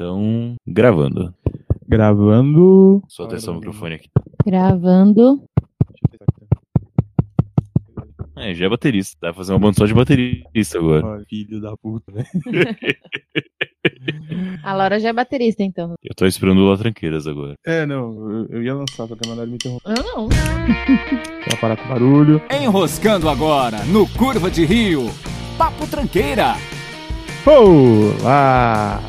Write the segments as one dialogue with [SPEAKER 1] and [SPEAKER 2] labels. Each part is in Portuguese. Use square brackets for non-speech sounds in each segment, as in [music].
[SPEAKER 1] Então, gravando.
[SPEAKER 2] Gravando.
[SPEAKER 1] Solta esse microfone aqui.
[SPEAKER 3] Gravando.
[SPEAKER 1] É, já é baterista. Dá pra fazer uma banda só de baterista agora.
[SPEAKER 2] Filho da puta, né? [laughs]
[SPEAKER 3] A Laura já é baterista, então.
[SPEAKER 1] Eu tô esperando o Latranqueiras agora.
[SPEAKER 2] É, não, eu, eu ia lançar, só que a mandaram me interromper.
[SPEAKER 3] Eu não. [laughs]
[SPEAKER 2] Pra parar com barulho.
[SPEAKER 4] Enroscando agora no Curva de Rio. Papo Tranqueira.
[SPEAKER 2] Olá!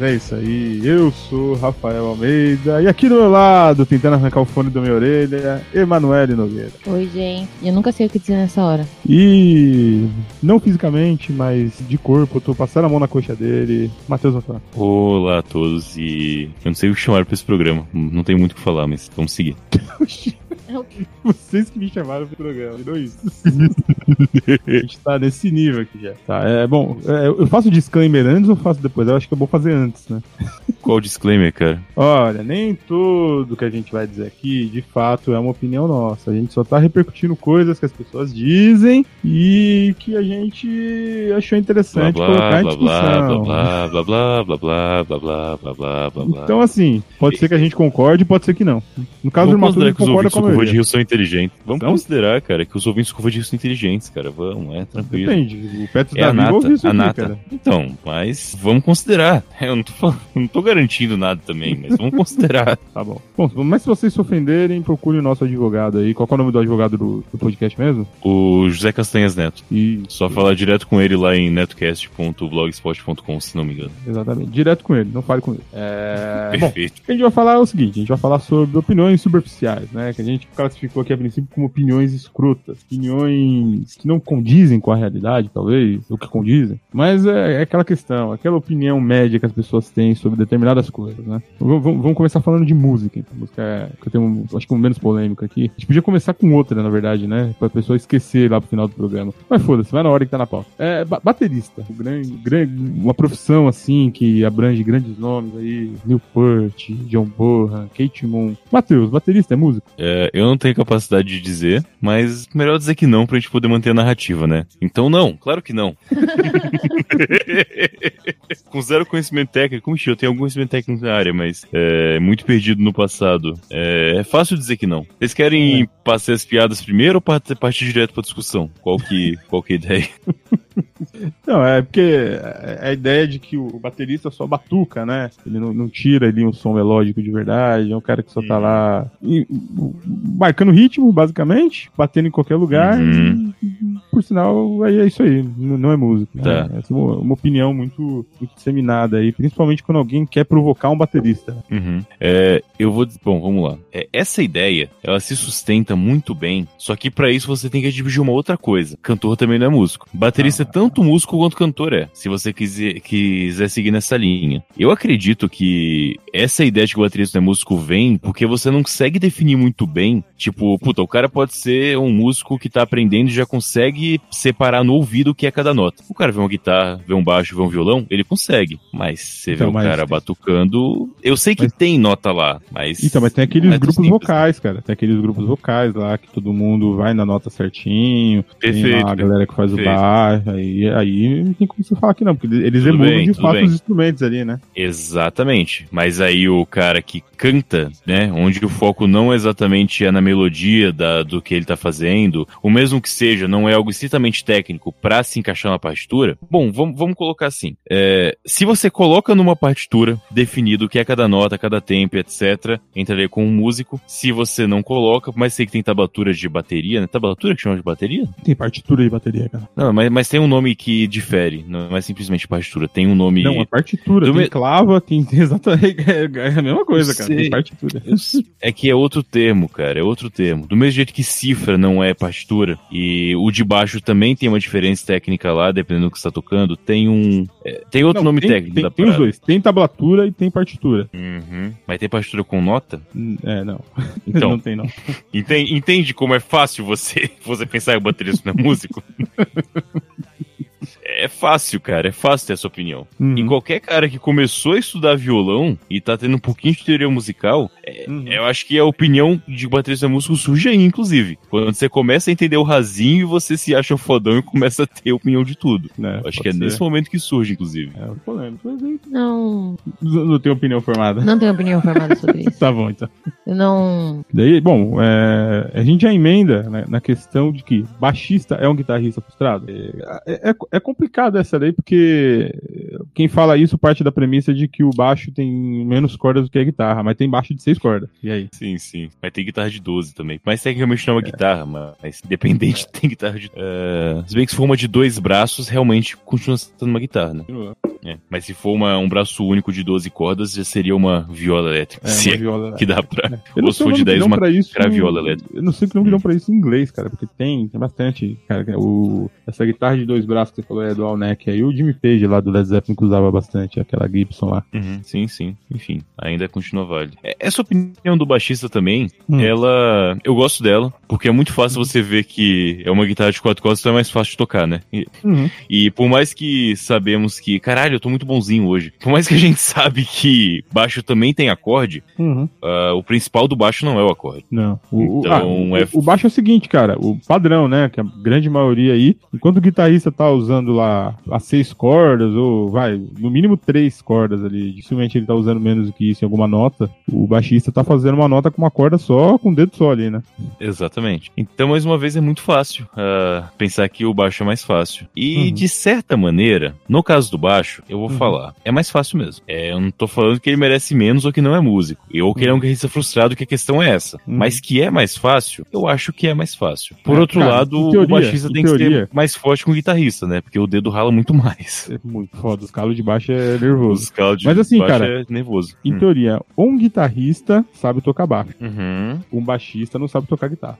[SPEAKER 2] É isso aí, eu sou Rafael Almeida e aqui do meu lado, tentando arrancar o fone da minha orelha, Emanuele Nogueira.
[SPEAKER 3] Oi, gente. Eu nunca sei o que dizer nessa hora.
[SPEAKER 2] E não fisicamente, mas de corpo, eu tô passando a mão na coxa dele, Matheus Antônio.
[SPEAKER 1] Olá a todos e. Eu não sei o que chamar pra esse programa. Não tem muito o que falar, mas vamos seguir. [laughs]
[SPEAKER 2] Vocês que me chamaram pro programa, e não isso. a gente tá nesse nível aqui já. Tá, é bom, é, eu faço disclaimer antes ou faço depois? Eu acho que eu vou fazer antes, né?
[SPEAKER 1] Qual o disclaimer, cara?
[SPEAKER 2] Olha, nem tudo que a gente vai dizer aqui, de fato, é uma opinião nossa. A gente só tá repercutindo coisas que as pessoas dizem e que a gente achou interessante
[SPEAKER 1] blá,
[SPEAKER 2] colocar em
[SPEAKER 1] blá,
[SPEAKER 2] discussão.
[SPEAKER 1] blá, blá, blá, blá, blá, blá, blá, blá, blá, blá, blá.
[SPEAKER 2] Então, assim, pode ser que a gente concorde, pode ser que não. No caso do
[SPEAKER 1] considerar
[SPEAKER 2] ele concorda com a
[SPEAKER 1] Curva de. Rio são inteligentes. Vamos
[SPEAKER 2] São?
[SPEAKER 1] considerar, cara, que os ouvintes do Curva de Rio são inteligentes, cara. Vamos, é tranquilo.
[SPEAKER 2] Depende, o Petros
[SPEAKER 1] É a
[SPEAKER 2] Davi
[SPEAKER 1] nata,
[SPEAKER 2] isso
[SPEAKER 1] a
[SPEAKER 2] aqui,
[SPEAKER 1] nata.
[SPEAKER 2] cara.
[SPEAKER 1] Então, mas vamos considerar. [laughs] Eu não tô, falando- não tô garantindo nada também, mas vamos considerar. [laughs]
[SPEAKER 2] Tá bom. Bom, mas se vocês se ofenderem, procure o nosso advogado aí. Qual é o nome do advogado do, do podcast mesmo?
[SPEAKER 1] O José Castanhas Neto.
[SPEAKER 2] E
[SPEAKER 1] Só falar direto com ele lá em netcast.blogspot.com, se não me engano.
[SPEAKER 2] Exatamente. Direto com ele, não fale com ele. É... [laughs] Bom,
[SPEAKER 1] Perfeito.
[SPEAKER 2] o que a gente vai falar é o seguinte: a gente vai falar sobre opiniões superficiais, né? Que a gente classificou aqui a princípio como opiniões escrotas. Opiniões que não condizem com a realidade, talvez, ou que condizem. Mas é, é aquela questão, aquela opinião média que as pessoas têm sobre determinadas coisas, né? Vamos, vamos- começar falando de música. Então. Música é, que eu tenho, acho que um menos polêmico aqui. A gente podia começar com outra, na verdade, né? Pra pessoa esquecer lá pro final do programa. Mas foda-se, vai na hora que tá na pauta. É, ba- baterista. O grande, grande, uma profissão, assim, que abrange grandes nomes aí. Newport, John Bonham, Kate Moon. Matheus, baterista é músico?
[SPEAKER 1] É, eu não tenho capacidade de dizer, mas melhor dizer que não pra gente poder manter a narrativa, né? Então não, claro que não. [laughs] Com zero conhecimento técnico, mentira, eu tenho algum conhecimento técnico na área, mas é muito perdido no passado. É, é fácil dizer que não. Vocês querem passar as piadas primeiro ou partir, partir direto pra discussão? Qual que, qual que é a ideia?
[SPEAKER 2] Não, é porque é a ideia de que o baterista só batuca, né? Ele não, não tira ali um som melódico de verdade, é um cara que só tá lá e- marcando ritmo, basicamente, batendo em qualquer lugar.
[SPEAKER 1] Uhum.
[SPEAKER 2] e, por sinal, é é isso aí, não é música. né?
[SPEAKER 1] Tá.
[SPEAKER 2] Essa é uma, uma opinião muito, muito disseminada aí, principalmente quando alguém quer provocar um baterista.
[SPEAKER 1] Uhum. É, eu vou. dizer- Bom, vamos lá. É, essa ideia, ela se sustenta muito bem, só que pra isso você tem que admitir uma outra coisa. Cantor também não é músico. Baterista é tanto músico quanto cantor é, se você quiser, quiser seguir nessa linha. Eu acredito que essa ideia de que o baterista não é músico vem porque você não consegue definir muito bem. Tipo, puta, o cara pode ser um músico que tá aprendendo e já consegue separar no ouvido o que é cada nota. O cara vê uma guitarra, vê um baixo, vê um violão, ele consegue. Mas você
[SPEAKER 2] Então,
[SPEAKER 1] vê o
[SPEAKER 2] mas-
[SPEAKER 1] cara batucando. Eu sei que
[SPEAKER 2] Mas-
[SPEAKER 1] tem nota lá, mas.
[SPEAKER 2] Então, mas tem aqueles
[SPEAKER 1] é
[SPEAKER 2] grupos
[SPEAKER 1] simples,
[SPEAKER 2] vocais, cara. Tem aqueles grupos vocais lá que todo mundo vai na nota certinho. Tem
[SPEAKER 1] Perfeito.
[SPEAKER 2] lá a galera que faz
[SPEAKER 1] perfeito.
[SPEAKER 2] o baixo, aí, aí não tem como você falar que não, porque eles
[SPEAKER 1] Tudo
[SPEAKER 2] emulam
[SPEAKER 1] bem,
[SPEAKER 2] de fato
[SPEAKER 1] bem.
[SPEAKER 2] os instrumentos ali, né?
[SPEAKER 1] Exatamente. Mas aí o cara que canta, né, onde o foco não exatamente é na melodia da, do que ele tá fazendo, o mesmo que seja, não é algo estritamente técnico pra se encaixar na partitura, bom, vamos, vamos colocar assim. É, se você coloca numa partitura definido o que é cada nota, cada tempo, etc., entraria com um músico. Se você não coloca, mas sei que tem tablatura de bateria, né? Tablatura que chama de bateria?
[SPEAKER 2] Tem partitura de bateria, cara.
[SPEAKER 1] Não, mas, mas tem um nome que difere, não é simplesmente partitura, tem um nome...
[SPEAKER 2] Não, é partitura.
[SPEAKER 1] Do
[SPEAKER 2] Tem
[SPEAKER 1] me-
[SPEAKER 2] clava, tem [laughs] exatamente. É a mesma coisa, cara.
[SPEAKER 1] Sei.
[SPEAKER 2] Partitura. [laughs]
[SPEAKER 1] É que é outro termo, cara, é outro termo. Do mesmo jeito que cifra não é partitura, e o de baixo também tem uma diferença técnica lá, dependendo do que você tá tocando, tem um. é, tem outro
[SPEAKER 2] Não,
[SPEAKER 1] nome
[SPEAKER 2] tem,
[SPEAKER 1] técnico
[SPEAKER 2] Tem,
[SPEAKER 1] da
[SPEAKER 2] tem os dois. Tem tablatura e tem partitura.
[SPEAKER 1] Uhum. Mas tem partitura com nota?
[SPEAKER 2] Hum, É, não. [laughs]
[SPEAKER 1] Então,
[SPEAKER 2] não tem, não. [laughs]
[SPEAKER 1] entende, entende como é fácil você, você pensar em baterista não é músico? É fácil, cara, é fácil ter essa opinião.
[SPEAKER 2] Uhum.
[SPEAKER 1] E qualquer cara que começou a estudar violão e tá tendo um pouquinho de teoria musical, é
[SPEAKER 2] Uhum.
[SPEAKER 1] Eu acho que a opinião de baterista músico surge aí, inclusive. Quando você começa a entender o rasinho e você se acha fodão e começa a ter opinião de tudo. Eu acho que é
[SPEAKER 2] ser.
[SPEAKER 1] nesse momento que surge, inclusive.
[SPEAKER 2] É, aí,
[SPEAKER 3] Não,
[SPEAKER 2] Não não tenho opinião formada.
[SPEAKER 3] não tenho opinião formada sobre [laughs] isso.
[SPEAKER 2] Tá bom, então.
[SPEAKER 3] Eu não.
[SPEAKER 2] Daí, bom, é, a gente já emenda né, na questão de que baixista é um guitarrista frustrado. É, é, é complicado essa daí, porque quem fala isso parte da premissa de que o baixo tem menos cordas do que a guitarra, mas tem baixo de seis cordas. E aí?
[SPEAKER 1] Sim, sim. Mas tem guitarra de 12 também. Mas tecnicamente não é uma guitarra, mas independente [laughs] tem guitarra de. É, se bem que se for uma de dois braços, realmente continua sendo uma guitarra, né? É. Mas se for uma, um braço único de 12 cordas, já seria uma viola elétrica.
[SPEAKER 2] É,
[SPEAKER 1] se
[SPEAKER 2] uma
[SPEAKER 1] é
[SPEAKER 2] viola.
[SPEAKER 1] que dá pra.
[SPEAKER 2] Eu
[SPEAKER 1] Ou se for de 10, uma
[SPEAKER 2] pra isso,
[SPEAKER 1] craviola elétrica.
[SPEAKER 2] Eu não sei que não dão pra isso em inglês, cara, porque tem, tem bastante. Cara, o, essa guitarra de dois braços que você falou é dual neck aí. O Jimmy Page lá do Led Zeppelin que usava bastante, aquela Gibson lá.
[SPEAKER 1] Uhum, sim, sim. Enfim, ainda continua válido. É, Essa opinião do baixista também,
[SPEAKER 2] Hum.
[SPEAKER 1] ela. Eu gosto dela, porque é muito fácil você ver que é uma guitarra de quatro cordas, então é mais fácil de tocar, né? E,
[SPEAKER 2] Uhum.
[SPEAKER 1] e por mais que sabemos que, caralho, eu tô muito bonzinho hoje. Por mais que a gente [laughs] sabe que baixo também tem acorde,
[SPEAKER 2] Uhum.
[SPEAKER 1] ah, o principal do baixo não é o acorde.
[SPEAKER 2] Não. O,
[SPEAKER 1] Então,
[SPEAKER 2] ah,
[SPEAKER 1] é-
[SPEAKER 2] o baixo é o seguinte, cara. O padrão, né? Que a grande maioria aí, enquanto o guitarrista tá usando lá as seis cordas, ou vai, no mínimo três cordas ali, dificilmente ele tá usando menos do que isso em alguma nota, o baixista tá fazendo uma nota com uma corda só, com o dedo só ali, né?
[SPEAKER 1] Exatamente. Então, mais uma vez, é muito fácil ah, pensar que o baixo é mais fácil. E,
[SPEAKER 2] Uhum.
[SPEAKER 1] de certa maneira, no caso do baixo, eu vou
[SPEAKER 2] Uhum.
[SPEAKER 1] falar, é mais fácil mesmo. É, eu não tô falando que ele merece menos ou que não é músico. Ou que ele é um guitarrista frustrado, que a questão é essa.
[SPEAKER 2] Uhum.
[SPEAKER 1] Mas que é mais fácil, eu acho que é mais fácil. Por
[SPEAKER 2] É,
[SPEAKER 1] outro
[SPEAKER 2] cara,
[SPEAKER 1] lado,
[SPEAKER 2] teoria,
[SPEAKER 1] o baixista
[SPEAKER 2] em
[SPEAKER 1] tem que
[SPEAKER 2] teoria.
[SPEAKER 1] ser mais forte que o guitarrista, né? Porque o dedo rala muito mais.
[SPEAKER 2] É muito foda. Os calos de baixo é nervoso.
[SPEAKER 1] Os calos de
[SPEAKER 2] Mas assim,
[SPEAKER 1] baixo
[SPEAKER 2] cara,
[SPEAKER 1] é nervoso.
[SPEAKER 2] Em
[SPEAKER 1] Hum.
[SPEAKER 2] teoria, um guitarrista sabe tocar baixo.
[SPEAKER 1] Uhum.
[SPEAKER 2] Um baixista não sabe tocar guitarra.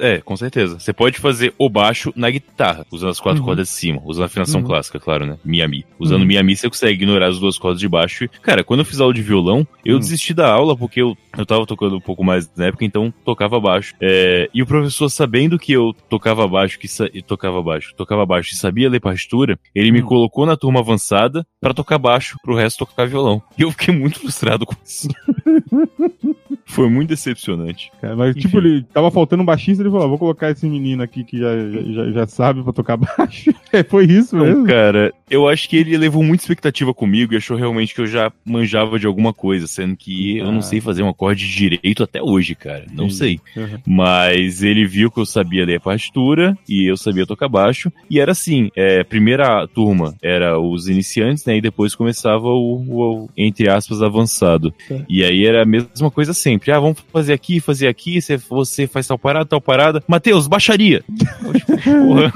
[SPEAKER 1] É, com certeza. Você pode fazer o baixo na guitarra, usando as quatro
[SPEAKER 2] Uhum.
[SPEAKER 1] cordas de cima, usando a afinação
[SPEAKER 2] Uhum.
[SPEAKER 1] clássica, claro, né? Mi, a mi. Usando
[SPEAKER 2] Uhum.
[SPEAKER 1] mi, a mi, você consegue ignorar as duas cordas de baixo. Cara, quando eu fiz aula de violão, eu
[SPEAKER 2] Uhum.
[SPEAKER 1] desisti da aula porque eu, eu tava tocando um pouco mais na época, então tocava baixo. É, e o professor, sabendo que eu tocava baixo, que tocava baixo, tocava baixo e sabia ler partitura, ele me
[SPEAKER 2] Uhum.
[SPEAKER 1] colocou na turma avançada pra tocar baixo, pro resto tocar violão. E eu fiquei muito frustrado com isso. [laughs] [laughs] Foi muito decepcionante.
[SPEAKER 2] Cara, mas, tipo,
[SPEAKER 1] Enfim.
[SPEAKER 2] ele tava faltando um baixista, ele falou: "Ah, vou colocar esse menino aqui que já, já, já sabe pra tocar [laughs] baixo. É, foi isso
[SPEAKER 1] Não,
[SPEAKER 2] mesmo.
[SPEAKER 1] cara, eu acho que ele levou muita expectativa comigo e achou realmente que eu já manjava de alguma coisa, sendo que eu
[SPEAKER 2] Ah.
[SPEAKER 1] não sei fazer um acorde direito até hoje, cara. Não
[SPEAKER 2] Entendi.
[SPEAKER 1] sei.
[SPEAKER 2] Uhum.
[SPEAKER 1] Mas ele viu que eu sabia ler a partitura e eu sabia tocar baixo. E era assim: é, primeira turma era os iniciantes, né? E depois começava o, o- entre aspas, avançado.
[SPEAKER 2] Tá.
[SPEAKER 1] E aí era a mesma coisa sempre. Ah, vamos fazer aqui, fazer aqui, você, você faz tal parada, tal parada. Matheus, baixaria! Porra.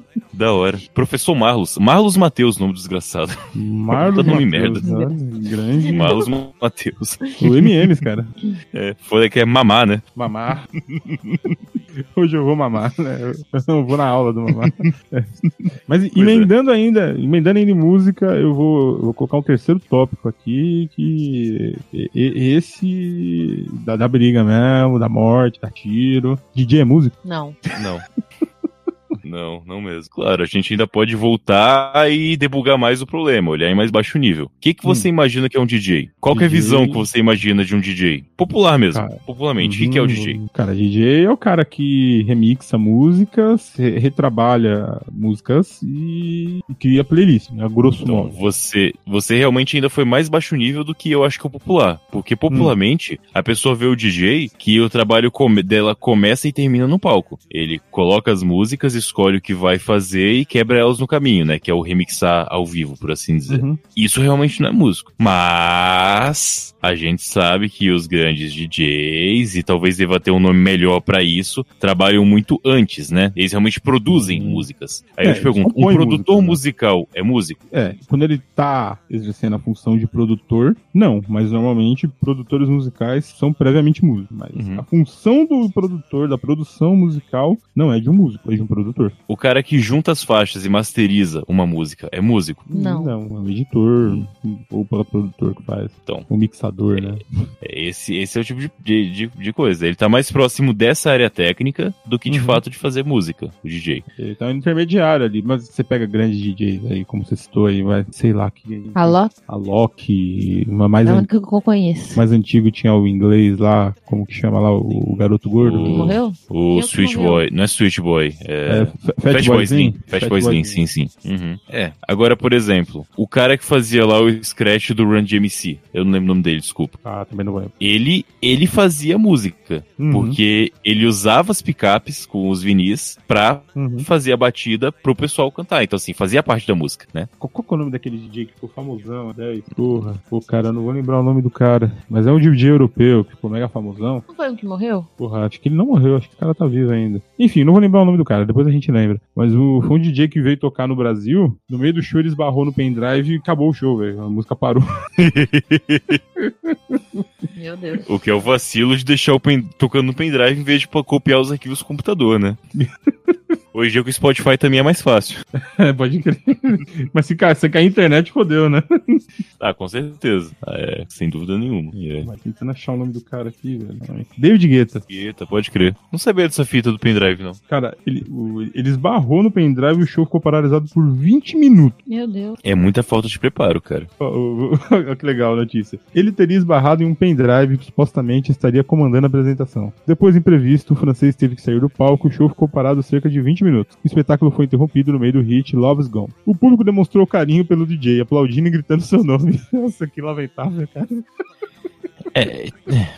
[SPEAKER 1] [laughs] Da hora. Professor Marlos. Marlos Matheus, nome do desgraçado.
[SPEAKER 2] Marlos
[SPEAKER 1] Puta [laughs] nome
[SPEAKER 2] Matheus,
[SPEAKER 1] merda.
[SPEAKER 2] né? Grande.
[SPEAKER 1] Marlos Matheus.
[SPEAKER 2] O MMs, cara.
[SPEAKER 1] É, foi que é mamar, né?
[SPEAKER 2] Mamar. [laughs] Hoje eu vou mamar, né? Eu não vou na aula do mamar. É. Mas
[SPEAKER 1] é.
[SPEAKER 2] emendando ainda, emendando ainda em música, eu vou, eu vou colocar um terceiro tópico aqui, que esse da, da briga mesmo, da morte, da tiro. DJ é músico?
[SPEAKER 3] Não.
[SPEAKER 1] Não. Não, não mesmo. Claro, a gente ainda pode voltar e debugar mais o problema, olhar em mais baixo nível. O que, que você imagina que é um DJ? Qual que é a
[SPEAKER 2] DJ?
[SPEAKER 1] visão que você imagina de um DJ? Popular mesmo,
[SPEAKER 2] Cara,
[SPEAKER 1] popularmente. O que, é o DJ?
[SPEAKER 2] Uhum. Cara, DJ é o cara que remixa músicas, re- retrabalha músicas e, e cria playlist, né? Grosso
[SPEAKER 1] Então,
[SPEAKER 2] modo.
[SPEAKER 1] você, você realmente ainda foi mais baixo nível do que eu acho que é o popular. Porque popularmente, a pessoa vê o DJ que o trabalho come- dela começa e termina no palco. Ele coloca as músicas, escolhe o que vai fazer e quebra elas no caminho, né? Que é o remixar ao vivo, por assim dizer.
[SPEAKER 2] Uhum.
[SPEAKER 1] Isso realmente não é músico. Mas a gente sabe que os grandes DJs, e talvez deva ter um nome melhor pra isso, trabalham muito antes, né? Eles realmente produzem
[SPEAKER 2] Hum.
[SPEAKER 1] músicas. Aí
[SPEAKER 2] É,
[SPEAKER 1] eu te pergunto, um produtor
[SPEAKER 2] música, né?
[SPEAKER 1] musical é músico?
[SPEAKER 2] É, quando ele tá exercendo a função de produtor, não, mas normalmente produtores musicais são previamente músicos. Mas
[SPEAKER 1] Uhum.
[SPEAKER 2] a função do produtor, da produção musical, não é de um músico, é de um produtor. Editor.
[SPEAKER 1] O cara que junta as faixas e masteriza uma música é músico?
[SPEAKER 3] Não.
[SPEAKER 2] Não, é um editor, ou pelo produtor que faz.
[SPEAKER 1] Então.
[SPEAKER 2] Um mixador, né?
[SPEAKER 1] É, Esse, esse é o tipo de, de, de- de coisa. Ele tá mais próximo dessa área técnica do que de
[SPEAKER 2] Uhum.
[SPEAKER 1] fato de fazer música, o DJ.
[SPEAKER 2] Ele tá no intermediário ali, mas você pega grandes DJs aí, como você citou aí, vai, sei lá, que
[SPEAKER 3] A Loki
[SPEAKER 2] a Loki, uma mais,
[SPEAKER 3] é a
[SPEAKER 2] an-
[SPEAKER 3] que eu conheço.
[SPEAKER 2] mais antigo tinha o inglês lá, como que chama lá, o, o garoto gordo.
[SPEAKER 1] O-
[SPEAKER 3] Morreu?
[SPEAKER 1] O
[SPEAKER 3] Quem
[SPEAKER 1] Switch
[SPEAKER 3] morreu?
[SPEAKER 1] Boy, não é Switch Boy,
[SPEAKER 2] É,
[SPEAKER 1] é.
[SPEAKER 2] F-
[SPEAKER 1] Fat Boy Slim. Fat Boy Slim, sim, sim. Uhum. É. Agora, por exemplo, o cara que fazia lá o scratch do Run DMC, eu não lembro o nome dele, desculpa.
[SPEAKER 2] Ah, também não lembro.
[SPEAKER 1] Ele, ele fazia música,
[SPEAKER 2] Uhum.
[SPEAKER 1] porque ele usava as picapes com os vinis pra
[SPEAKER 2] Uhum.
[SPEAKER 1] fazer a batida pro pessoal cantar. Então, assim, fazia parte da música, né?
[SPEAKER 2] Qual, qual que é o nome daquele DJ que ficou famosão? 10? Porra, pô, cara, eu não vou lembrar o nome do cara. Mas é um DJ europeu que ficou mega famosão.
[SPEAKER 3] Não foi um que morreu?
[SPEAKER 2] Porra, acho que ele não morreu, acho que o cara tá vivo ainda. Enfim, não vou lembrar o nome do cara, depois a gente lembra. Mas o, foi um DJ que veio tocar no Brasil, no meio do show ele esbarrou no pendrive e acabou o show, velho. A música parou. [laughs]
[SPEAKER 3] Meu Deus.
[SPEAKER 1] O que é o vacilo de deixar o pen... tocando no pendrive em vez de copiar os arquivos do computador, né? [laughs] Hoje em dia com o Spotify também é mais fácil.
[SPEAKER 2] É, [laughs] pode crer. Mas se, cair, se cair a internet, fodeu, né?
[SPEAKER 1] Ah, com certeza. É, sem dúvida nenhuma. É.
[SPEAKER 2] Mas tentando achar o nome do cara aqui, velho. David Guetta.
[SPEAKER 1] Eita, pode crer. Não sabia dessa fita do pendrive, não.
[SPEAKER 2] Cara, ele, o- ele esbarrou no pendrive e o show ficou paralisado por 20 minutos.
[SPEAKER 3] Meu Deus.
[SPEAKER 1] É muita falta de preparo, cara. [laughs]
[SPEAKER 2] Olha que legal a notícia. Ele teria esbarrado em um pendrive que supostamente estaria comandando a apresentação. Depois do imprevisto, o francês teve que sair do palco e o show ficou parado cerca de 20 minutos. O espetáculo foi interrompido no meio do hit Love's Gone. O público demonstrou carinho pelo DJ, aplaudindo e gritando seu nome. [laughs] Nossa, que lamentável, cara.
[SPEAKER 1] É,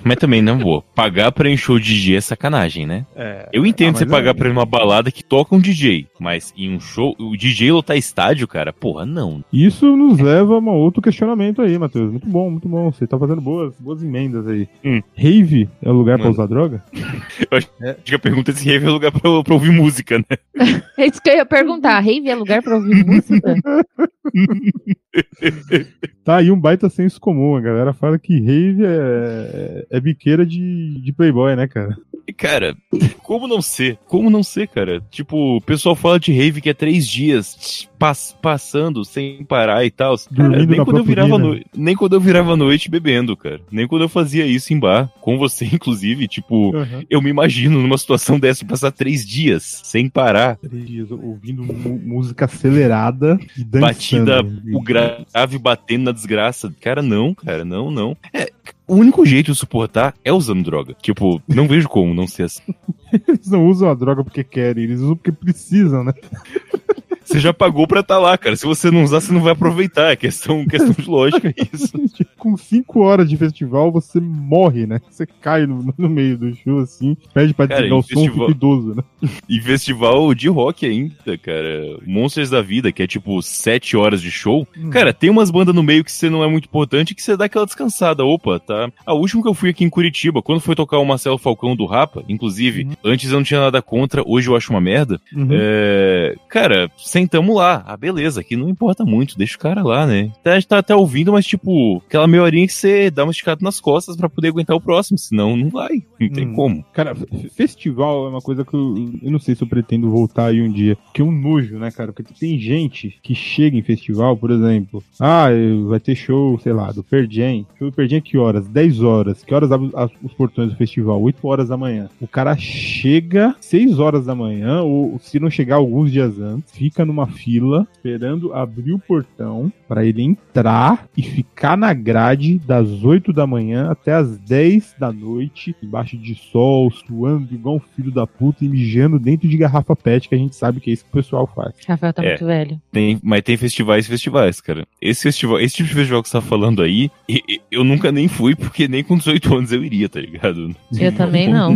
[SPEAKER 1] mas também, não vou. Pagar pra encher o DJ é sacanagem, né?
[SPEAKER 2] É,
[SPEAKER 1] Eu entendo
[SPEAKER 2] Ah,
[SPEAKER 1] você pagar
[SPEAKER 2] é-
[SPEAKER 1] pra ir numa balada que toca um DJ, mas em um show, o DJ lotar estádio, cara, porra, não.
[SPEAKER 2] Isso nos leva a um outro questionamento aí, Matheus. Muito bom, muito bom. Você tá fazendo boas, boas emendas aí.
[SPEAKER 1] Hum.
[SPEAKER 2] Rave é o lugar pra
[SPEAKER 1] Mano.
[SPEAKER 2] usar droga? [laughs]
[SPEAKER 1] Acho que a pergunta é se rave é lugar pra, pra ouvir música, né? [laughs]
[SPEAKER 3] É isso que eu ia perguntar. Rave é lugar pra ouvir música? [laughs] [laughs]
[SPEAKER 2] Tá aí um baita senso comum. A galera fala que rave é, é biqueira de, de playboy, né, cara?
[SPEAKER 1] Cara, como não ser? Como não ser, cara? Tipo, o pessoal fala de rave que é três dias pass- passando sem parar e tal. Cara,
[SPEAKER 2] Dormindo
[SPEAKER 1] nem quando eu virava nem quando eu virava noite bebendo, cara. Nem quando eu fazia isso em bar, com você [laughs] inclusive, tipo, eu me imagino numa situação dessa passar três dias sem parar,
[SPEAKER 2] Três dias ouvindo música acelerada e dançando.
[SPEAKER 1] batida, o grave batendo na desgraça. Cara, não, cara, não, não. É, o único jeito de suportar é usando droga. Tipo, não vejo como não ser assim. [laughs]
[SPEAKER 2] Eles não usam a droga porque querem, eles usam porque precisam, né? [laughs]
[SPEAKER 1] Você já pagou pra estar lá, cara. Se você não usar, você não vai aproveitar. É questão, questão de lógica isso. [laughs]
[SPEAKER 2] Com cinco horas de festival, você morre, né? Você cai no, no meio do show, assim, pede pra
[SPEAKER 1] Cara,
[SPEAKER 2] desligar o som,
[SPEAKER 1] festival-
[SPEAKER 2] fica idoso, né?
[SPEAKER 1] E festival de rock ainda, cara. Monsters da Vida, que é tipo sete horas de show. Cara, tem umas bandas no meio que você não é muito importante que você dá aquela descansada. Opa, tá. A última que eu fui aqui em Curitiba, quando foi tocar o Marcelo Falcão do Rapa, inclusive, antes eu não tinha nada contra, hoje eu acho uma merda.
[SPEAKER 2] Uhum.
[SPEAKER 1] É, cara, sentamos lá. Ah, beleza, aqui não importa muito, deixa o cara lá, né? Tá, a gente tá até ouvindo, mas tipo, aquela meia horinha que você dá uma esticada nas costas pra poder aguentar o próximo, senão não vai, não tem
[SPEAKER 2] Hum.
[SPEAKER 1] como.
[SPEAKER 2] Cara, festival é uma coisa que eu, eu não sei se eu pretendo voltar aí um dia. Que é um nojo, né, cara? Porque tem gente que chega em festival, por exemplo. Ah, vai ter show, sei lá, do Perdien. Show do Perdien é que horas? 10 horas. Que horas abre os portões do festival? 8 horas da manhã. O cara chega 6 horas da manhã, ou se não chegar alguns dias antes, fica numa fila esperando abrir o portão para ele entrar e ficar na grade das 8 da manhã até as 10 da noite, embaixo de sol, suando igual um filho da puta e mijando dentro de garrafa pet, que a gente sabe que é isso que o pessoal faz.
[SPEAKER 3] Rafael tá
[SPEAKER 1] É.
[SPEAKER 3] muito velho.
[SPEAKER 1] Tem, mas tem festivais e festivais, cara. Esse festival, esse tipo de festival que você tá falando aí, eu nunca nem fui, porque nem com 18 anos eu iria, tá ligado?
[SPEAKER 3] Eu também não.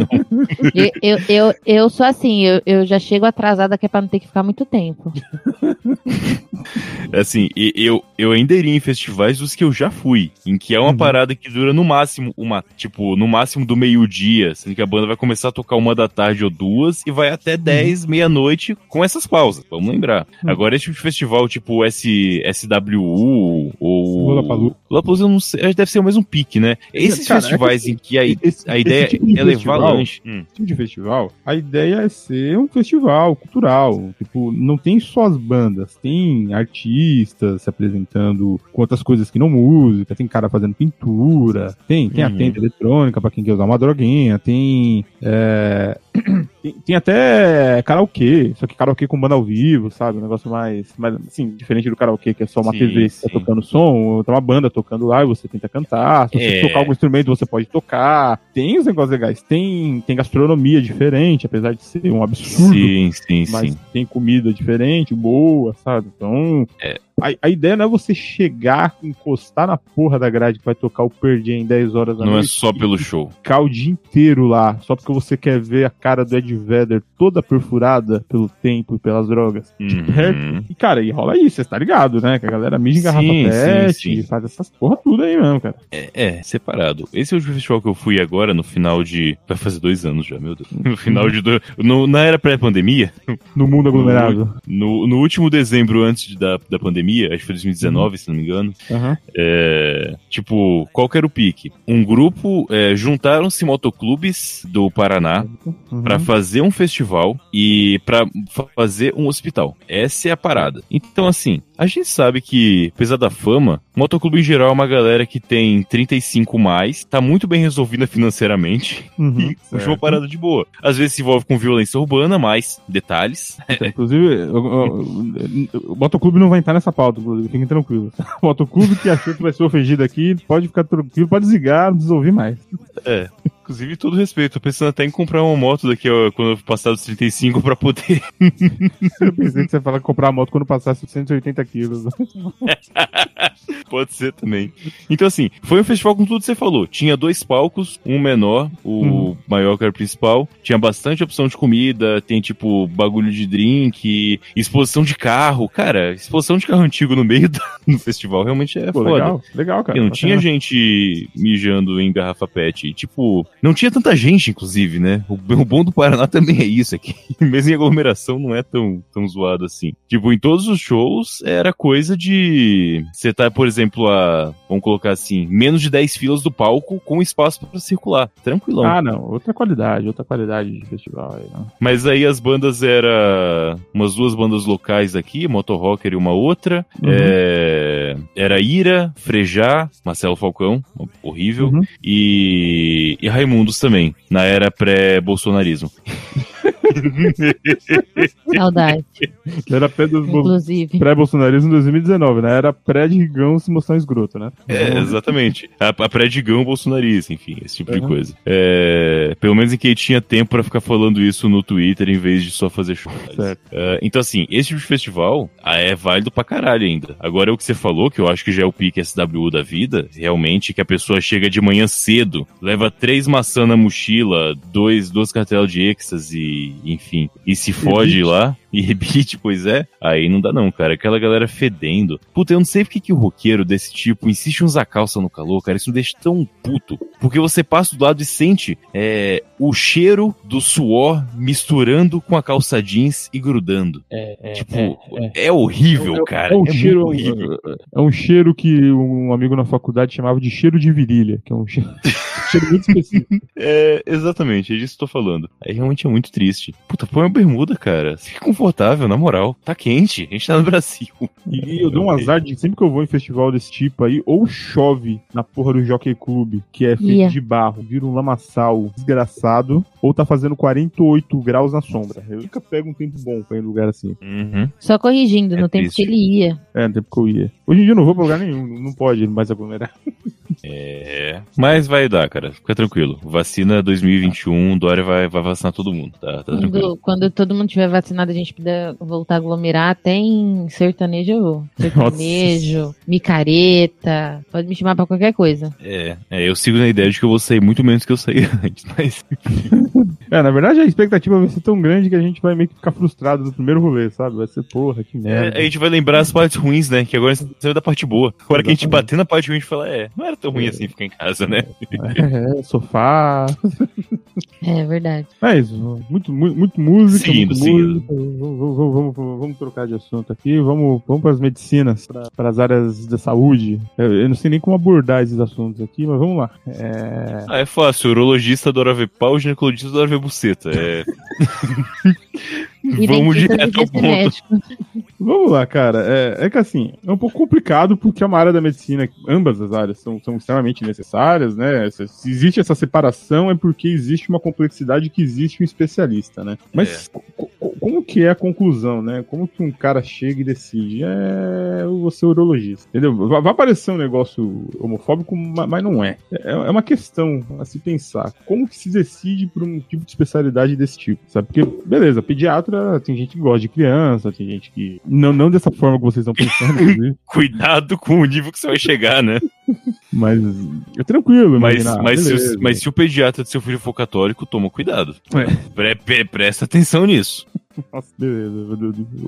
[SPEAKER 3] Eu, eu, eu, eu sou assim, eu, eu já chego atrasada que é pra não ter que ficar muito tempo. [laughs]
[SPEAKER 1] Assim, eu, eu ainda iria em festivais dos que eu já fui, em que é uma
[SPEAKER 2] Uhum.
[SPEAKER 1] parada que dura no máximo uma, tipo, no máximo do meio-dia, sendo que a banda vai começar a tocar uma da tarde ou duas e vai até 10, meia-noite com essas pausas, vamos lembrar.
[SPEAKER 2] Uhum.
[SPEAKER 1] Agora esse tipo de festival, tipo S, SWU ou
[SPEAKER 2] Lollapalooza.
[SPEAKER 1] Lollapalooza não sei, deve ser o mesmo pique, né? Esses
[SPEAKER 2] Cara, é
[SPEAKER 1] festivais
[SPEAKER 2] que-
[SPEAKER 1] em que a,
[SPEAKER 2] Esse-
[SPEAKER 1] a ideia
[SPEAKER 2] tipo
[SPEAKER 1] é levar lanche. Hum.
[SPEAKER 2] tipo de festival, a ideia é ser um festival cultural. Tipo, não tem só as bandas, tem artistas se apresentando com outras coisas que não música, tem cara fazendo pintura, tem, tem a
[SPEAKER 1] Uhum.
[SPEAKER 2] tenda eletrônica pra quem quer usar uma droguinha, tem. é, tem, tem até karaokê, só que karaokê com banda ao vivo, sabe? Um negócio mais, mais assim, diferente do karaokê, que é só uma
[SPEAKER 1] Sim,
[SPEAKER 2] TV que tá tocando som, tem uma banda tocando lá e você tenta cantar. Se você
[SPEAKER 1] É.
[SPEAKER 2] tocar algum instrumento, você pode tocar. Tem os negócios legais. Tem, tem gastronomia diferente, apesar de ser um absurdo.
[SPEAKER 1] Sim, sim,
[SPEAKER 2] Mas
[SPEAKER 1] sim.
[SPEAKER 2] tem comida diferente, boa, sabe? Então.
[SPEAKER 1] É.
[SPEAKER 2] A, a ideia não é você chegar, encostar na porra da grade que vai tocar o Perdi em 10 horas da
[SPEAKER 1] Não é
[SPEAKER 2] noite.
[SPEAKER 1] só pelo show.
[SPEAKER 2] Ficar o dia inteiro lá, só porque você quer ver a cara do Ed Vedder toda perfurada pelo tempo e pelas drogas.
[SPEAKER 1] Uhum.
[SPEAKER 2] E, cara, e rola isso, você tá ligado, né? Que a galera mija em garrafa
[SPEAKER 1] Sim,
[SPEAKER 2] pet,
[SPEAKER 1] sim, sim.
[SPEAKER 2] faz essas porra tudo aí mesmo, cara.
[SPEAKER 1] É, é, separado. Esse último festival que eu fui agora, no final de. Vai fazer dois anos já, meu Deus. No final de. Do... No, na era pré-pandemia,
[SPEAKER 2] No mundo aglomerado.
[SPEAKER 1] no, no último dezembro antes de- da, da pandemia, acho que foi 2019, se não me engano.
[SPEAKER 2] Aham.
[SPEAKER 1] É, tipo, qual que era o pique? Um grupo. é, Juntaram-se motoclubes do Paraná
[SPEAKER 2] Uhum.
[SPEAKER 1] Pra fazer um festival e pra fa- fazer um hospital. Essa é a parada. Então, assim, a gente sabe que, apesar da fama, motoclube em geral é uma galera que tem 35 mais, tá muito bem resolvida financeiramente
[SPEAKER 2] Uhum.
[SPEAKER 1] e puxa uma parada de boa. Às vezes se envolve com violência urbana, mas detalhes. [laughs]
[SPEAKER 2] Então, inclusive, o, o, o motoclube não vai entrar nessa pauta, fiquem tranquilos. O motoclube que achou que vai ser ofendido aqui, pode ficar tranquilo, pode desligar, não precisa ouvir mais.
[SPEAKER 1] É. Inclusive, todo respeito. Tô pensando até em comprar uma moto daqui ó, quando eu passar dos 35 pra poder. [laughs]
[SPEAKER 2] Eu pensei que você ia falar comprar a moto quando passasse 180 quilos. [laughs]
[SPEAKER 1] Pode ser também. Então, assim, foi um festival com tudo que você falou. Tinha dois palcos, um menor, o
[SPEAKER 2] Uhum.
[SPEAKER 1] maior que era o principal. Tinha bastante opção de comida, tem tipo bagulho de drink, exposição de carro. Cara, exposição de carro antigo no meio do [laughs] festival realmente é
[SPEAKER 2] Pô,
[SPEAKER 1] foda.
[SPEAKER 2] legal, legal, cara.
[SPEAKER 1] E não tinha gente mijando em garrafa pet. E, tipo, não tinha tanta gente, inclusive, né? O, o bom do Paraná [laughs] também é isso aqui. [laughs] Mesmo em aglomeração não é tão, tão zoado assim. Tipo, em todos os shows era coisa de. Você tá, por exemplo, a. Vamos colocar assim, menos de 10 filas do palco com espaço pra circular. Tranquilão.
[SPEAKER 2] Ah, não, outra qualidade, outra qualidade de festival aí, não.
[SPEAKER 1] Mas aí as bandas era umas duas bandas locais aqui, Motor Rocker e uma outra.
[SPEAKER 2] Uhum.
[SPEAKER 1] É, Era Ira, Frejá, Marcelo Falcão, horrível,
[SPEAKER 2] Uhum.
[SPEAKER 1] e, e Raimundos também, na era pré-bolsonarismo. [laughs]
[SPEAKER 3] Saudade, [laughs]
[SPEAKER 2] Era pré dos
[SPEAKER 3] inclusive.
[SPEAKER 2] pré-bolsonarismo em 2019, né? Era pré-Digão se mostrar escroto, né?
[SPEAKER 1] É, exatamente. A, a pré-digão bolsonarista, enfim, esse tipo de
[SPEAKER 2] Uhum.
[SPEAKER 1] coisa. É, pelo menos em que ele tinha tempo pra ficar falando isso no Twitter em vez de só fazer show.
[SPEAKER 2] Certo.
[SPEAKER 1] É, então, assim, esse tipo de festival ah, é válido pra caralho ainda. Agora, o que você falou, que eu acho que já é o pique SWU da vida, realmente, que a pessoa chega de manhã cedo, leva três maçãs na mochila, dois, duas cartelas de êxtase, enfim, e se
[SPEAKER 2] rebite.
[SPEAKER 1] lá, e rebite, [laughs] pois é, aí não dá não, cara. Aquela galera fedendo. Puta, eu não sei porque que o roqueiro desse tipo insiste em usar calça no calor, cara. Isso me deixa tão puto. Porque você passa do lado e sente é, o cheiro do suor misturando com a calça jeans e grudando.
[SPEAKER 2] É,
[SPEAKER 1] Tipo, é, horrível, cara.
[SPEAKER 2] É um, cheiro,
[SPEAKER 1] horrível.
[SPEAKER 2] é um cheiro que um amigo na faculdade chamava de cheiro de virilha, que é um cheiro, [laughs] cheiro muito específico.
[SPEAKER 1] É, exatamente, é disso que eu tô falando. Aí realmente é muito triste. Puta, põe uma bermuda, cara. Fica confortável, na moral. Tá quente, a gente tá no [laughs] Brasil.
[SPEAKER 2] E eu dou um azar de sempre que eu vou em festival desse tipo aí, ou chove na porra do Jockey Club, que é feito
[SPEAKER 3] Yeah.
[SPEAKER 2] de barro, vira um lamaçal desgraçado, ou tá fazendo 48 graus na sombra. Eu nunca pego um tempo bom pra ir em lugar assim.
[SPEAKER 1] Uhum.
[SPEAKER 3] Só corrigindo,
[SPEAKER 1] É
[SPEAKER 3] no tempo
[SPEAKER 1] triste.
[SPEAKER 3] que ele ia.
[SPEAKER 2] É, no tempo que eu ia. Hoje em dia eu não vou pra lugar nenhum, não pode mais aglomerar. [laughs]
[SPEAKER 1] É. Mas vai dar, cara. Fica tranquilo. Vacina 2021, Dória vai, vai vacinar todo mundo, tá? Tá tranquilo.
[SPEAKER 3] Quando, quando todo mundo tiver vacinado, a gente puder voltar a aglomerar, tem sertanejo, eu vou. [laughs] sertanejo, micareta, pode me chamar pra qualquer coisa.
[SPEAKER 1] É, é, eu sigo na ideia de que eu vou sair muito menos que eu saí [laughs] antes, mas. [laughs]
[SPEAKER 2] É, na verdade a expectativa vai ser tão grande que a gente vai meio que ficar frustrado no primeiro rolê, sabe? Vai ser, porra, que merda.
[SPEAKER 1] É, a gente vai lembrar as partes ruins, né? Que agora saiu da parte boa. Agora que a gente
[SPEAKER 2] Exatamente.
[SPEAKER 1] bater na parte ruim, a gente fala, é, não era tão ruim assim ficar em casa, né?
[SPEAKER 2] É, sofá.
[SPEAKER 3] É verdade.
[SPEAKER 2] É isso. Muito, muito, muito música.
[SPEAKER 1] Seguindo,
[SPEAKER 2] muito
[SPEAKER 1] seguindo.
[SPEAKER 2] música. Vamos, vamos, vamos, vamos trocar de assunto aqui. Vamos, vamos para as medicinas, para as áreas da saúde. Eu, eu não sei nem como abordar esses assuntos aqui, mas vamos lá. É...
[SPEAKER 1] Ah, é fácil. O urologista adora ver pau, o ginecologista adora ver buceta. É. [laughs] Vamos direto ao ponto.
[SPEAKER 2] Vamos lá, cara. É, é que assim, é um pouco complicado porque é uma área da medicina, ambas as áreas são, são extremamente necessárias, né? Se, se existe essa separação é porque existe uma complexidade que existe um especialista, né? Mas co- como que é a conclusão, né? Como que um cara chega e decide? É, eu vou ser urologista, entendeu? Vai, vai parecer um negócio homofóbico, ma- mas não é. É, é uma questão a se pensar. Como que se decide por um tipo de especialidade desse tipo, sabe? Porque, beleza, pediatra, tem gente que gosta de criança, tem gente que... Não, não dessa forma que vocês estão pensando, [laughs]
[SPEAKER 1] Cuidado com o nível que você vai chegar, né? [laughs]
[SPEAKER 2] mas é tranquilo.
[SPEAKER 1] Mas,
[SPEAKER 2] imaginar,
[SPEAKER 1] mas, se, mas se o pediatra de seu filho for católico, toma cuidado.
[SPEAKER 2] É.
[SPEAKER 1] Pre- pre- presta atenção nisso. [laughs]
[SPEAKER 2] Nossa, beleza.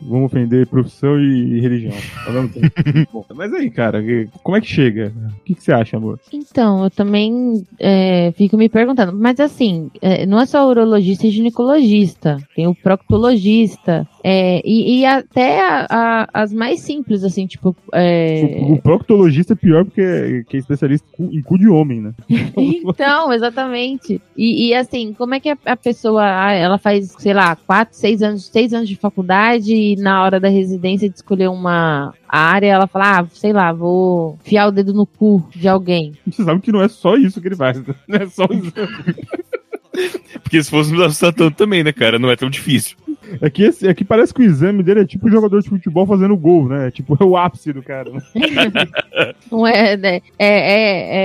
[SPEAKER 2] Vamos ofender profissão e religião. Tá? [laughs] Bom, mas aí, cara, como é que chega? O que, que você acha, amor?
[SPEAKER 3] Então, eu também é, fico me perguntando, mas assim, é, não é só urologista e ginecologista, tem o proctologista, é, e, e até a- a- as mais simples, assim, tipo. é,
[SPEAKER 2] O, o proctologista é pior porque é, que é especialista em cu de homem, né? [laughs] [laughs]
[SPEAKER 3] Então, exatamente. E, e, assim, como é que a, a pessoa, ah, ela faz, sei lá, quatro, seis anos, seis anos de faculdade e na hora da residência de escolher uma área, ela fala, ah, sei lá, vou enfiar o dedo no cu de alguém. [laughs]
[SPEAKER 2] Você sabe que não é só isso que ele faz. né? Não é só o exame.
[SPEAKER 1] Porque se fosse me assustar tanto também, né, cara? Não é tão difícil.
[SPEAKER 2] É que, esse, é que parece que o exame dele é tipo um jogador de futebol fazendo gol, né? É Tipo, é o ápice do cara. né? [laughs]
[SPEAKER 3] Não é, né? é, é,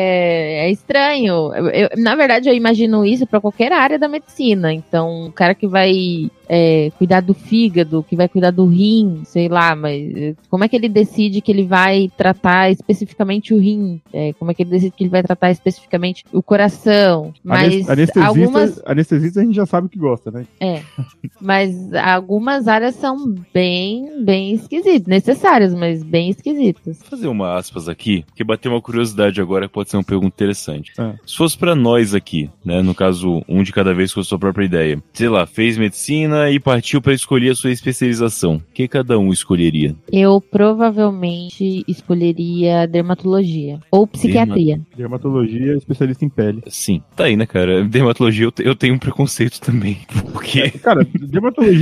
[SPEAKER 3] é, é estranho. Eu- eu- na verdade, eu imagino isso para qualquer área da medicina. Então, o cara que vai é, cuidar do fígado, que vai cuidar do rim, sei lá, mas eh, como é que ele decide que ele vai tratar especificamente o rim? É, como é que ele decide que ele vai tratar especificamente o coração? Mas
[SPEAKER 2] Anes- anestesista,
[SPEAKER 3] algumas
[SPEAKER 2] anestesista a gente já sabe que gosta, né?
[SPEAKER 3] é. [laughs] Mas algumas áreas são bem, bem esquisitas. Necessárias, mas bem esquisitas.
[SPEAKER 1] Vou fazer uma aspas aqui, que bateu uma curiosidade agora que pode ser uma pergunta interessante.
[SPEAKER 2] Ah.
[SPEAKER 1] Se fosse pra nós aqui, né, no caso, um de cada vez com a sua própria ideia, sei lá, fez medicina e partiu pra escolher a sua especialização, o que cada um escolheria?
[SPEAKER 3] Eu provavelmente escolheria dermatologia ou psiquiatria.
[SPEAKER 2] Dermatologia, especialista em pele.
[SPEAKER 1] Sim, tá aí, né, cara? Dermatologia eu, te- eu tenho um preconceito também, [laughs] porque...
[SPEAKER 2] Cara,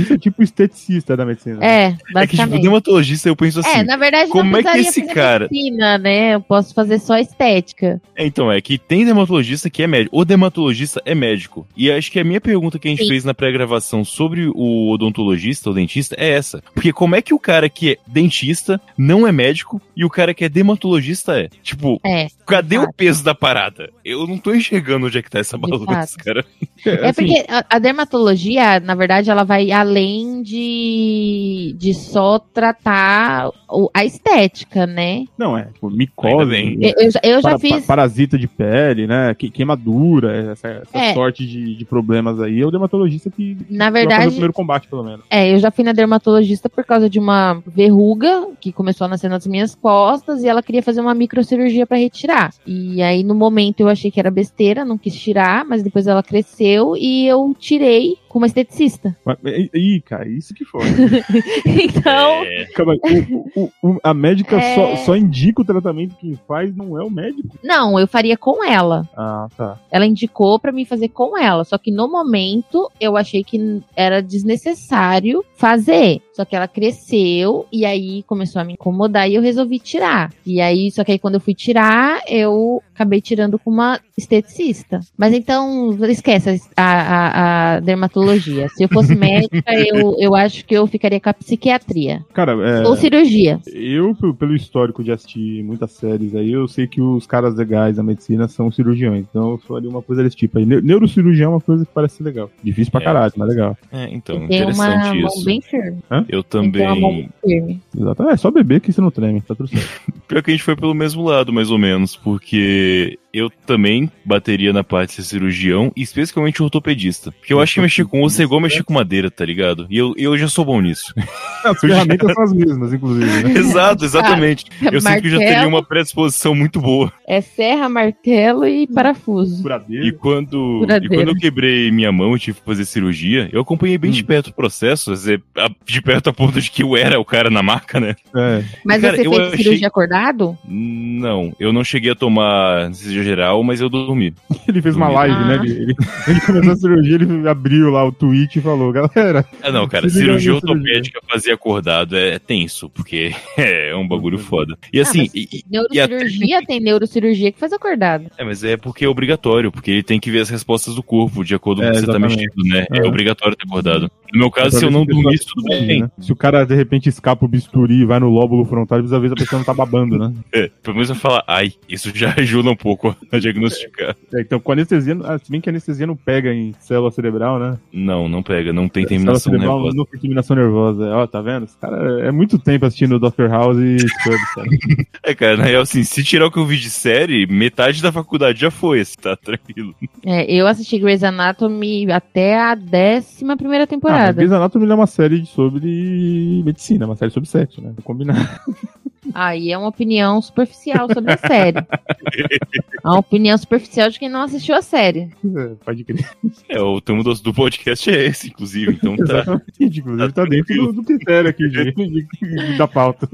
[SPEAKER 2] dermatologista é tipo esteticista da medicina.
[SPEAKER 3] É,
[SPEAKER 1] É que, tipo,
[SPEAKER 3] basicamente.
[SPEAKER 1] dermatologista eu penso assim...
[SPEAKER 3] é, na verdade
[SPEAKER 1] como é que esse
[SPEAKER 3] fazer
[SPEAKER 1] cara-
[SPEAKER 3] medicina, né? Eu posso fazer só estética.
[SPEAKER 1] É, Então, é que tem dermatologista que é médico. O dermatologista é médico. E acho que a minha pergunta que a gente
[SPEAKER 3] Sim.
[SPEAKER 1] fez na pré-gravação sobre o odontologista, o dentista, é essa. Porque como é que o cara que é dentista não é médico e o cara que é dermatologista é? Tipo,
[SPEAKER 3] É.
[SPEAKER 1] cadê
[SPEAKER 3] Exato.
[SPEAKER 1] o peso da parada? Eu não tô enxergando onde é que tá essa balança, cara.
[SPEAKER 3] É [laughs]
[SPEAKER 2] assim,
[SPEAKER 3] porque a, a dermatologia, na verdade, ela vai além de, de só tratar o- a estética, né?
[SPEAKER 2] Não, é, tipo, micose, né?
[SPEAKER 3] Eu, eu já- eu já
[SPEAKER 2] Para-
[SPEAKER 3] fiz.
[SPEAKER 2] pa- parasita de pele, né? que- Queimadura, essa, essa
[SPEAKER 3] É.
[SPEAKER 2] sorte de, de problemas aí. É o dermatologista que
[SPEAKER 3] Na
[SPEAKER 2] fazer o
[SPEAKER 3] verdade,
[SPEAKER 2] primeiro combate, pelo menos.
[SPEAKER 3] É, eu já fui na dermatologista por causa de uma verruga que começou a nascer nas minhas costas e ela queria fazer uma microcirurgia pra retirar. E aí no momento eu achei que era besteira, não quis tirar, mas depois ela cresceu e eu tirei com uma esteticista.
[SPEAKER 2] Mas- Ih, cara, isso que foi. [laughs]
[SPEAKER 3] Então,
[SPEAKER 1] É,
[SPEAKER 2] Calma aí, o- o- o- a médica
[SPEAKER 3] É.
[SPEAKER 2] só, só indica o tratamento quem faz, não é o médico.
[SPEAKER 3] não, eu faria com ela.
[SPEAKER 2] Ah, tá.
[SPEAKER 3] Ela indicou pra mim fazer com ela, só que no momento eu achei que era desnecessário fazer. Só que ela cresceu e aí começou a me incomodar e eu resolvi tirar. E aí, só que aí quando eu fui tirar, eu acabei tirando com uma esteticista. Mas então, esquece a, a- a dermatologia. Se eu fosse [laughs] médica, eu, eu acho que eu ficaria com a psiquiatria.
[SPEAKER 2] Cara, é,
[SPEAKER 3] Ou cirurgia.
[SPEAKER 2] eu, pe- pelo histórico de assistir muitas séries aí, eu sei que os caras legais da medicina são cirurgiões. Então eu faria uma coisa desse tipo aí. Ne- Neurocirurgião é uma coisa que parece ser legal. Difícil pra
[SPEAKER 1] É.
[SPEAKER 2] caralho, mas legal.
[SPEAKER 1] é, então,
[SPEAKER 3] Tem uma
[SPEAKER 1] interessante
[SPEAKER 3] mão
[SPEAKER 1] isso.
[SPEAKER 3] bem firme.
[SPEAKER 1] Eu
[SPEAKER 3] Tem que ter uma mão
[SPEAKER 1] também.
[SPEAKER 3] bem firme.
[SPEAKER 2] Exato. É só beber que você não treme, tá tudo certo. [laughs]
[SPEAKER 1] Pior que a gente foi pelo mesmo lado, mais ou menos, porque eu também bateria na parte de ser cirurgião, especialmente ortopedista. Porque eu acho que mexer com osso é igual mexer com madeira, tá ligado? E eu, eu já sou bom nisso. [laughs]
[SPEAKER 2] As ferramentas são as mesmas, inclusive, né? [laughs]
[SPEAKER 1] Exato, exatamente. Eu sinto que já teria uma predisposição muito boa.
[SPEAKER 3] É serra, martelo e parafuso.
[SPEAKER 1] E quando, e quando eu quebrei minha mão e tive que fazer cirurgia, eu acompanhei bem de perto o processo, de perto a ponto de que eu era o cara na marca, né?
[SPEAKER 2] É.
[SPEAKER 3] Mas
[SPEAKER 1] Cara,
[SPEAKER 3] você fez
[SPEAKER 1] achei-
[SPEAKER 3] cirurgia acordado?
[SPEAKER 1] Não, eu não cheguei a tomar anestesia geral, mas eu dormi. [laughs]
[SPEAKER 2] Ele fez uma
[SPEAKER 1] Ah.
[SPEAKER 2] live, né? Ele, ele, ele começou a cirurgia, ele abriu lá o tweet e falou, galera,
[SPEAKER 1] Ah, não, cara, cirurgia ortopédica fazer acordado é tenso, porque [laughs] é um bagulho foda. E assim,
[SPEAKER 3] mas-
[SPEAKER 1] e- e-
[SPEAKER 3] Neurocirurgia tem neurocirurgia que faz acordado.
[SPEAKER 1] é, mas é porque é obrigatório, porque ele tem que ver as respostas do corpo de acordo com
[SPEAKER 2] É,
[SPEAKER 1] o que você tá mexendo, né? É,
[SPEAKER 2] É.
[SPEAKER 1] obrigatório ter acordado. No meu caso,
[SPEAKER 2] Pra
[SPEAKER 1] se eu não dormisse, tudo bem.
[SPEAKER 2] né? Se o cara de repente escapa o bisturi e vai no lóbulo frontal, ver se a pessoa não tá babando, né? [laughs]
[SPEAKER 1] É, pelo menos eu falar, ai, isso já ajuda um pouco a [laughs] diagnosticar.
[SPEAKER 2] É, então, com anestesia, ah, se bem que a anestesia não pega em célula cerebral, né?
[SPEAKER 1] Não, não pega, não tem
[SPEAKER 2] célula
[SPEAKER 1] terminação
[SPEAKER 2] cerebral
[SPEAKER 1] nervosa.
[SPEAKER 2] não tem terminação nervosa. Ó, tá vendo? Esse cara é muito tempo assistindo Dr. House e Scrubs, cara. [laughs]
[SPEAKER 1] É, cara, na real, assim, se tirar o que eu vi de série, metade da faculdade já foi, assim, tá tranquilo.
[SPEAKER 3] É, eu assisti Grey's Anatomy até a décima primeira
[SPEAKER 2] Ah,
[SPEAKER 3] temporada.
[SPEAKER 2] Grey's Anatomy é uma série sobre medicina, uma série sobre sexo, né? Combinar. [laughs]
[SPEAKER 3] Aí é uma opinião superficial sobre a série. É uma opinião superficial de quem não assistiu a série.
[SPEAKER 2] É, pode crer.
[SPEAKER 1] É, o tema do, do podcast é esse, inclusive, então tá
[SPEAKER 2] Exatamente, inclusive tá dentro do, do critério aqui [laughs] de, de- da pauta.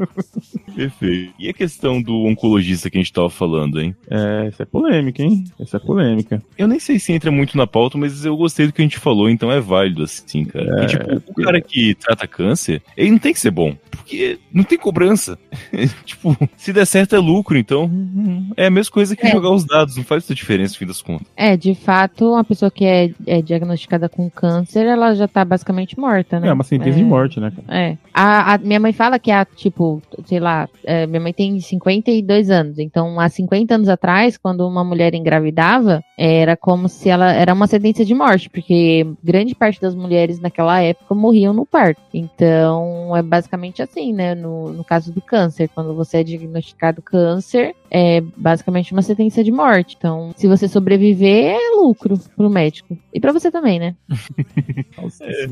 [SPEAKER 1] perfeito. E a questão do oncologista que a gente tava falando, hein?
[SPEAKER 2] É, essa é polêmica, hein? Essa é polêmica.
[SPEAKER 1] Eu nem sei se entra muito na pauta, mas eu gostei do que a gente falou, então é válido, assim, cara.
[SPEAKER 2] É,
[SPEAKER 1] E, tipo, o cara que trata câncer, ele não tem que ser bom, porque não tem cobrança. [laughs] tipo, se der certo é lucro, então é a mesma coisa que
[SPEAKER 3] É.
[SPEAKER 1] jogar os dados, não faz muita diferença no fim das contas.
[SPEAKER 3] É, de fato, uma pessoa que é, é diagnosticada com câncer, ela já tá basicamente morta, né?
[SPEAKER 2] É uma sentença de morte, né, cara?
[SPEAKER 3] É. A, a- minha mãe fala que há, tipo, sei lá, é, minha mãe tem 52 anos. Então, há 50 anos atrás, quando uma mulher engravidava, era como se ela era uma sentença de morte, porque grande parte das mulheres naquela época morriam no parto. Então, é basicamente assim, né? No, no caso do câncer, quando você é diagnosticado câncer, é basicamente uma sentença de morte. Então, se você sobreviver, é lucro pro médico. E pra você também, né? [laughs]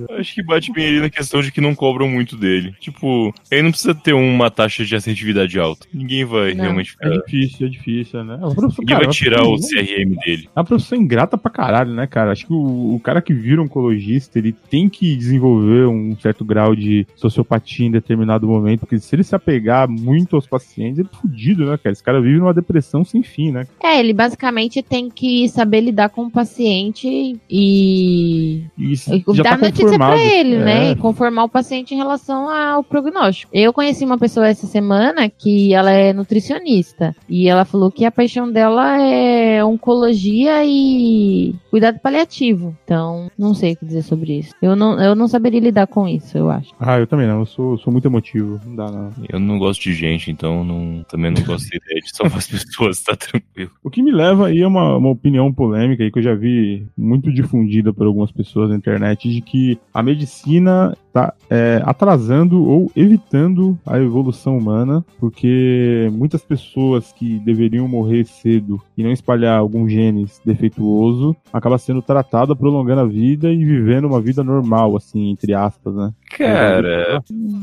[SPEAKER 1] Eu acho que bate bem ali na questão de que não cobram muito dele. Tipo, ele não precisa ter uma taxa de assertividade alta. Ninguém vai
[SPEAKER 3] Não.
[SPEAKER 1] realmente
[SPEAKER 2] É
[SPEAKER 1] ficar.
[SPEAKER 2] difícil, é difícil, né? É uma profissão,
[SPEAKER 1] Ninguém
[SPEAKER 2] cara, é
[SPEAKER 1] vai tirar o CRM dele.
[SPEAKER 2] É uma profissão ingrata pra caralho, né, cara? Acho que o, o cara que vira oncologista, ele tem que desenvolver um certo grau de sociopatia em determinado momento, porque se ele se apegar muito aos pacientes, ele é fudido, né, cara? Esse cara vive numa depressão sem fim, né?
[SPEAKER 3] É, ele basicamente tem que saber lidar com o paciente e
[SPEAKER 2] E isso
[SPEAKER 3] e
[SPEAKER 2] já
[SPEAKER 3] dar
[SPEAKER 2] tá
[SPEAKER 3] notícia pra ele, né?
[SPEAKER 2] É.
[SPEAKER 3] E conformar o paciente em relação ao prognóstico. Eu conheci uma pessoa essa semana que ela é nutricionista e ela falou que a paixão dela é oncologia e cuidado paliativo. Então, não sei o que dizer sobre isso. Eu não, eu não saberia lidar com isso, eu acho.
[SPEAKER 2] Ah, eu também não, eu sou, sou muito emotivo. Não dá, não.
[SPEAKER 1] Eu não gosto de gente, então não, também não gosto da ideia de salvar as [laughs] pessoas, tá tranquilo.
[SPEAKER 2] O que me leva aí é uma, uma opinião polêmica aí que eu já vi muito difundida por algumas pessoas na internet de que a medicina está atrasando ou evitando a evolução humana, porque muitas pessoas que deveriam morrer cedo e não espalhar algum genes defeituoso acaba sendo tratada, prolongando a vida e vivendo uma vida normal, assim, entre aspas, né?
[SPEAKER 1] Cara,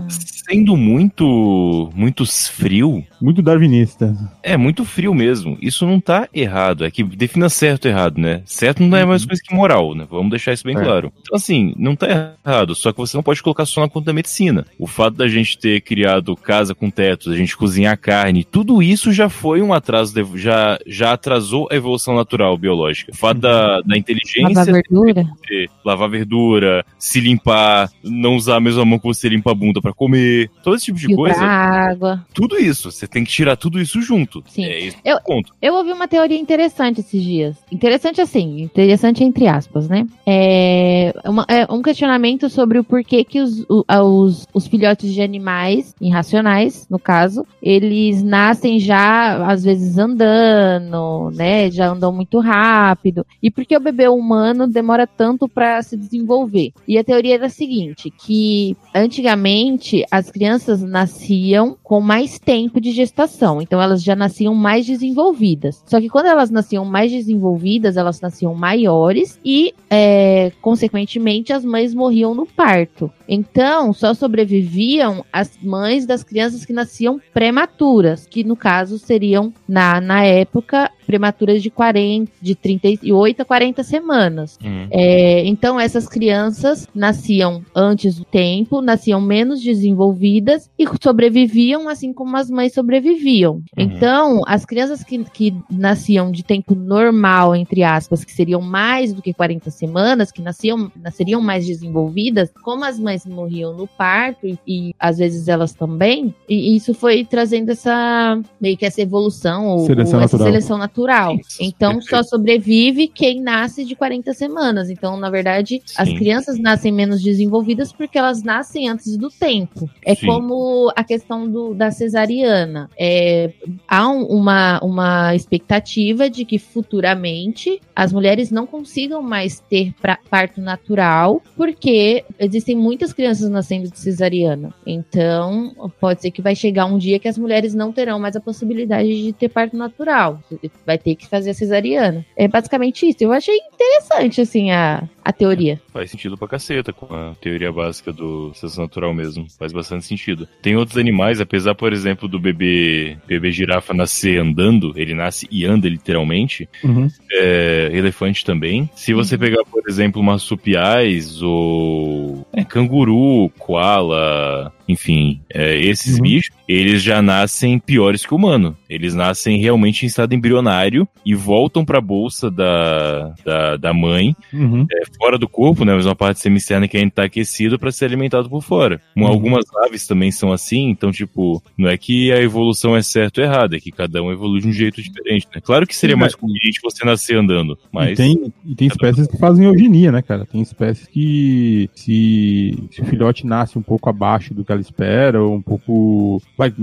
[SPEAKER 1] sendo muito, muito frio,
[SPEAKER 2] Muito darwinista.
[SPEAKER 1] É muito frio mesmo. Isso não tá errado. É que defina certo e errado, né? Certo não é mais coisa que moral, né? Vamos deixar isso bem
[SPEAKER 2] É.
[SPEAKER 1] claro. Então, assim, não tá errado. Só que você não pode colocar só na conta da medicina. O fato da gente ter criado casa com tetos, a gente cozinhar carne, tudo isso já foi um atraso, de- já, já atrasou a evolução natural biológica. O fato da, da inteligência
[SPEAKER 3] Lavar verdura?
[SPEAKER 1] você lavar verdura, se limpar, não usar a mesma mão que você limpa a bunda pra comer, todo esse tipo de
[SPEAKER 3] Filtrar
[SPEAKER 1] coisa,
[SPEAKER 3] água.
[SPEAKER 1] tudo isso, você tem que tirar tudo isso junto.
[SPEAKER 3] Sim.
[SPEAKER 1] É
[SPEAKER 3] Eu-
[SPEAKER 1] ponto.
[SPEAKER 3] Eu ouvi uma teoria interessante esses dias. Interessante assim, interessante entre aspas, né? É, uma- é um questionamento sobre o porquê que os, os, os filhotes de animais, irracionais, no caso, eles nascem já, às vezes, andando, né? Já andam muito rápido. E por que o bebê humano demora tanto para se desenvolver? E a teoria era a seguinte, que antigamente as crianças nasciam com mais tempo de gestação, então elas já nasciam mais desenvolvidas. Só que quando elas nasciam mais desenvolvidas, elas nasciam maiores e, é, consequentemente, as mães morriam no parto. Então, só sobreviviam as mães das crianças que nasciam prematuras, que no caso seriam, na, na época, prematuras de 40, de 38 a 40 semanas.
[SPEAKER 1] Uhum.
[SPEAKER 3] É, então, essas crianças nasciam antes do tempo, nasciam menos desenvolvidas e sobreviviam assim como as mães sobreviviam. Então, as crianças que, que nasciam de tempo normal, entre aspas, que seriam mais do que 40 semanas, que nasciam, nasceriam mais desenvolvidas, como as mães morriam no parto e, e às vezes elas também, e isso foi trazendo essa meio que essa evolução ou,
[SPEAKER 2] Seleção
[SPEAKER 3] ou essa seleção natural.
[SPEAKER 1] Isso,
[SPEAKER 3] Então
[SPEAKER 1] perfeito.
[SPEAKER 3] só sobrevive quem nasce de 40 semanas. Então, na verdade, as
[SPEAKER 1] Sim.
[SPEAKER 3] crianças nascem menos desenvolvidas porque elas nascem antes do tempo. É
[SPEAKER 1] Sim.
[SPEAKER 3] como a questão do, da cesariana. É, há um- uma, uma expectativa de que futuramente as mulheres não consigam mais ter pra- parto natural, porque existem muitas crianças nascendo de cesariana. Então, pode ser que vai chegar um dia que as mulheres não terão mais a possibilidade de ter parto natural. Vai ter que fazer a cesariana. É basicamente isso. Eu achei interessante, assim, a, a teoria.
[SPEAKER 1] Faz sentido pra caceta com a teoria básica do seleção natural mesmo. Faz bastante sentido. Tem outros animais, apesar, por exemplo, do bebê, bebê girafa nascer andando, ele nasce e anda literalmente.
[SPEAKER 2] Uhum.
[SPEAKER 1] É, elefante também. Se você
[SPEAKER 3] Uhum.
[SPEAKER 1] pegar, por exemplo, marsupiais ou é, canguru, koala, enfim, é, esses
[SPEAKER 2] Uhum.
[SPEAKER 1] bichos, eles já nascem piores que o humano. Eles nascem realmente em estado embrionário e voltam pra bolsa da, da, da mãe
[SPEAKER 2] Uhum.
[SPEAKER 1] é, fora do corpo, né? Mas uma parte semicerna que ainda tá aquecido para ser alimentado por fora.
[SPEAKER 2] Uhum.
[SPEAKER 1] Algumas aves também são assim, então, tipo, não é que a evolução é certa ou errada, é que cada um evolui de um jeito diferente, né? Claro que seria
[SPEAKER 2] Sim,
[SPEAKER 1] mais conveniente você nascer andando,
[SPEAKER 2] E
[SPEAKER 1] mas.
[SPEAKER 2] tem, e tem espécies que fazem eugenia, né, cara? Tem espécies que, se, se o filhote nasce um pouco abaixo do que ela espera, ou um pouco, vai,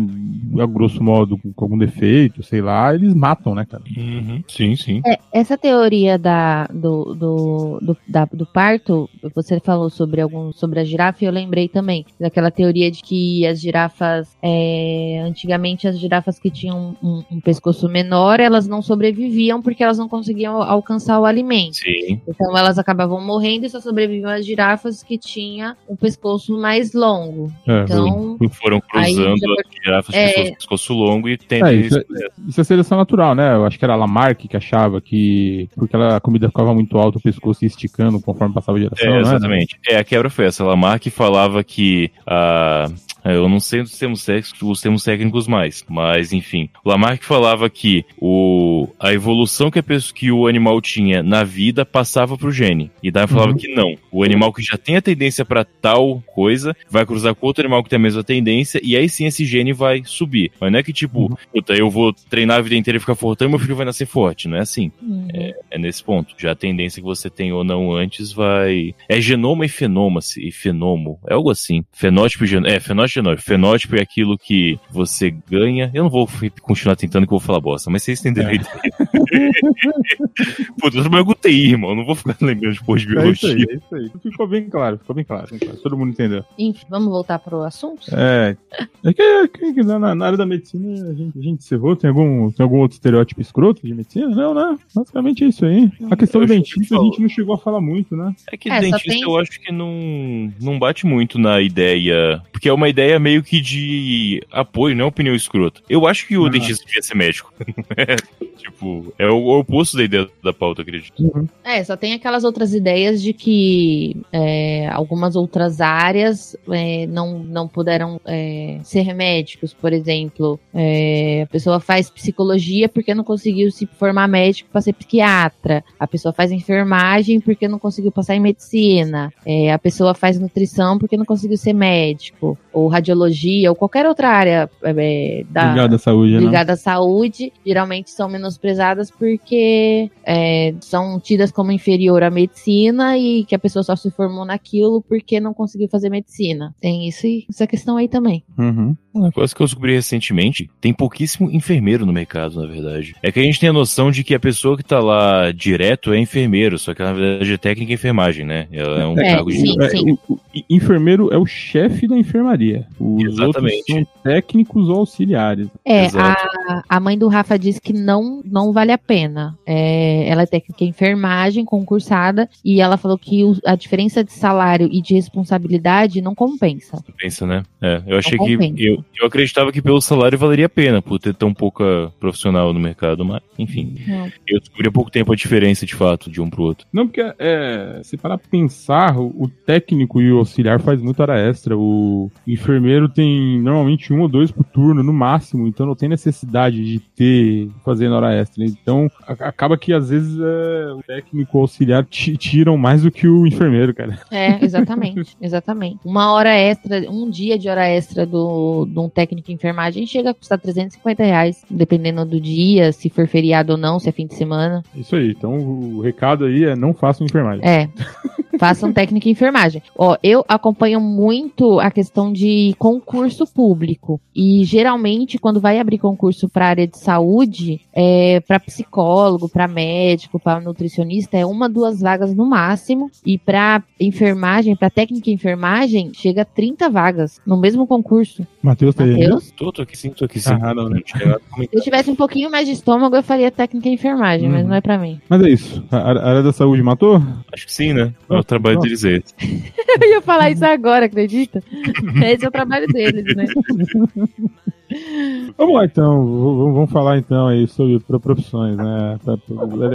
[SPEAKER 2] a grosso modo, com algum defeito, sei lá, eles matam, né, cara?
[SPEAKER 1] Uhum, Sim, sim.
[SPEAKER 3] É, essa teoria da, do, do, do, da- do parto, você falou sobre algum sobre a girafa, e eu lembrei também daquela teoria de que as girafas, é, antigamente as girafas que tinham um, um pescoço menor, elas não sobreviviam porque elas não conseguiam alcançar o alimento.
[SPEAKER 1] Sim.
[SPEAKER 3] Então elas acabavam morrendo e só sobreviviam as girafas que tinham um pescoço mais longo.
[SPEAKER 2] É,
[SPEAKER 3] Então, [laughs]
[SPEAKER 1] Foram
[SPEAKER 3] Aí,
[SPEAKER 1] cruzando
[SPEAKER 3] já
[SPEAKER 1] as girafas
[SPEAKER 3] é.
[SPEAKER 1] com pessoas com pescoço longo e
[SPEAKER 2] É,
[SPEAKER 1] tentem.
[SPEAKER 2] isso, é, isso é seleção natural, né? Eu acho que era a Lamarck que achava que porque ela- a comida ficava muito alta, o pescoço ia esticando conforme passava a geração,
[SPEAKER 1] É,
[SPEAKER 2] né?
[SPEAKER 1] exatamente. É, a quebra foi essa. Lamarck falava que a. Eu não sei os termos, técnicos, os termos técnicos mais, mas enfim. O Lamarck falava que o, a evolução que, a pessoa, que o animal tinha na vida passava pro gene. E Darwin falava
[SPEAKER 2] Uhum.
[SPEAKER 1] que não. O animal que já tem a tendência para tal coisa vai cruzar com outro animal que tem a mesma tendência e aí sim esse gene vai subir. Mas não é que tipo,
[SPEAKER 2] Uhum.
[SPEAKER 1] puta, eu vou treinar a vida inteira e ficar fortão e meu filho vai nascer forte. Não é assim.
[SPEAKER 3] uhum.
[SPEAKER 1] É nesse ponto. Já a tendência que você tem ou não antes vai. É genoma e fenoma, se- e fenomo. É algo assim. Fenótipo e genoma. É, fenótipo genótipo. Fenótipo é aquilo que você ganha. Eu não vou continuar tentando que eu vou falar bosta, mas vocês entenderam a ideia. [laughs] Puta, eu trabalho com TI, irmão. Eu não vou ficar [laughs] lembrando de porra de
[SPEAKER 2] É isso aí,
[SPEAKER 1] biologia.
[SPEAKER 2] é isso aí. Ficou bem claro, ficou bem claro. bem claro. Todo mundo entendeu.
[SPEAKER 3] Enfim, vamos voltar pro assunto?
[SPEAKER 2] É. É que, é que na, na área da medicina a gente, a gente se errou. Tem algum, tem algum outro estereótipo escroto de medicina? Não, né? Basicamente é isso aí. A questão
[SPEAKER 1] Eu
[SPEAKER 2] do
[SPEAKER 1] acho que
[SPEAKER 2] dentista a gente não chegou a falar muito, né?
[SPEAKER 1] É que
[SPEAKER 3] É,
[SPEAKER 1] dentista
[SPEAKER 3] tem-
[SPEAKER 1] eu acho que não, não bate muito na ideia. Porque é uma ideia meio que de apoio, não é opinião escrota. Eu acho que o
[SPEAKER 2] Ah.
[SPEAKER 1] dentista devia ser médico. É, [laughs] tipo, é o, oposto da ideia da pauta, acredito.
[SPEAKER 3] É, só tem aquelas outras ideias de que é, algumas outras áreas é, não, não puderam é, ser médicos, por exemplo. É, a pessoa faz psicologia porque não conseguiu se formar médico para ser psiquiatra. A pessoa faz enfermagem porque não conseguiu passar em medicina. É, a pessoa faz nutrição porque não conseguiu ser médico. Ou radiologia, ou qualquer outra área é, da,
[SPEAKER 2] Ligado à saúde, né?
[SPEAKER 3] ligadas à saúde, geralmente são menosprezadas porque é, são tidas como inferior à medicina e que a pessoa só se formou naquilo porque não conseguiu fazer medicina. Tem isso e essa questão aí também.
[SPEAKER 2] Uhum.
[SPEAKER 1] Um negócio que eu descobri recentemente, tem pouquíssimo enfermeiro no mercado, na verdade. É que a gente tem a noção de que a pessoa que tá lá direto é enfermeiro, só que na verdade é técnica em enfermagem, né? Ela é um
[SPEAKER 3] É,
[SPEAKER 1] cargo de...
[SPEAKER 3] sim,
[SPEAKER 2] É,
[SPEAKER 3] sim.
[SPEAKER 2] o- E enfermeiro é o chefe da enfermaria. Os
[SPEAKER 1] Exatamente.
[SPEAKER 2] outros são técnicos ou auxiliares.
[SPEAKER 3] É, a, a mãe do Rafa disse que não, não vale a pena. É, ela é técnica em enfermagem, concursada, e ela falou que o- a diferença de salário e de responsabilidade não compensa.
[SPEAKER 1] Pensa, né? É, eu achei que.
[SPEAKER 3] compensa.
[SPEAKER 1] Eu, eu acreditava que pelo salário valeria a pena, por ter tão pouca profissional no mercado, mas, enfim.
[SPEAKER 3] Não.
[SPEAKER 1] Eu descobri há pouco tempo a diferença, de fato, de um pro outro.
[SPEAKER 2] Não, porque é, se parar pra pensar, o, o técnico e o auxiliar faz muita hora extra. O enfermeiro tem normalmente um ou dois por turno, no máximo, então não tem necessidade de ter fazendo hora extra. Então acaba que às vezes é, o técnico o auxiliar ti- tiram mais do que o enfermeiro, cara.
[SPEAKER 3] É, exatamente, [laughs] exatamente. Uma hora extra, um dia de hora extra do, de um técnico em enfermagem chega a custar 350 reais, dependendo do dia, se for feriado ou não, se é fim de semana.
[SPEAKER 2] Isso aí. Então o recado aí é não façam enfermagem.
[SPEAKER 3] É. Façam técnica em enfermagem. Ó, eu acompanho muito a questão de concurso público. E geralmente, quando vai abrir concurso para área de saúde, é para psicólogo, para médico, para nutricionista, é uma, duas vagas no máximo. E para enfermagem, para técnica em enfermagem, chega a 30 vagas no mesmo concurso.
[SPEAKER 2] Matheus tá aí ainda?
[SPEAKER 3] Matheus?
[SPEAKER 1] Tô, tô aqui sim, tô aqui sim.
[SPEAKER 2] Ah, não, né?
[SPEAKER 3] Se eu tivesse um pouquinho mais de estômago, eu faria técnica em enfermagem, mas
[SPEAKER 2] Uhum.
[SPEAKER 3] não é para mim.
[SPEAKER 2] Mas é isso. A, a área da saúde matou?
[SPEAKER 1] Acho que sim, né? É o trabalho
[SPEAKER 2] Nossa.
[SPEAKER 1] deles é. [laughs]
[SPEAKER 3] Eu ia falar isso agora, acredita? Esse [laughs] é o trabalho deles, né? [laughs]
[SPEAKER 2] Vamos lá então, vamos falar então aí sobre pro- profissões, né? Pra-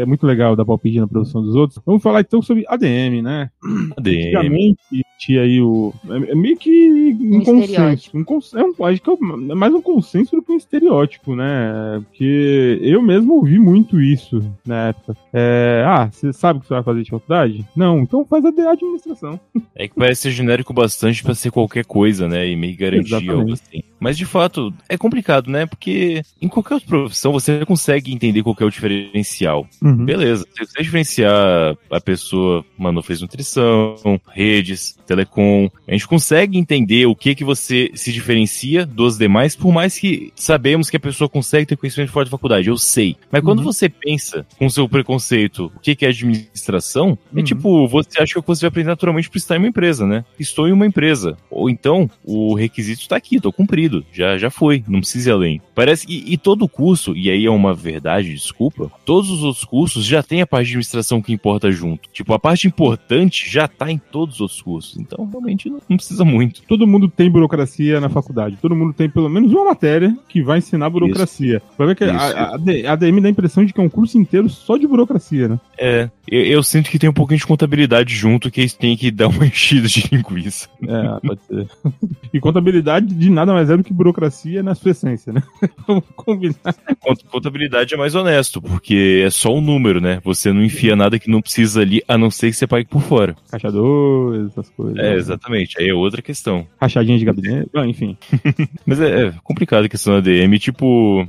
[SPEAKER 2] É muito legal dar palpite na profissão dos outros. Vamos falar então sobre ADM, né?
[SPEAKER 1] ADM.
[SPEAKER 2] Antigamente tinha aí o. É é meio que um,
[SPEAKER 3] Um
[SPEAKER 2] consenso. Um cons- é um, acho que é é mais um consenso do que um estereótipo, né? Porque eu mesmo ouvi muito isso na época. É, ah, você sabe o que você vai fazer de faculdade? Não, então faz a de administração.
[SPEAKER 1] É que parece ser genérico bastante pra ser qualquer coisa, né? E meio
[SPEAKER 2] Exatamente.
[SPEAKER 1] algo assim. Mas de fato, é complicado, né? Porque em qualquer outra profissão você consegue entender qual que é o diferencial.
[SPEAKER 2] Uhum.
[SPEAKER 1] Beleza, você consegue diferenciar a pessoa, mano, fez nutrição, redes, telecom. A gente consegue entender o que que você se diferencia dos demais, por mais que sabemos que a pessoa consegue ter conhecimento fora da faculdade. Eu sei. Mas quando
[SPEAKER 2] Uhum.
[SPEAKER 1] você pensa com seu preconceito o que que é administração, é
[SPEAKER 2] Uhum.
[SPEAKER 1] tipo, você acha que você vai aprender naturalmente por estar em uma empresa, né? Estou em uma empresa. Ou então, o requisito está aqui, tô cumprido. Já, já foi, não precisa ir além. Parece e, e todo curso, e aí é uma verdade, desculpa, todos os outros cursos já tem a parte de administração que importa junto. Tipo, a parte importante já tá em todos os outros cursos. Então, realmente, não, não precisa muito.
[SPEAKER 2] Todo mundo tem burocracia na faculdade. Todo mundo tem pelo menos uma matéria que vai ensinar burocracia. Vai ver que a,
[SPEAKER 1] Isso.
[SPEAKER 2] a, a ADM dá a impressão de que é um curso inteiro só de burocracia, né?
[SPEAKER 1] É, eu, eu sinto que tem um pouquinho de contabilidade junto, que eles têm que dar uma [laughs] enchida de linguiça.
[SPEAKER 2] É, pode ser. [laughs] E contabilidade de nada mais é do que burocracia na sua essência, né? [laughs] Vamos combinar.
[SPEAKER 1] Cont- Contabilidade é mais honesto, porque é só um número, né? Você não enfia nada que não precisa ali, a não ser que você pague por fora.
[SPEAKER 2] Caixa 2, essas coisas.
[SPEAKER 1] É, exatamente. Aí é outra questão.
[SPEAKER 2] Rachadinha de gabinete. Ah, enfim. [laughs]
[SPEAKER 1] Mas é, é complicado a questão da DM. Tipo,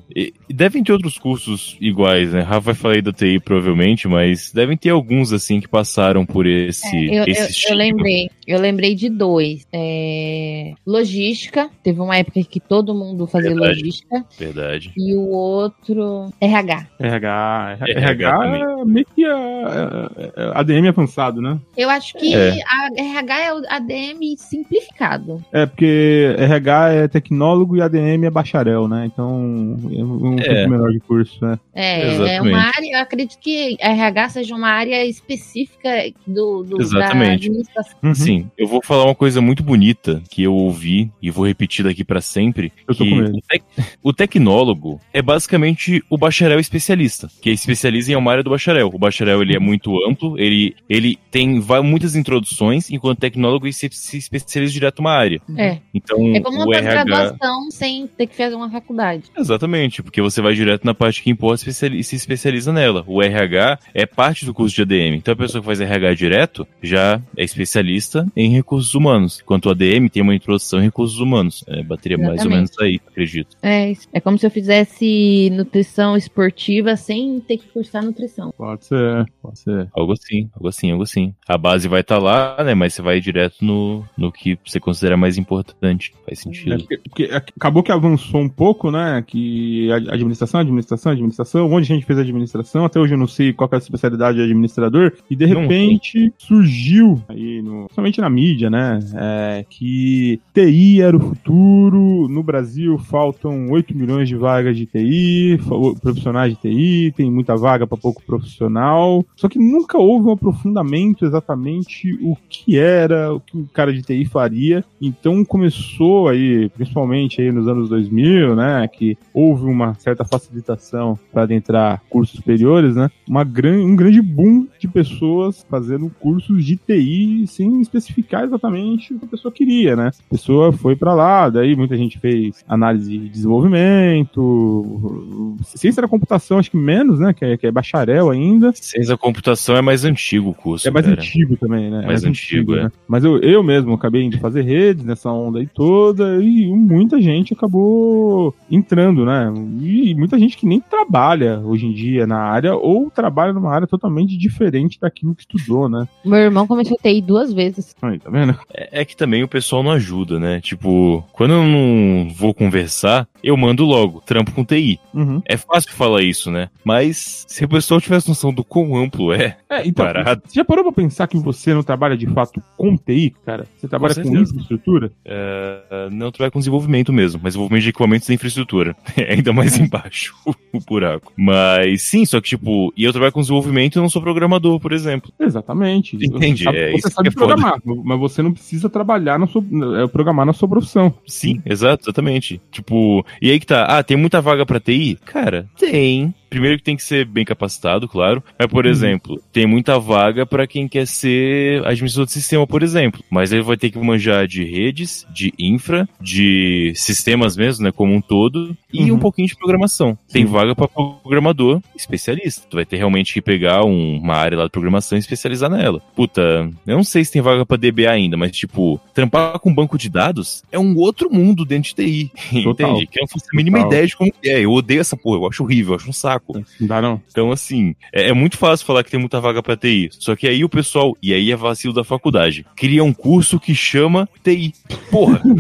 [SPEAKER 1] devem ter outros cursos iguais, né? Rafa vai falar aí da TI provavelmente, mas devem ter alguns, assim, que passaram por esse,
[SPEAKER 3] É, eu,
[SPEAKER 1] esse
[SPEAKER 3] eu- eu lembrei, eu lembrei de dois. É, logística, teve uma época que todo mundo fazia
[SPEAKER 1] Verdade.
[SPEAKER 3] logística,
[SPEAKER 1] Verdade.
[SPEAKER 3] e o outro RH.
[SPEAKER 2] RH.
[SPEAKER 1] RH
[SPEAKER 2] RH é meio que a, a- a ADM avançado, né?
[SPEAKER 3] Eu acho que
[SPEAKER 1] É.
[SPEAKER 3] a RH é o ADM simplificado.
[SPEAKER 2] É, porque RH é tecnólogo e ADM é bacharel, né? Então, é um
[SPEAKER 1] É.
[SPEAKER 2] pouco menor de curso, né?
[SPEAKER 3] É, é
[SPEAKER 1] Exatamente.
[SPEAKER 3] uma área, eu acredito que RH seja uma área específica do, do da
[SPEAKER 1] Exatamente.
[SPEAKER 3] administração.
[SPEAKER 2] Uhum.
[SPEAKER 1] Sim, eu vou falar uma coisa muito bonita que eu ouvi e vou repetir daqui pra sempre.
[SPEAKER 2] Eu tô
[SPEAKER 1] que
[SPEAKER 2] com medo.
[SPEAKER 1] o, tec- o tecnólogo é basicamente o bacharel especialista, que especializa em uma área do bacharel. O bacharel ele é muito amplo, ele, ele tem muitas introduções, enquanto o tecnólogo ele se, se especializa direto numa área.
[SPEAKER 3] É,
[SPEAKER 1] Então,
[SPEAKER 3] é como
[SPEAKER 1] o
[SPEAKER 3] uma
[SPEAKER 1] RH.
[SPEAKER 3] graduação sem ter que fazer uma faculdade.
[SPEAKER 1] Exatamente, porque você vai direto na parte que importa especiali- e se especializa nela. O RH é parte do curso de ADM. Então a pessoa que faz RH direto já é especialista em recursos humanos. Enquanto o ADM tem uma introdução em recursos humanos. É, bateria mais ou
[SPEAKER 3] Exatamente.
[SPEAKER 1] menos aí, acredito.
[SPEAKER 3] É, isso É como se eu fizesse nutrição esportiva sem ter que cursar nutrição.
[SPEAKER 2] Pode ser, pode ser.
[SPEAKER 1] Algo assim, algo assim, algo assim. A base vai estar lá, né? Mas você vai direto no, no que você considera mais importante. Faz
[SPEAKER 2] É,
[SPEAKER 1] sentido.
[SPEAKER 2] porque, porque acabou que avançou um pouco, né? Que administração, administração, administração. Um monte de gente fez administração. Até hoje eu não sei qual que é a especialidade de administrador. E de repente surgiu aí, no, somente na mídia, né? é, que TI era o futuro. No Brasil faltam 8 milhões de vagas de TI, profissionais de TI, tem muita vaga para pouco profissional. Só que nunca houve um aprofundamento exatamente o que era, o que o cara de TI faria. Então começou aí, principalmente aí nos anos 2000, né, que houve uma certa facilitação para adentrar cursos superiores, né, uma gran, um grande boom de pessoas fazendo cursos de TI sem especificar exatamente o que a pessoa queria, né. A pessoa foi para lá, daí muita gente fez análise de desenvolvimento, ciência da computação acho que menos, né, que é, que é bacharel ainda.
[SPEAKER 1] Ciência da computação é mais antigo o curso.
[SPEAKER 2] É mais
[SPEAKER 1] cara.
[SPEAKER 2] antigo também, né?
[SPEAKER 1] Mais antigo, é.
[SPEAKER 2] né? Mas eu, eu mesmo acabei indo fazer redes nessa onda aí toda e muita gente acabou entrando, né? E muita gente que nem trabalha hoje em dia na área ou trabalha numa área totalmente diferente daquilo que estudou, né?
[SPEAKER 3] Meu irmão começou a TI duas vezes.
[SPEAKER 2] Aí, tá vendo?
[SPEAKER 1] É, é que também o pessoal não ajuda, né? Tipo, quando eu não vou conversar, eu mando logo, trampo com TI.
[SPEAKER 2] Uhum.
[SPEAKER 1] É fácil falar isso, né? Mas se o pessoal tivesse noção do quão amplo é,
[SPEAKER 2] É, então,
[SPEAKER 1] Parado.
[SPEAKER 2] você já parou pra pensar que você não trabalha de fato com TI, cara? Você trabalha com,
[SPEAKER 1] certeza.
[SPEAKER 2] infraestrutura?
[SPEAKER 1] é, não trabalha com desenvolvimento mesmo, mas desenvolvimento de equipamentos e infraestrutura. [laughs] É ainda mais [laughs] embaixo [laughs] o buraco. Mas sim, só que tipo, e eu trabalho com desenvolvimento e não sou programador, por exemplo.
[SPEAKER 2] Exatamente.
[SPEAKER 1] Entendi,
[SPEAKER 2] Você sabe,
[SPEAKER 1] é,
[SPEAKER 2] você
[SPEAKER 1] isso
[SPEAKER 2] sabe
[SPEAKER 1] é foda.
[SPEAKER 2] programar, mas você não precisa trabalhar na sua, programar na sua profissão.
[SPEAKER 1] Sim, exato, exatamente. Tipo, e aí que tá, ah, tem muita vaga pra TI? Cara, tem. Primeiro que tem que ser bem capacitado, claro. Mas, por
[SPEAKER 2] Uhum.
[SPEAKER 1] exemplo, tem muita vaga pra quem quer ser administrador de sistema, por exemplo. Mas ele vai ter que manjar de redes, de infra, de sistemas mesmo, né, como um todo, e
[SPEAKER 2] Uhum.
[SPEAKER 1] um pouquinho de programação. Tem vaga pra programador especialista. Tu vai ter realmente que pegar um- uma área lá de programação e especializar nela. Puta, eu não sei se tem vaga pra DBA ainda, mas tipo, trampar com banco de dados é um outro mundo dentro de TI. [laughs]
[SPEAKER 2] Total.
[SPEAKER 1] Entende? Que eu não faço a mínima
[SPEAKER 2] Total.
[SPEAKER 1] ideia de como é. Eu odeio essa porra, eu acho horrível, eu acho um saco.
[SPEAKER 2] Não dá, não.
[SPEAKER 1] Então, assim, é, é muito fácil falar que tem muita vaga pra TI. Só que aí o pessoal, e aí é vacilo da faculdade, cria um curso que chama TI. Porra, [laughs]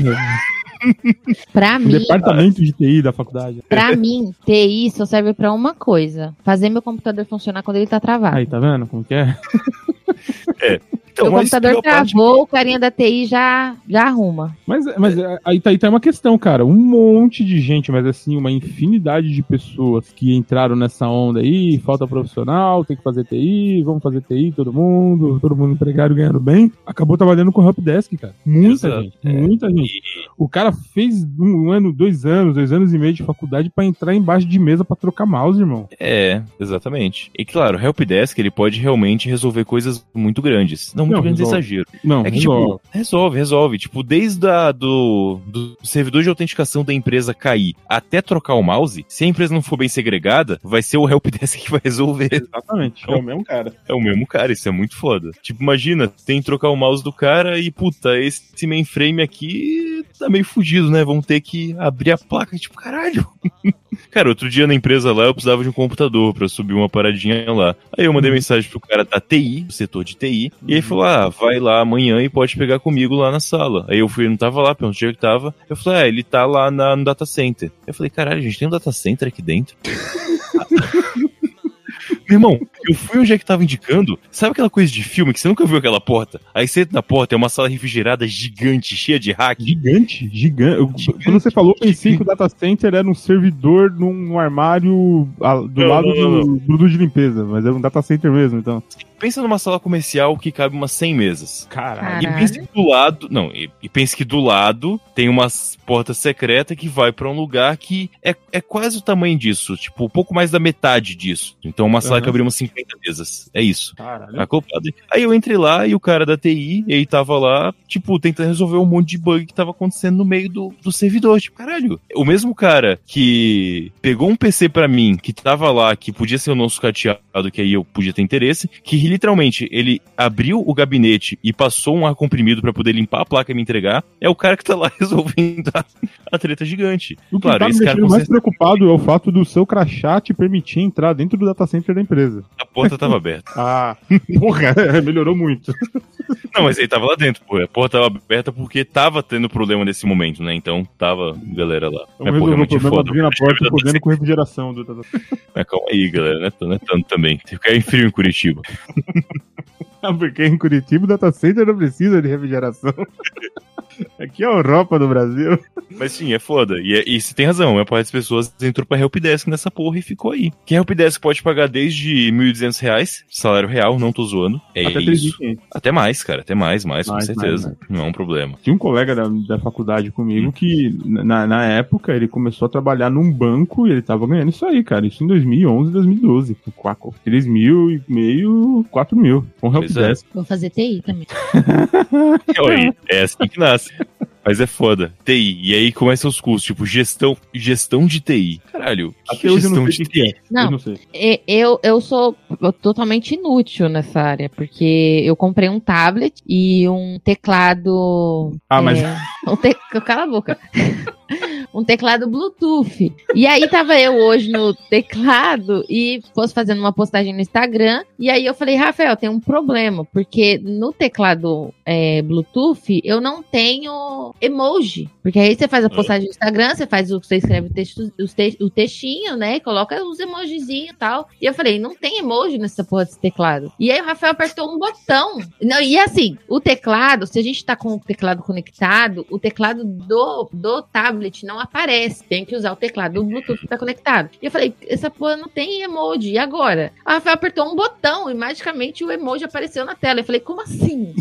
[SPEAKER 3] Pra mim,
[SPEAKER 2] departamento de TI da faculdade.
[SPEAKER 3] pra mim, TI só serve pra uma coisa: fazer meu computador funcionar quando ele tá travado.
[SPEAKER 2] Aí, tá vendo como que é? [laughs]
[SPEAKER 1] então,
[SPEAKER 3] o computador travou, o carinha da TI já, já arruma.
[SPEAKER 2] Mas, mas é, aí, tá, aí tá uma questão, cara. Um monte de gente, mas assim, uma infinidade de pessoas que entraram nessa onda aí, falta profissional, tem que fazer TI, vamos fazer TI, todo mundo, todo mundo empregado ganhando bem. Acabou trabalhando com Helpdesk, cara. Muita
[SPEAKER 1] Exato,
[SPEAKER 2] gente,
[SPEAKER 1] é.
[SPEAKER 2] muita gente. O cara fez um, ano, dois anos, dois anos e meio de faculdade pra entrar embaixo de mesa pra trocar mouse, irmão.
[SPEAKER 1] É, exatamente. E claro, o Helpdesk ele pode realmente resolver coisas muito grandes. Não, muito
[SPEAKER 2] Não,
[SPEAKER 1] grandes é
[SPEAKER 2] resolve.
[SPEAKER 1] exagero.
[SPEAKER 2] Não,
[SPEAKER 1] É que,
[SPEAKER 2] resolve.
[SPEAKER 1] tipo, resolve, resolve. Tipo, desde a, do, do servidor de autenticação da empresa cair até trocar o mouse, se a empresa não for bem segregada, vai ser o helpdesk [laughs] que vai resolver.
[SPEAKER 2] Exatamente, é o mesmo cara.
[SPEAKER 1] É o mesmo cara, isso é muito foda. Tipo, imagina, tem que trocar o mouse do cara e, puta, esse mainframe aqui tá meio fudido, né? Vão ter que abrir a placa, tipo, caralho. [laughs] cara, outro dia na empresa lá eu precisava de um computador pra subir uma paradinha lá. Aí eu mandei mensagem pro cara da TI, do setor de TI, e ele falou: ah, vai lá amanhã e pode pegar comigo lá na sala. Aí eu fui, não tava lá, perguntei onde que tava. Eu falei: ah, ele tá lá na- no data center. Eu falei: caralho, a gente tem um data center aqui dentro? [laughs] Meu irmão, eu fui onde é que tava indicando. Sabe aquela coisa de filme que você nunca viu aquela porta? Aí você entra na porta, é uma sala refrigerada gigante, cheia de hack.
[SPEAKER 2] Gigante, gigante. Eu-
[SPEAKER 1] Gigante,
[SPEAKER 2] Quando você falou, eu pensei que o data center era um servidor num, num armário ah, do
[SPEAKER 1] Não,
[SPEAKER 2] lado
[SPEAKER 1] não, não,
[SPEAKER 2] do produto de limpeza, mas era um data center mesmo, então.
[SPEAKER 1] Pensa numa sala comercial que cabe umas 100 mesas.
[SPEAKER 2] Caralho.
[SPEAKER 1] E pense que do lado. Não, e, e pense que do lado tem uma porta secreta que vai pra um lugar que é, é quase o tamanho disso. Tipo, um pouco mais da metade disso. Então, uma sala
[SPEAKER 2] Aham.
[SPEAKER 1] que abriria umas 50 50 mesas. É isso.
[SPEAKER 2] Caralho.
[SPEAKER 1] Aí eu entrei lá e o cara da TI, ele tava lá, tipo, tentando resolver um monte de bug que tava acontecendo no meio do, do servidor. Tipo, caralho. O mesmo cara que pegou um PC pra mim, que tava lá, que podia ser o nosso cateado, que aí eu podia ter interesse, que literalmente ele abriu o gabinete e passou um ar comprimido pra poder limpar a placa e me entregar, é o cara que tá lá [laughs] resolvendo a, a treta gigante.
[SPEAKER 2] O que
[SPEAKER 1] Claro,
[SPEAKER 2] tá me deixando mais preocupado é o fato do seu crachá te permitir entrar dentro do data center da empresa.
[SPEAKER 1] A porta tava aberta. [laughs]
[SPEAKER 2] Ah, [laughs] porra, melhorou muito. [laughs]
[SPEAKER 1] Não, mas ele tava lá dentro, pô. A porta tava aberta porque tava tendo problema nesse momento, né? Então tava galera lá. Porra, é muito
[SPEAKER 2] problema
[SPEAKER 1] foda.
[SPEAKER 2] abrindo a porta podendo
[SPEAKER 1] center.
[SPEAKER 2] com refrigeração do.
[SPEAKER 1] Mas calma aí, galera, né? Não é tanto também. Tem que ficar em frio em Curitiba.
[SPEAKER 2] Ah, porque em Curitiba o data center não precisa de refrigeração. Aqui é a Europa do Brasil. [laughs]
[SPEAKER 1] Mas sim, é foda. E, é- e você tem razão, a maior parte das pessoas entrou pra Helpdesk nessa porra e ficou aí. Que a Helpdesk pode pagar desde 1.200 reais, salário real, não tô zoando. É
[SPEAKER 2] Até
[SPEAKER 1] isso.
[SPEAKER 2] 3.500.
[SPEAKER 1] Até mais, cara, até mais, mais, com
[SPEAKER 2] Mais,
[SPEAKER 1] certeza.
[SPEAKER 2] mais,
[SPEAKER 1] Não é um problema.
[SPEAKER 2] Tinha um colega da, da faculdade comigo que, na, na época, ele começou a trabalhar num banco e ele tava ganhando isso aí, cara. Isso em 2011, 2012. Com quaco. 3 mil e meio, 4 mil. Com
[SPEAKER 1] Pois é.
[SPEAKER 2] helpdesk.
[SPEAKER 3] Vou fazer TI também. [laughs]
[SPEAKER 1] Oi, é assim que nasce. Mas é foda. TI. E aí começam os cursos, tipo, gestão, gestão de TI. Caralho, que
[SPEAKER 2] Até
[SPEAKER 1] que é
[SPEAKER 2] hoje eu não
[SPEAKER 1] gestão
[SPEAKER 2] sei
[SPEAKER 1] de
[SPEAKER 2] é.
[SPEAKER 1] TI?
[SPEAKER 3] Não.
[SPEAKER 2] Eu não.
[SPEAKER 3] E- Eu, eu sou totalmente inútil nessa área, porque eu comprei um tablet e um teclado.
[SPEAKER 2] Ah, mas-
[SPEAKER 3] é, um te... Cala a boca. [laughs] um teclado Bluetooth. E aí tava eu hoje no teclado e fosse fazendo uma postagem no Instagram. E aí eu falei, Rafael, tem um problema, porque no teclado é, Bluetooth eu não tenho emoji. Porque aí você faz a postagem no Instagram, você faz o você escreve o, texto, o textinho, né? Coloca os emojizinhos e tal. E eu falei, não tem emoji nessa porra desse teclado. E aí o Rafael apertou um botão. Não, e assim, o teclado, se a gente tá com o teclado conectado, o teclado do, do tablet não aparece. Tem que usar o teclado do Bluetooth que tá conectado. E eu falei, essa porra não tem emoji. E agora? O Rafael apertou um botão e magicamente o emoji apareceu na tela. Eu falei, como assim?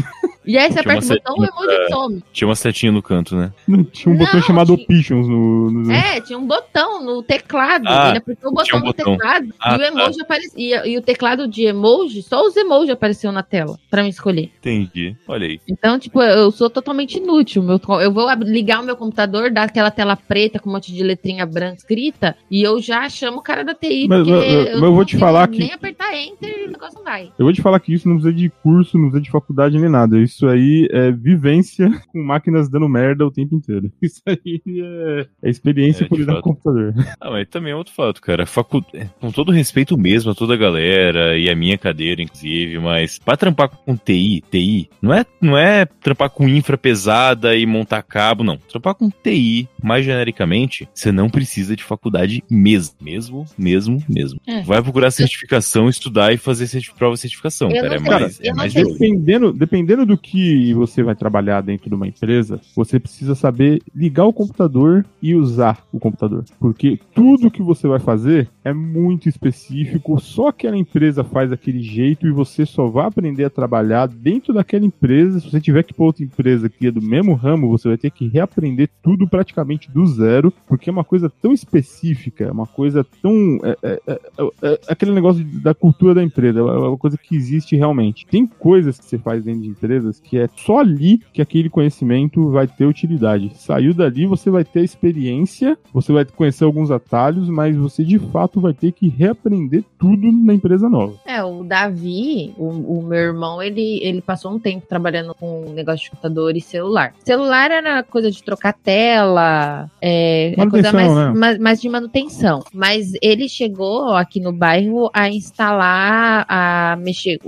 [SPEAKER 3] E aí você
[SPEAKER 1] Tinha uma
[SPEAKER 3] aperta o botão, o
[SPEAKER 1] setinha
[SPEAKER 3] emoji some.
[SPEAKER 1] Tinha uma setinha no canto, né?
[SPEAKER 2] Tinha um botão
[SPEAKER 3] Não,
[SPEAKER 2] chamado
[SPEAKER 3] tinha-
[SPEAKER 2] Options no. no...
[SPEAKER 3] É, tinha um botão no teclado.
[SPEAKER 1] Ah,
[SPEAKER 3] ele apertou o
[SPEAKER 1] tinha
[SPEAKER 3] botão
[SPEAKER 1] um
[SPEAKER 3] no
[SPEAKER 1] botão.
[SPEAKER 3] teclado
[SPEAKER 1] Ah,
[SPEAKER 3] e o emoji aparecia. E o teclado de emoji, só os emojis apareciam na tela pra me escolher.
[SPEAKER 1] Entendi. Olha aí.
[SPEAKER 3] Então, tipo, eu sou totalmente inútil. Meu, eu vou ligar o meu computador, dar aquela tela preta com um monte de letrinha branca escrita e eu já chamo o cara da TI.
[SPEAKER 2] Mas,
[SPEAKER 3] porque
[SPEAKER 2] mas, mas eu
[SPEAKER 3] não
[SPEAKER 2] vou te falar que-
[SPEAKER 3] Nem apertar enter e o negócio não vai.
[SPEAKER 2] Eu vou te falar que isso não precisa de curso, não precisa de faculdade nem nada. Isso aí é vivência [laughs] com máquinas dando merda o tempo inteiro. [laughs] Isso aí é, é experiência
[SPEAKER 1] É,
[SPEAKER 2] por lidar
[SPEAKER 1] fato.
[SPEAKER 2] com o computador. [laughs]
[SPEAKER 1] Ah, mas também é outro fato, cara. Facu... é, Com todo respeito mesmo a toda a galera e a minha cadeira, inclusive, mas pra trampar com TI, TI, não é, não é trampar com infra pesada e montar cabo, não. Trampar com TI, mais genericamente, você não precisa de faculdade mesmo. Mesmo, mesmo, mesmo.
[SPEAKER 3] É.
[SPEAKER 1] Vai procurar certificação, estudar e fazer prova de certificação,
[SPEAKER 3] Eu
[SPEAKER 1] cara. É
[SPEAKER 3] sei,
[SPEAKER 1] mais, é mais.
[SPEAKER 2] Dependendo, dependendo do que você vai trabalhar dentro de uma empresa, você precisa saber ligar o computador e usar o computador. Porque tudo que você vai fazer é muito específico, só aquela empresa faz daquele jeito e você só vai aprender a trabalhar dentro daquela empresa. Se você tiver que ir para outra empresa que é do mesmo ramo, você vai ter que reaprender tudo praticamente do zero, porque é uma coisa tão específica, é uma coisa tão. é- é- é- é- é aquele negócio da cultura da empresa, é uma coisa que existe realmente. Tem coisas que você faz dentro de empresas que é só ali que aquele conhecimento vai ter utilidade. Saiu dali, você vai ter experiência, você vai conhecer alguns atalhos, mas você de fato vai ter que reaprender tudo na empresa nova.
[SPEAKER 3] É, o Davi, o, o meu irmão, ele, ele passou um tempo trabalhando com negócio de computador e celular. Celular era coisa de trocar tela, é, é coisa mais,
[SPEAKER 2] né?
[SPEAKER 3] mais, mais de manutenção. Mas ele chegou aqui no bairro a instalar, a mexer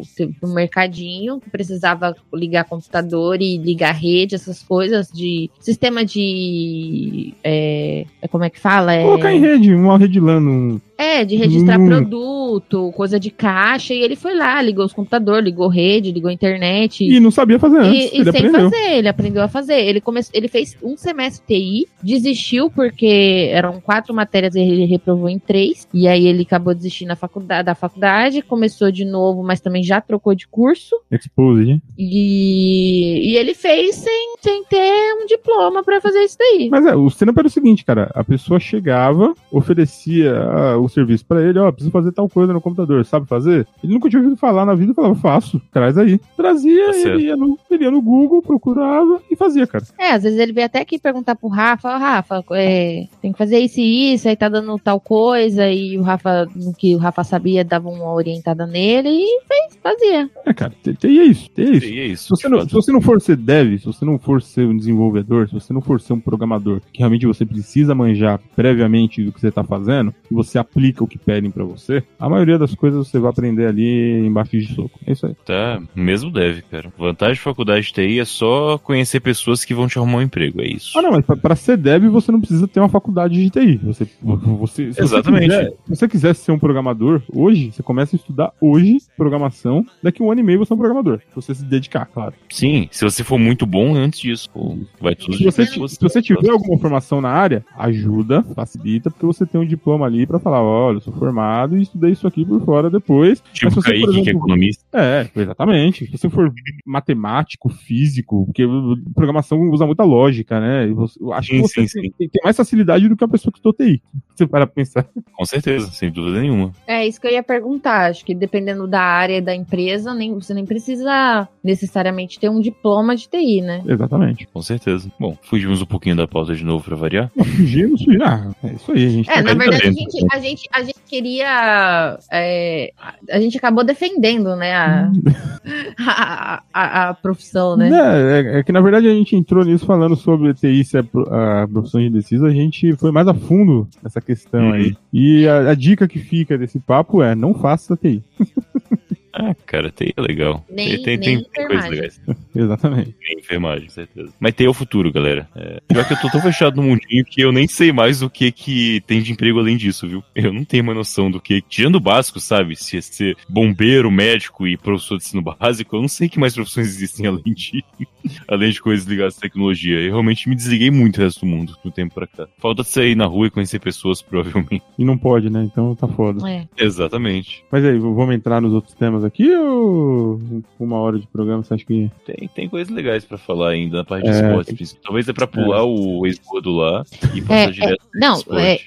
[SPEAKER 3] no mercadinho, que precisava ligar computador e ligar rede, essas coisas de sistema de. É, é como é que fala? É,
[SPEAKER 2] Colocar em rede, uma rede LAN
[SPEAKER 3] é, de registrar
[SPEAKER 2] Hum.
[SPEAKER 3] produto, coisa de caixa, e ele foi lá, ligou os computadores, ligou rede, ligou internet.
[SPEAKER 2] e não sabia fazer antes.
[SPEAKER 3] E, e sem
[SPEAKER 2] aprendeu.
[SPEAKER 3] fazer, ele aprendeu a fazer. Ele, come... ele fez um semestre TI, desistiu porque eram quatro matérias e ele reprovou em três. E aí ele acabou desistindo da faculdade, da faculdade, começou de novo, mas também já trocou de curso.
[SPEAKER 2] Exposed, hein?
[SPEAKER 3] E, e ele fez sem, sem ter um diploma pra fazer isso daí.
[SPEAKER 2] Mas é, o stand era o seguinte, cara. A pessoa chegava, oferecia ah, o serviço pra ele, ó, preciso fazer tal coisa no computador, sabe fazer? Ele nunca tinha ouvido falar na vida, falava, faço, traz aí. Trazia,
[SPEAKER 1] Tá
[SPEAKER 2] ele ia, no, ele ia no Google, procurava e fazia, cara.
[SPEAKER 3] É, às vezes ele veio até aqui perguntar pro Rafa, ó, Rafa, é, tem que fazer isso e isso, aí tá dando tal coisa, e o Rafa, no que o Rafa sabia, dava uma orientada nele e fez, fazia.
[SPEAKER 2] É, cara, TI é isso, TI é isso.
[SPEAKER 1] E é
[SPEAKER 2] Se
[SPEAKER 1] isso.
[SPEAKER 2] você, não, se você não for ser dev, se você não for ser um desenvolvedor, se você não for ser um programador, que realmente você precisa manjar previamente do que você está fazendo, e você aplica o que pedem para você, a maioria das coisas você vai aprender ali embaixo de soco. É isso aí.
[SPEAKER 1] Tá, mesmo deve, cara. Vantagem de faculdade de TI é só conhecer pessoas que vão te arrumar um emprego, é isso.
[SPEAKER 2] Ah, não, mas pra- pra ser dev você não precisa ter uma faculdade de TI. Você, você, se
[SPEAKER 1] Exatamente.
[SPEAKER 2] Você quiser, se você quiser ser um programador hoje, você começa a estudar hoje programação. Daqui um ano e meio você é um programador. Se você se dedicar, claro.
[SPEAKER 1] Sim, se você for muito bom antes disso, pô, vai tudo
[SPEAKER 2] Se você, se você tiver alguma formação na área, ajuda, facilita, porque você tem um diploma ali pra falar, olha, eu sou formado e estudei isso aqui por fora depois.
[SPEAKER 1] Tipo
[SPEAKER 2] você, por
[SPEAKER 1] Kaique, que é
[SPEAKER 2] exemplo,
[SPEAKER 1] economista.
[SPEAKER 2] É, exatamente. Se você for matemático, físico, porque programação usa muita lógica, né? Eu acho
[SPEAKER 1] Sim,
[SPEAKER 2] que você
[SPEAKER 1] sim,
[SPEAKER 2] tem, tem- tem mais facilidade do que a pessoa que estudou TI. Você para pra pensar.
[SPEAKER 1] Com certeza, sem dúvida nenhuma.
[SPEAKER 3] É isso que eu ia perguntar. Acho que dependendo da área e da empresa, nem, você nem precisa necessariamente ter um diploma de TI, né?
[SPEAKER 2] Exatamente.
[SPEAKER 1] Com certeza. Bom, fugimos um pouquinho da pauta de novo pra variar.
[SPEAKER 2] Não, fugir, não fugir. Ah, é isso aí, a gente.
[SPEAKER 3] É,
[SPEAKER 2] tá-
[SPEAKER 3] na verdade, a
[SPEAKER 1] dentro,
[SPEAKER 3] gente, a, gente, a gente queria. é, a- a gente acabou defendendo, né? A, [laughs] a, a, a profissão, né?
[SPEAKER 2] É, é, é que na verdade a gente entrou nisso falando sobre TI ser pro- a profissão indecisa, a gente foi mais a fundo nessa questão
[SPEAKER 1] Uhum.
[SPEAKER 2] aí. E a, a dica que fica desse papo é: não faça TI. [laughs]
[SPEAKER 1] Ah, cara, TI é legal.
[SPEAKER 3] Nem-
[SPEAKER 1] tem, tem,
[SPEAKER 3] nem
[SPEAKER 1] tem, tem coisas
[SPEAKER 3] enfermagem.
[SPEAKER 1] legais. [laughs]
[SPEAKER 2] Exatamente.
[SPEAKER 1] Nem enfermagem, certeza. Mas é o futuro, galera. É, pior que eu tô tão fechado no mundinho que eu nem sei mais o que que tem de emprego além disso, viu? Eu não tenho uma noção do que. Tirando o básico, sabe? Se é ser bombeiro, médico e professor de ensino básico, eu não sei que mais profissões existem [laughs] além de, além de coisas ligadas à tecnologia. Eu realmente me desliguei muito do resto do mundo do tempo pra cá. Falta sair na rua e conhecer pessoas, [laughs] provavelmente.
[SPEAKER 2] E não pode, né? Então tá foda.
[SPEAKER 3] É.
[SPEAKER 1] Exatamente.
[SPEAKER 2] Mas aí, vamos entrar nos outros temas aqui ou uma hora de programa você acha que.
[SPEAKER 1] Tem, tem coisas legais pra falar ainda na parte de
[SPEAKER 2] É,
[SPEAKER 1] esportes.
[SPEAKER 2] tem-.
[SPEAKER 1] Talvez é pra pular o ex-gordo lá e
[SPEAKER 3] É,
[SPEAKER 1] passar
[SPEAKER 3] é,
[SPEAKER 1] direto pro
[SPEAKER 3] não, é, é-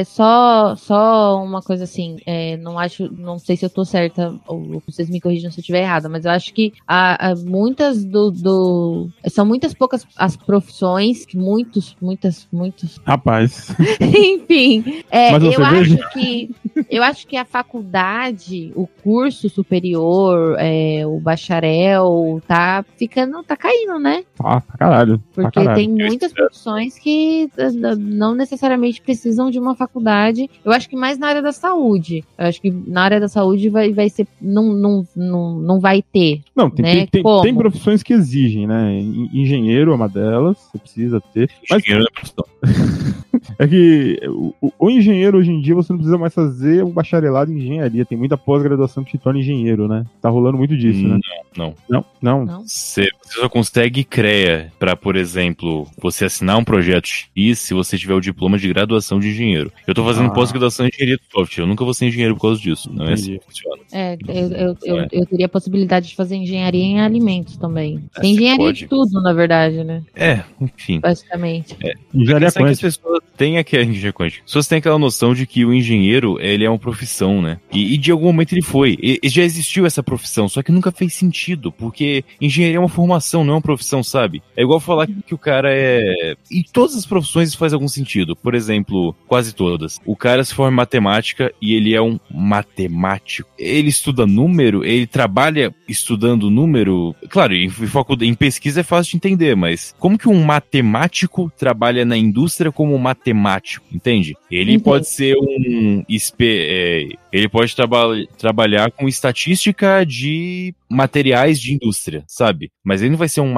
[SPEAKER 3] é só, só uma coisa assim, é, não acho, não sei se eu tô certa, ou vocês me corrijam se eu estiver errada, mas eu acho que há, há muitas do, do- são muitas poucas as profissões, que muitos, muitas, muitos, [laughs]
[SPEAKER 2] Rapaz.
[SPEAKER 3] enfim, é, eu
[SPEAKER 2] veja.
[SPEAKER 3] acho que eu acho que a faculdade, o curso superior, é, o bacharel, tá ficando, tá caindo, né?
[SPEAKER 2] Tá, pra caralho. Pra
[SPEAKER 3] Porque
[SPEAKER 2] caralho.
[SPEAKER 3] tem muitas profissões que eh, não necessariamente precisam de uma faculdade. Eu acho que mais na área da saúde. Eu acho que na área da saúde vai, vai ser. Não, não, não, não vai ter.
[SPEAKER 2] Não, tem,
[SPEAKER 3] né?
[SPEAKER 2] tem, tem, tem profissões que exigem, né? En- Engenheiro é uma delas, você precisa ter. Mas
[SPEAKER 1] Engenheiro é profissão. [laughs]
[SPEAKER 2] é que o, o- o engenheiro hoje em dia você não precisa mais fazer um bacharelado em engenharia. Tem muita pós-graduação que te torna engenheiro, né? Tá rolando muito disso, né?
[SPEAKER 1] Não,
[SPEAKER 2] Não, não.
[SPEAKER 3] Não?
[SPEAKER 1] Você, você só consegue CREA pra, por exemplo, você assinar um projeto X se você tiver o diploma de graduação de engenheiro. Eu tô fazendo
[SPEAKER 2] Ah.
[SPEAKER 1] pós-graduação em engenharia de software. Eu nunca vou ser engenheiro por causa disso. Não é assim
[SPEAKER 2] Entendi.
[SPEAKER 1] que funciona.
[SPEAKER 3] É, eu, eu, eu,
[SPEAKER 1] É.
[SPEAKER 3] eu teria a possibilidade de fazer engenharia em alimentos também.
[SPEAKER 1] É,
[SPEAKER 3] Tem engenharia
[SPEAKER 1] pode.
[SPEAKER 3] de tudo, na verdade, né?
[SPEAKER 1] É, enfim.
[SPEAKER 3] Basicamente.
[SPEAKER 2] Engenharia
[SPEAKER 1] Só que as pessoas têm aquela engenharia quântica. As pessoas têm aquela noção de que o engenheiro, ele é uma profissão, né? E, e de algum momento ele foi. E, e já existiu essa profissão, só que nunca fez sentido, porque engenharia é uma formação, não é uma profissão, sabe? É igual falar que o cara é... Em todas as profissões isso faz algum sentido. Por exemplo, quase todas. O cara se forma em matemática e ele é um matemático. Ele estuda número, ele trabalha estudando número. Claro, em, em pesquisa é fácil de entender, mas como que um matemático trabalha na indústria como matemático, entende? Ele
[SPEAKER 3] Entendi.
[SPEAKER 1] pode ser um espe- é, ele pode traba trabalhar com estatística de materiais de indústria, sabe? Mas ele não vai ser um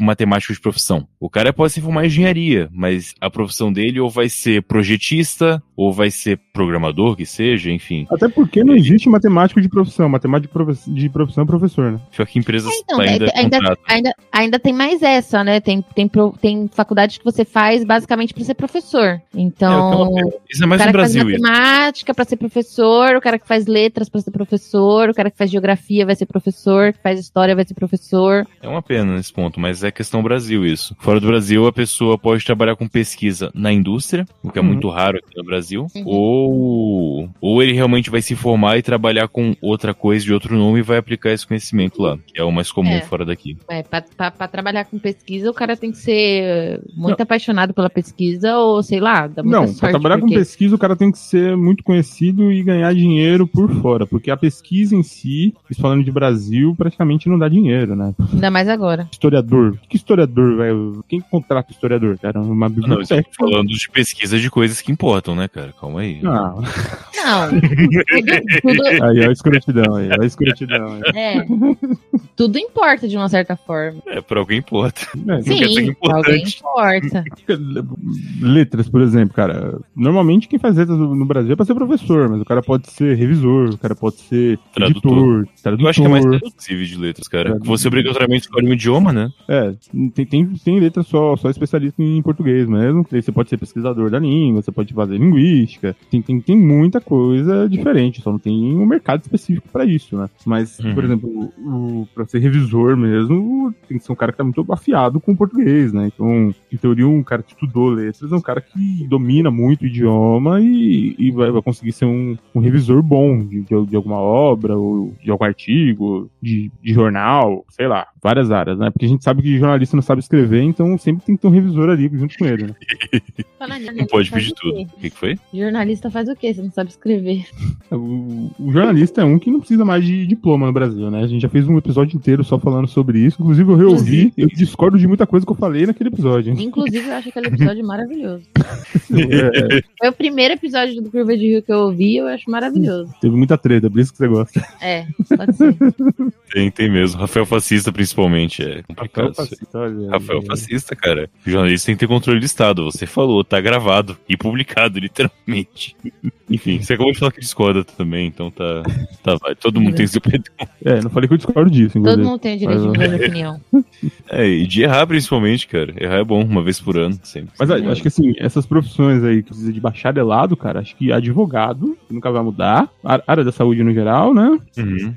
[SPEAKER 1] matemático de profissão. O cara pode se formar em engenharia, mas a profissão dele ou vai ser projetista, ou vai ser programador, que seja, enfim.
[SPEAKER 2] Até porque não existe matemático de profissão. Matemático de profissão é professor, né?
[SPEAKER 1] Pior que empresas
[SPEAKER 3] É, então,
[SPEAKER 1] ainda,
[SPEAKER 3] é, ainda,
[SPEAKER 1] contratam.
[SPEAKER 3] ainda, ainda tem mais essa, né? Tem, tem, tem faculdade que você faz basicamente para ser professor.
[SPEAKER 1] É,
[SPEAKER 3] Então.
[SPEAKER 1] ela- isso é mais
[SPEAKER 3] o cara
[SPEAKER 1] no
[SPEAKER 3] que faz
[SPEAKER 1] Brasil,
[SPEAKER 3] matemática para ser professor o cara que faz letras pra ser professor, o cara que faz geografia vai ser professor, que faz história vai ser professor.
[SPEAKER 1] É uma pena nesse ponto, mas é questão Brasil isso. Fora do Brasil, a pessoa pode trabalhar com pesquisa na indústria, o que é
[SPEAKER 2] Uhum.
[SPEAKER 1] muito raro aqui no Brasil,
[SPEAKER 3] Uhum.
[SPEAKER 1] ou, ou ele realmente vai se formar e trabalhar com outra coisa de outro nome e vai aplicar esse conhecimento lá, que é o mais comum
[SPEAKER 3] É.
[SPEAKER 1] fora daqui.
[SPEAKER 3] É, pra trabalhar com pesquisa, o cara tem que ser muito apaixonado pela pesquisa ou, sei lá, dar muita
[SPEAKER 2] Não, pra trabalhar com
[SPEAKER 3] porque-
[SPEAKER 2] pesquisa, o cara tem que ser muito conhecido e ganhar dinheiro por fora, porque a pesquisa em si, falando de Brasil, praticamente não dá dinheiro, né?
[SPEAKER 3] Ainda mais agora.
[SPEAKER 2] Historiador, que historiador, velho? Quem contrata historiador, cara? Uma
[SPEAKER 1] Não,
[SPEAKER 2] biblioteca.
[SPEAKER 1] estamos falando de pesquisa de coisas que importam, né, cara? Calma aí.
[SPEAKER 2] Não,
[SPEAKER 3] Não. tudo, [laughs] tudo-
[SPEAKER 2] aí, ó, a escrotidão aí, ó, a escrotidão aí.
[SPEAKER 3] é, tudo importa de uma certa forma.
[SPEAKER 1] É, pra alguém importa.
[SPEAKER 2] É,
[SPEAKER 3] Sim,
[SPEAKER 1] é importante.
[SPEAKER 3] alguém importa.
[SPEAKER 2] Letras, por exemplo, cara. Normalmente quem faz letras no Brasil é pra ser professor, mas o cara pode ser revisor, o cara pode ser
[SPEAKER 1] Tradutor.
[SPEAKER 2] editor, tradutor.
[SPEAKER 1] Eu acho que é mais traduzível de letras, cara.
[SPEAKER 2] Tradutor.
[SPEAKER 1] Você obrigatoriamente escolhe um idioma, né?
[SPEAKER 2] É, tem, tem, tem letra só, só especialista em português mesmo. Você pode ser pesquisador da língua, você pode fazer linguística. Tem, tem, tem muita coisa diferente, só não tem um mercado específico pra isso, né? Mas,
[SPEAKER 1] Uhum.
[SPEAKER 2] por exemplo, o, o, pra ser revisor mesmo, tem que ser um cara que tá muito afiado com o português, né? Então, em teoria, um cara que estudou letras é um cara que domina muito o idioma e, e vai, vai conseguir ser um, um revisor bom de, de, de alguma obra, ou de algum artigo, de, de jornal, sei lá, várias áreas, né? Porque a gente sabe que jornalista não sabe escrever, então sempre tem que ter um revisor ali junto com ele, né?
[SPEAKER 1] Não pode pedir tudo. O que, que foi?
[SPEAKER 3] Jornalista faz o quê? Você não sabe escrever.
[SPEAKER 2] O, o jornalista é um que não precisa mais de diploma no Brasil, né? A gente já fez um episódio inteiro só falando sobre isso. Inclusive, eu reouvi, eu discordo de muita coisa que eu falei naquele episódio.
[SPEAKER 3] Inclusive, eu acho aquele episódio maravilhoso. [laughs]
[SPEAKER 2] É,
[SPEAKER 3] Foi o primeiro episódio do Curva de Rio que eu ouvi, eu acho maravilhoso.
[SPEAKER 2] teve muita treta, por isso que você gosta.
[SPEAKER 3] É, pode ser.
[SPEAKER 1] Tem, tem mesmo. Rafael Fascista, principalmente. É complicado. aí.
[SPEAKER 2] Fascista, olha,
[SPEAKER 1] Rafael
[SPEAKER 2] é.
[SPEAKER 1] Fascista, cara. O jornalista tem que ter controle do Estado. Você falou, tá gravado e publicado, literalmente. Enfim, você acabou de falar que discorda também, então tá. tá vai. Todo mundo tem seu perdão.
[SPEAKER 2] É, não falei que eu discordo disso,
[SPEAKER 3] Todo mundo tem o direito de mudar de opinião. [laughs]
[SPEAKER 1] É, e de errar, principalmente, cara. Errar é bom, uma vez por ano, sempre.
[SPEAKER 2] Mas ah, acho que assim, essas profissões aí que precisa de bacharelado, cara, acho que advogado, que nunca vai mudar, a área da saúde no geral, né?
[SPEAKER 1] Uhum.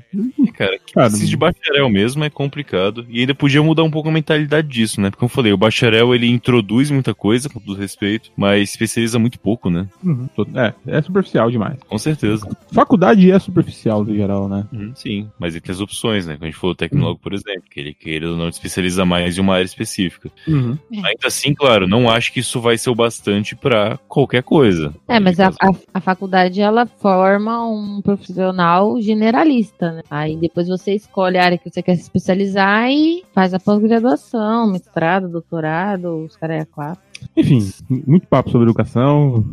[SPEAKER 1] Cara, que
[SPEAKER 2] Cara,
[SPEAKER 1] precisa de bacharel mesmo é complicado. E ainda podia mudar um pouco a mentalidade disso, né? Porque como eu falei, o bacharel ele introduz muita coisa, com todo respeito, mas especializa muito pouco, né?
[SPEAKER 2] Uhum, é, é superficial demais.
[SPEAKER 1] Com certeza.
[SPEAKER 2] Faculdade é superficial no geral, né?
[SPEAKER 1] Uhum, sim, mas ele tem as opções, né? Quando a gente falou tecnólogo, por exemplo, que ele queira ou não especializa mais em uma área específica.
[SPEAKER 2] Uhum.
[SPEAKER 1] Ainda assim, claro, não acho que isso vai ser o bastante pra qualquer coisa.
[SPEAKER 3] É, mas a, a, a faculdade ela forma um profissional generalista, né? Aí depois você escolhe a área que você quer se especializar e faz a pós-graduação, mestrado, doutorado, os caras é quatro.
[SPEAKER 2] Enfim, muito papo sobre educação.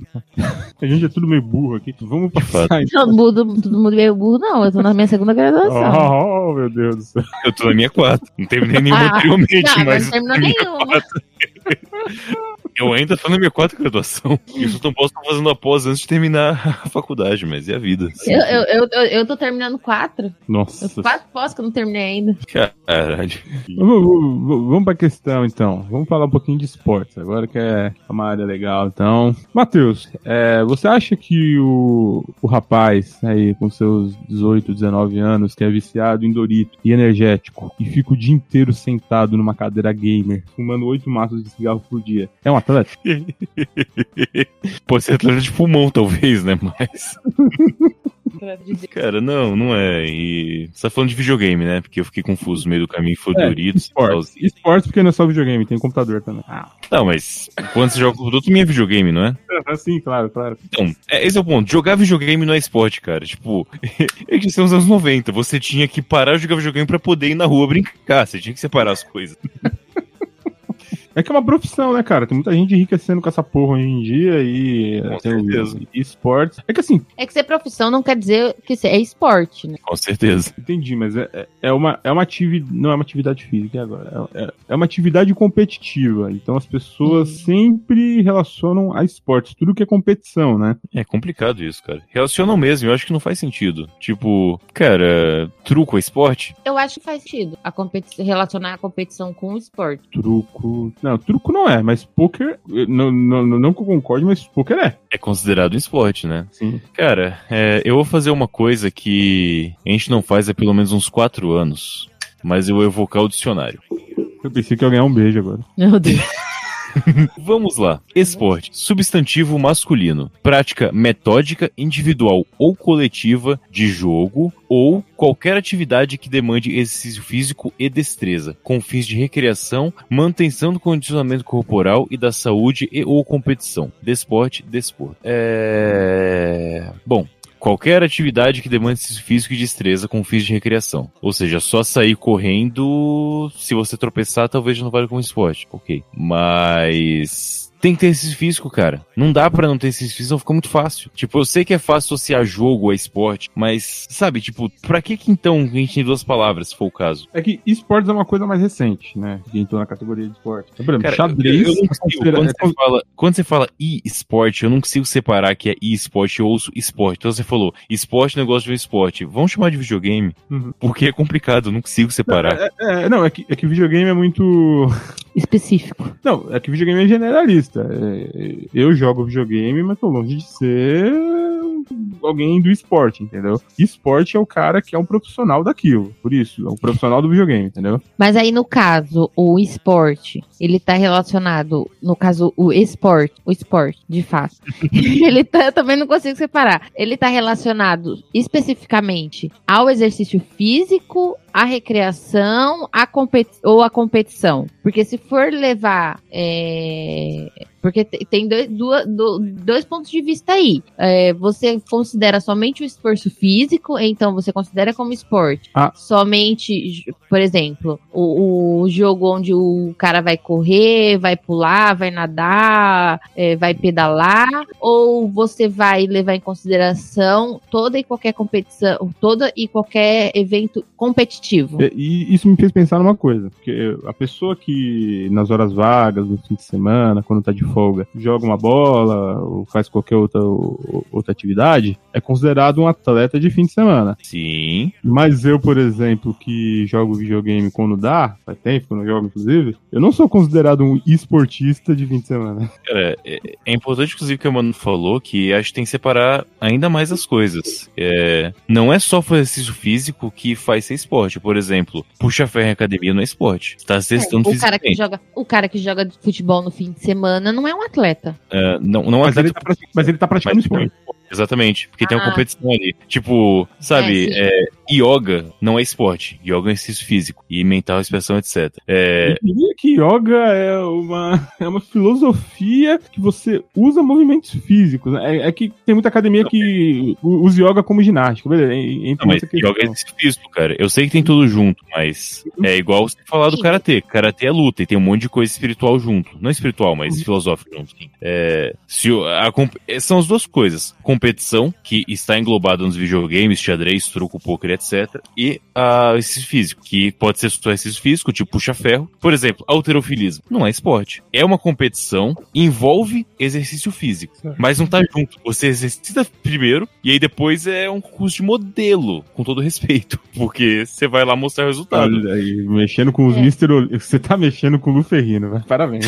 [SPEAKER 2] A gente é tudo meio burro aqui. Vamos passar.
[SPEAKER 3] Todo mundo, todo mundo meio burro, não. Eu tô na minha segunda graduação.
[SPEAKER 2] Oh, meu Deus do céu.
[SPEAKER 1] Eu tô na minha quarta. Não terminei nenhuma
[SPEAKER 3] Ah,
[SPEAKER 1] anteriormente,
[SPEAKER 3] não, mas
[SPEAKER 1] mas.
[SPEAKER 3] não terminou nenhuma. [laughs]
[SPEAKER 1] Eu ainda tô na minha quarta graduação. Isso eu não posso estar fazendo após antes de terminar a faculdade, mas é a vida.
[SPEAKER 3] Eu, eu, eu, eu, eu tô terminando quatro.
[SPEAKER 2] Nossa.
[SPEAKER 3] Eu quatro pós que eu não terminei ainda.
[SPEAKER 1] Caralho.
[SPEAKER 2] Vamos, vamos, vamos pra questão, então. Vamos falar um pouquinho de esportes, agora que é uma área legal. Então, Matheus, é, você acha que o, o rapaz aí com seus 18, 19 anos, que é viciado em Dorito e energético, e fica o dia inteiro sentado numa cadeira gamer, fumando oito maços de cigarro por dia, é um atleta? [laughs]
[SPEAKER 1] Pode ser atleta de pulmão, talvez, né? Mas. Cara, não, não é. E você tá falando de videogame, né? Porque eu fiquei confuso no meio do caminho, foi
[SPEAKER 2] É,
[SPEAKER 1] Doritos.
[SPEAKER 2] Esportes. Esportes porque não é só videogame, tem computador também. Ah,
[SPEAKER 1] Não, mas quando você joga com produto, também é videogame, não é?
[SPEAKER 2] sim, claro, claro.
[SPEAKER 1] Então, é, esse é o ponto. Jogar videogame não é esporte, cara. Tipo, [laughs] é que são os anos 90. Você tinha que parar de jogar videogame pra poder ir na rua brincar. Você tinha que separar as coisas.
[SPEAKER 2] É que é uma profissão, né, cara? Tem muita gente enriquecendo com essa porra hoje em dia e
[SPEAKER 1] Com
[SPEAKER 2] tem
[SPEAKER 1] certeza.
[SPEAKER 2] e esportes. É que assim,
[SPEAKER 3] É que ser profissão não quer dizer que é esporte, né?
[SPEAKER 1] Com certeza.
[SPEAKER 2] entendi, mas é, é- é uma, é uma atividade. Não é uma atividade física é agora. É, é- é uma atividade competitiva. Então as pessoas
[SPEAKER 3] Hum.
[SPEAKER 2] sempre relacionam a esportes, tudo que é competição, né?
[SPEAKER 1] É complicado isso, cara. Relacionam mesmo, eu acho que não faz sentido. Tipo, cara, truco é esporte?
[SPEAKER 3] Eu acho que faz sentido a competi- relacionar a competição com o esporte.
[SPEAKER 2] Truco. Não, truco não é, mas poker, não, não, não, não que eu concorde, mas poker é.
[SPEAKER 1] É considerado um esporte, né?
[SPEAKER 2] Sim.
[SPEAKER 1] Cara, é, eu vou fazer uma coisa que a gente não faz há pelo menos uns quatro anos, mas eu vou evocar o dicionário.
[SPEAKER 2] Eu pensei que eu ia ganhar um beijo agora.
[SPEAKER 3] Meu Deus. [laughs] [laughs]
[SPEAKER 1] Vamos lá. Esporte. Substantivo masculino. Prática metódica, individual ou coletiva de jogo ou qualquer atividade que demande exercício físico e destreza, com fins de recreação, manutenção do condicionamento corporal e da saúde e ou competição. Desporte, desporto. É... Bom, qualquer atividade que demande exercício físico e destreza com fins de recreação. Ou seja, só sair correndo, se você tropeçar, talvez não vale como esporte. Ok. Mas tem que ter exercício físico, cara. Não dá pra não ter exercício físico, fica muito fácil. Tipo, eu sei que é fácil associar jogo a esporte, mas, sabe, tipo, pra que que então a gente tem duas palavras, se for o caso?
[SPEAKER 2] É que esportes é uma coisa mais recente, né? Que entrou na categoria de esporte. Por exemplo,
[SPEAKER 1] Cara,
[SPEAKER 2] xadrez.
[SPEAKER 1] eu, eu não consigo, quando,
[SPEAKER 2] é
[SPEAKER 1] você fala, quando você fala e-esporte, eu não consigo separar que é e-esporte, eu ouço esporte. Então você falou, esporte, negócio de esporte. Vamos chamar de videogame?
[SPEAKER 2] Uhum.
[SPEAKER 1] Porque é complicado, eu não consigo separar.
[SPEAKER 2] É, é, não, é que, é que videogame é muito.
[SPEAKER 3] Específico.
[SPEAKER 2] Não, é que videogame é generalista. É, eu jogo videogame, mas tô longe de ser alguém do esporte, entendeu? Esporte é o cara que é um profissional daquilo. Por isso, é um profissional do videogame, entendeu?
[SPEAKER 3] Mas aí, no caso, o esporte, ele tá relacionado, no caso, o esporte, o esporte, de fato. [laughs] ele tá, eu também não consigo separar. Ele tá relacionado especificamente ao exercício físico, à recreação, à competi ou à competição. Porque se for levar. é, Porque te- tem dois, duas- do- dois pontos de vista aí. É, você considera somente o esforço físico, então você considera como esporte.
[SPEAKER 2] Ah.
[SPEAKER 3] Somente, por exemplo, o, o jogo onde o cara vai correr, vai pular, vai nadar, é, vai pedalar, ou você vai levar em consideração toda e qualquer competição, toda e qualquer evento competitivo.
[SPEAKER 2] E, e isso me fez pensar numa coisa, porque a pessoa que nas horas vagas, no fim de semana, quando tá de folga, joga uma bola ou faz qualquer outra, ou- outra atividade, é considerado um atleta de fim de semana.
[SPEAKER 1] Sim.
[SPEAKER 2] Mas eu, por exemplo, que jogo videogame quando dá, faz tempo que eu não jogo, inclusive, eu não sou considerado um esportista de fim de semana. [laughs]
[SPEAKER 1] Cara, é, é importante, inclusive, que o Mano falou que acho que tem que separar ainda mais as coisas. É, não é só o exercício físico que faz ser esporte. Por exemplo, puxa ferro em academia não é esporte. Você tá se testando
[SPEAKER 3] o cara que joga, o cara que joga futebol no fim de semana não é um atleta.
[SPEAKER 1] É, não, não é
[SPEAKER 2] Mas ele,
[SPEAKER 1] atleta
[SPEAKER 2] tá, mas ele tá praticando
[SPEAKER 1] Mas-
[SPEAKER 2] esporte.
[SPEAKER 1] Exatamente, porque tem uma
[SPEAKER 3] Ah.
[SPEAKER 1] competição ali. Tipo, sabe,
[SPEAKER 3] É,
[SPEAKER 1] é, yoga não é esporte. Yoga é exercício físico e mental, expressão, etc. É,
[SPEAKER 2] Eu diria que yoga é uma, é uma filosofia que você usa movimentos físicos. né? É, é que tem muita academia que usa yoga como ginástica, beleza?
[SPEAKER 1] Não, mas yoga é exercício físico, cara. Eu sei que tem tudo junto, mas é igual você falar do karatê. Karatê é luta e tem um monte de coisa espiritual junto. Não espiritual, mas filosófico junto. Sim. É, se a é, são as duas coisas. Competição, que está englobada nos videogames, xadrez, truco, poker, etc. E a exercício físico, que pode ser só exercício físico, tipo puxa-ferro. Por exemplo, alterofilismo. Não é esporte. É uma competição, envolve exercício físico. Mas não tá junto. Você exercita primeiro, e aí depois é um curso de modelo, com todo respeito. [laughs] Porque você vai lá mostrar o resultado.
[SPEAKER 2] Olha aí, mexendo com os
[SPEAKER 3] É.
[SPEAKER 2] Mr. Ol- Você tá mexendo com o Luferrino, velho. Parabéns.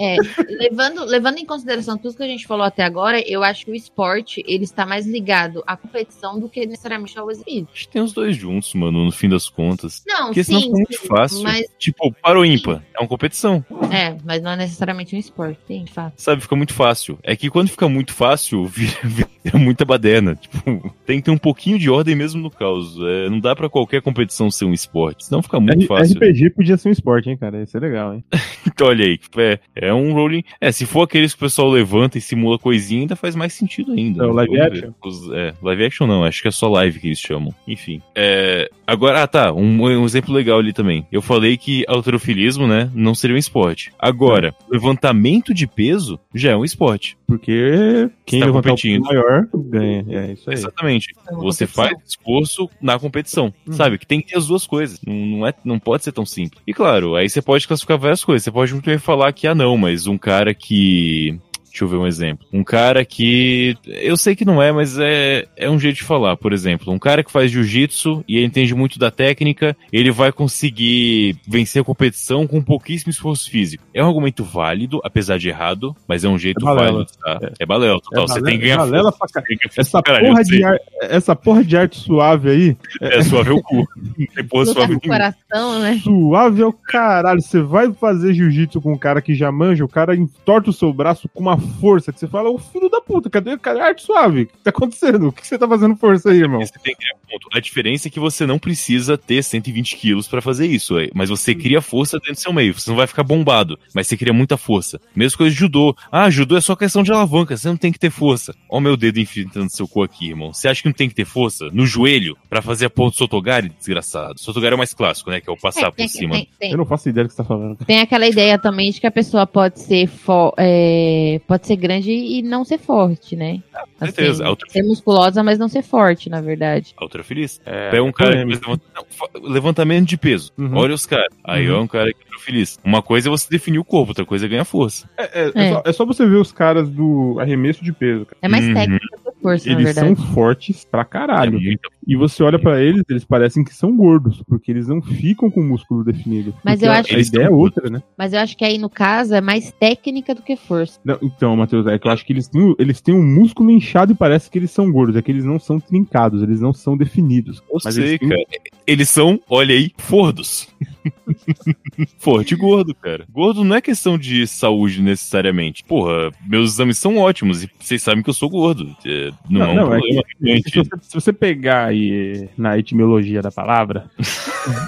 [SPEAKER 3] É, levando, levando em consideração tudo que a gente falou até agora, eu acho que o esporte ele está mais ligado à competição do que necessariamente ao exercício.
[SPEAKER 1] Acho que tem os dois juntos, mano, no fim das contas.
[SPEAKER 3] Não,
[SPEAKER 1] Porque senão fica muito
[SPEAKER 3] sim,
[SPEAKER 1] fácil.
[SPEAKER 3] mas
[SPEAKER 1] Tipo, para o ímpar, é uma competição.
[SPEAKER 3] é, mas não é necessariamente um esporte, de fato.
[SPEAKER 1] Sabe, fica muito fácil. É que quando fica muito fácil, [laughs] vira, vira muita baderna. Tipo, tem que ter um pouquinho de ordem mesmo no caos. É, não dá pra qualquer competição ser um esporte. Senão fica muito
[SPEAKER 2] R-
[SPEAKER 1] fácil.
[SPEAKER 2] RPG podia ser um esporte, hein, cara? Isso é legal, hein? [laughs]
[SPEAKER 1] Então, olha aí. É, é um rolling. É, se for aqueles que o pessoal levanta e simula coisinha, ainda faz mais sentido ainda.
[SPEAKER 2] É o live action?
[SPEAKER 1] Os- é, live action não, acho que é só live que eles chamam. Enfim. É, agora, ah tá, um, um exemplo legal ali também. Eu falei que alterofilismo, né, não seria um esporte. Agora, levantamento de peso já é um esporte.
[SPEAKER 2] Porque quem
[SPEAKER 1] tá
[SPEAKER 2] levantar o maior ganha. É isso aí.
[SPEAKER 1] Exatamente.
[SPEAKER 3] É
[SPEAKER 1] Você
[SPEAKER 3] competição.
[SPEAKER 1] faz esforço na competição.
[SPEAKER 2] Uhum.
[SPEAKER 1] Sabe? Que tem que ter as duas coisas. Não, não é, não pode ser tão simples. E claro, aí você pode classificar várias coisas. Você pode muito bem falar que, ah, não, mas um cara que. Deixa eu ver um exemplo. Um cara que. Eu sei que não é, mas é, é um jeito de falar. Por exemplo, um cara que faz jiu-jitsu e ele entende muito da técnica, ele vai conseguir vencer a competição com pouquíssimo esforço físico. É um argumento válido, apesar de errado, mas é um jeito
[SPEAKER 2] É balela.
[SPEAKER 1] válido, tá? É, é balela, total.
[SPEAKER 2] É
[SPEAKER 1] Você
[SPEAKER 2] balela-
[SPEAKER 1] tem que ganhar
[SPEAKER 2] balela
[SPEAKER 1] força.
[SPEAKER 2] pra ca-
[SPEAKER 1] Tem que ganhar força
[SPEAKER 2] Essa
[SPEAKER 1] pra caralho,
[SPEAKER 2] porra, de ar- essa porra de arte suave aí,
[SPEAKER 1] É suave é o cu. Tem porra
[SPEAKER 3] Luta
[SPEAKER 1] suave
[SPEAKER 3] coração, né?
[SPEAKER 2] suave é o caralho. Você vai fazer jiu-jitsu com um cara que já manja, o cara entorta o seu braço com uma força que você fala, ô filho da puta, cadê, cadê a arte suave? O que tá acontecendo? O que você tá fazendo força aí, irmão?
[SPEAKER 1] Você tem que criar ponto. A diferença é que você não precisa ter 120 quilos pra fazer isso, mas você cria força dentro do seu meio. Você não vai ficar bombado, mas você cria muita força. Mesma coisa de judô. Ah, judô é só questão de alavanca, você não tem que ter força. Ó o meu dedo infiltrando seu cu aqui, irmão. Você acha que não tem que ter força no joelho pra fazer a porra do Sotogari, desgraçado? Sotogari é o mais clássico, né? Que é o passar
[SPEAKER 3] É,
[SPEAKER 1] por
[SPEAKER 3] tem,
[SPEAKER 1] cima.
[SPEAKER 3] tem- tem-
[SPEAKER 2] Eu não faço ideia do que você tá falando.
[SPEAKER 3] tem aquela ideia também de que a pessoa pode ser fo- é, pode ser grande e não ser forte, né?
[SPEAKER 1] Com certeza.
[SPEAKER 3] Assim,
[SPEAKER 1] Outra-
[SPEAKER 3] ser musculosa, mas não ser forte, na verdade.
[SPEAKER 1] Outra feliz.
[SPEAKER 2] É,
[SPEAKER 1] Pega um cara que levanta- não, levantamento de peso.
[SPEAKER 2] Uhum.
[SPEAKER 1] Olha os caras. Aí
[SPEAKER 2] Uhum.
[SPEAKER 1] é um cara que é feliz. Uma coisa é você definir o corpo, outra coisa é ganhar força.
[SPEAKER 2] É, é-
[SPEAKER 3] É.
[SPEAKER 2] é só, é só você ver os caras do arremesso de peso, cara.
[SPEAKER 3] É mais
[SPEAKER 1] Uhum.
[SPEAKER 3] técnica força,
[SPEAKER 2] Eles são fortes pra
[SPEAKER 1] É
[SPEAKER 2] caralho.
[SPEAKER 1] muita
[SPEAKER 2] E você olha pra eles, eles parecem que são gordos, porque eles não ficam com o músculo definido.
[SPEAKER 3] Mas eu
[SPEAKER 2] a-
[SPEAKER 3] acho-
[SPEAKER 2] A ideia é outra, né?
[SPEAKER 3] Mas eu acho que aí, no caso, é mais técnica do que força.
[SPEAKER 2] Não, então, Matheus, é que eu acho que eles têm, o- eles têm um músculo inchado e parece que eles são gordos. É que eles não são trincados, eles não são definidos.
[SPEAKER 1] Eu
[SPEAKER 2] Mas
[SPEAKER 1] sei,
[SPEAKER 2] eles têm-
[SPEAKER 1] cara. Eles são, olha aí, fordos. [laughs] Forte e gordo, cara. Gordo não é questão de saúde necessariamente. Porra, meus exames são ótimos e vocês sabem que eu sou gordo. É, não,
[SPEAKER 2] Não,
[SPEAKER 1] é um
[SPEAKER 2] não, é
[SPEAKER 1] problema.
[SPEAKER 2] Se
[SPEAKER 1] gente.
[SPEAKER 2] você, se você pegar aí na etimologia da palavra,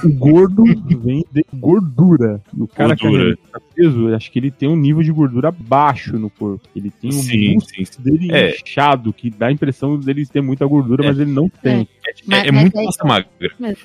[SPEAKER 2] o gordo vem de gordura. O cara
[SPEAKER 1] Gordura.
[SPEAKER 2] que arremessa peso, eu acho que ele tem um nível de gordura baixo no corpo. Ele tem um
[SPEAKER 1] Sim,
[SPEAKER 2] músculo
[SPEAKER 1] sim, sim.
[SPEAKER 2] dele
[SPEAKER 1] É.
[SPEAKER 2] inchado, que dá a impressão dele ter muita gordura,
[SPEAKER 1] É.
[SPEAKER 2] mas ele não tem.
[SPEAKER 1] É, é
[SPEAKER 3] mas
[SPEAKER 1] muita
[SPEAKER 3] é-
[SPEAKER 1] massa magra.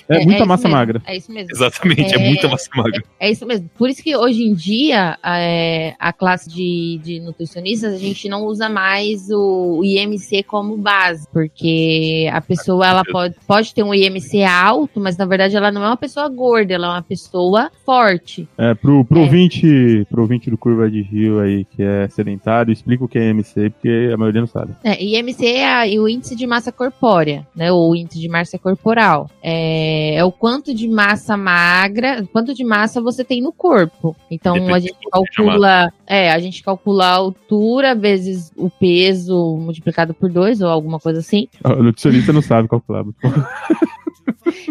[SPEAKER 2] É muita massa
[SPEAKER 3] mesmo,
[SPEAKER 2] magra.
[SPEAKER 3] É isso mesmo.
[SPEAKER 1] Exatamente, é,
[SPEAKER 3] É.
[SPEAKER 1] muita massa magra.
[SPEAKER 3] É isso mesmo. Por isso que hoje em dia, é, a classe de, de nutricionistas, a gente não usa mais o IMC como base, porque a pessoa ela pode, pode ter um IMC alto, mas na verdade ela não é uma pessoa gorda, ela é uma pessoa forte.
[SPEAKER 2] É, pro, pro,
[SPEAKER 3] É.
[SPEAKER 2] Ouvinte, pro ouvinte do Curva de Rio aí, que é sedentário, explica o que é MC, porque a maioria não sabe.
[SPEAKER 3] É, IMC é a- o índice de massa corpórea, né? Ou índice de massa corporal. É, é o quanto de massa magra, quanto de massa você tem no corpo. Então
[SPEAKER 1] Depende
[SPEAKER 3] a gente calcula, é, a gente calcula a altura vezes o peso multiplicado por dois ou alguma coisa assim.
[SPEAKER 2] O nutricionista não sabe calcular. [laughs]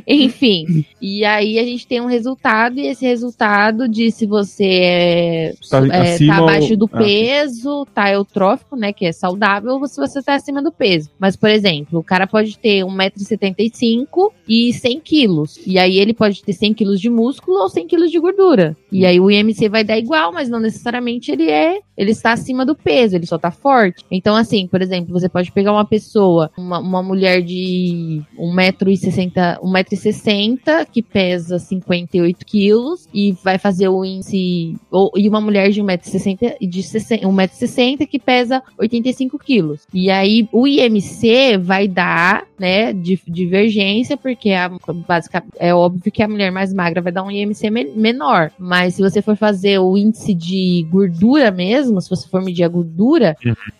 [SPEAKER 3] Enfim, e aí a gente tem um resultado, e esse resultado diz se você é,
[SPEAKER 2] Tá
[SPEAKER 3] é, tá abaixo
[SPEAKER 2] ou-
[SPEAKER 3] do
[SPEAKER 2] ah.
[SPEAKER 3] peso, tá eutrófico, né, que é saudável, ou se você tá acima do peso. Mas, por exemplo, o cara pode ter 1,75m e 100 quilos. E aí ele pode ter 100 quilos de músculo ou 100 quilos de gordura. E aí o IMC vai dar igual, mas não necessariamente ele é, ele está acima do peso, ele só tá forte. Então, assim, por exemplo, você pode pegar uma pessoa, uma, uma mulher de 1,60m, 1,60m, que pesa 58 quilos, e vai fazer o índice. Ou, e uma mulher de 1,60m, de 60 1,60m, que pesa 85 quilos. E aí o IMC vai dar, né, di- divergência, porque a, basica, é óbvio que a mulher mais magra vai dar um IMC me- menor. Mas se você for fazer o índice de gordura mesmo, se você for medir a gordura,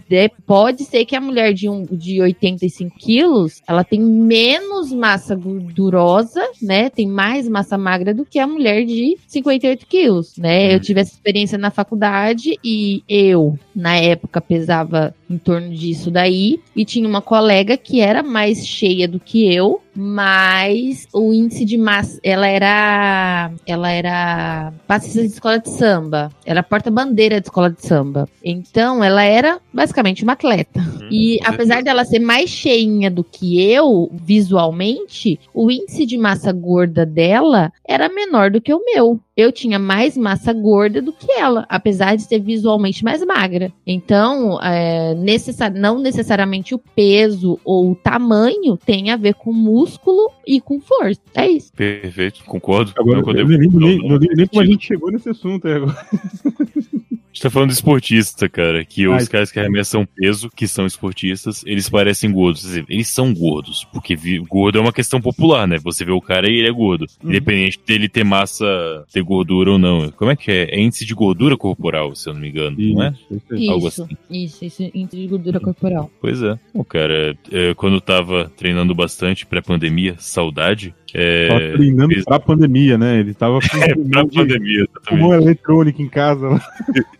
[SPEAKER 3] de- pode ser que a mulher de, um, de 85 quilos, ela tem menos massa gordurosa, né? Tem mais massa magra do que a mulher de 58 quilos, né? Eu tive essa experiência na faculdade e eu, na época, pesava em torno disso daí. E tinha uma colega que era mais cheia do que eu, mas o índice de massa, ela era, ela era passista de escola de samba, era porta-bandeira de escola de samba. Então, ela era basicamente uma atleta. E apesar dela ser mais cheinha do que eu, visualmente, o índice de massa gorda dela era menor do que o meu. Eu tinha mais massa gorda do que ela, apesar de ser visualmente mais magra. Então, é, necessar- não necessariamente o peso ou o tamanho tem a ver com músculo e com força. É isso.
[SPEAKER 1] Perfeito, concordo.
[SPEAKER 2] Agora,
[SPEAKER 1] Não,
[SPEAKER 2] eu
[SPEAKER 1] eu-
[SPEAKER 2] lembro nem,
[SPEAKER 1] não,
[SPEAKER 2] não lembro nem como a gente chegou nesse assunto aí agora. [laughs]
[SPEAKER 1] gente tá falando de esportista, cara. Que
[SPEAKER 2] Ai,
[SPEAKER 1] os caras que arremessam peso, que são esportistas, eles parecem gordos. Quer dizer, Eles são gordos. Porque vi- gordo é uma questão popular, né? Você vê o cara e ele é gordo.
[SPEAKER 2] Uhum.
[SPEAKER 1] Independente dele ter massa, ter gordura ou não. Como é que é? É índice de gordura corporal, se eu não me engano, não é?
[SPEAKER 2] Isso, isso.
[SPEAKER 1] Algo
[SPEAKER 3] Isso,
[SPEAKER 1] assim.
[SPEAKER 3] isso, isso, índice de gordura corporal.
[SPEAKER 1] Pois é. O cara, é, quando eu tava treinando bastante pré-pandemia, saudade. É,
[SPEAKER 2] Tava treinando
[SPEAKER 1] fez-
[SPEAKER 2] pra pandemia, né? Ele tava com [laughs]
[SPEAKER 1] é,
[SPEAKER 2] um
[SPEAKER 1] pra
[SPEAKER 2] de
[SPEAKER 1] pandemia, exatamente.
[SPEAKER 2] pulmão eletrônico em casa. lá.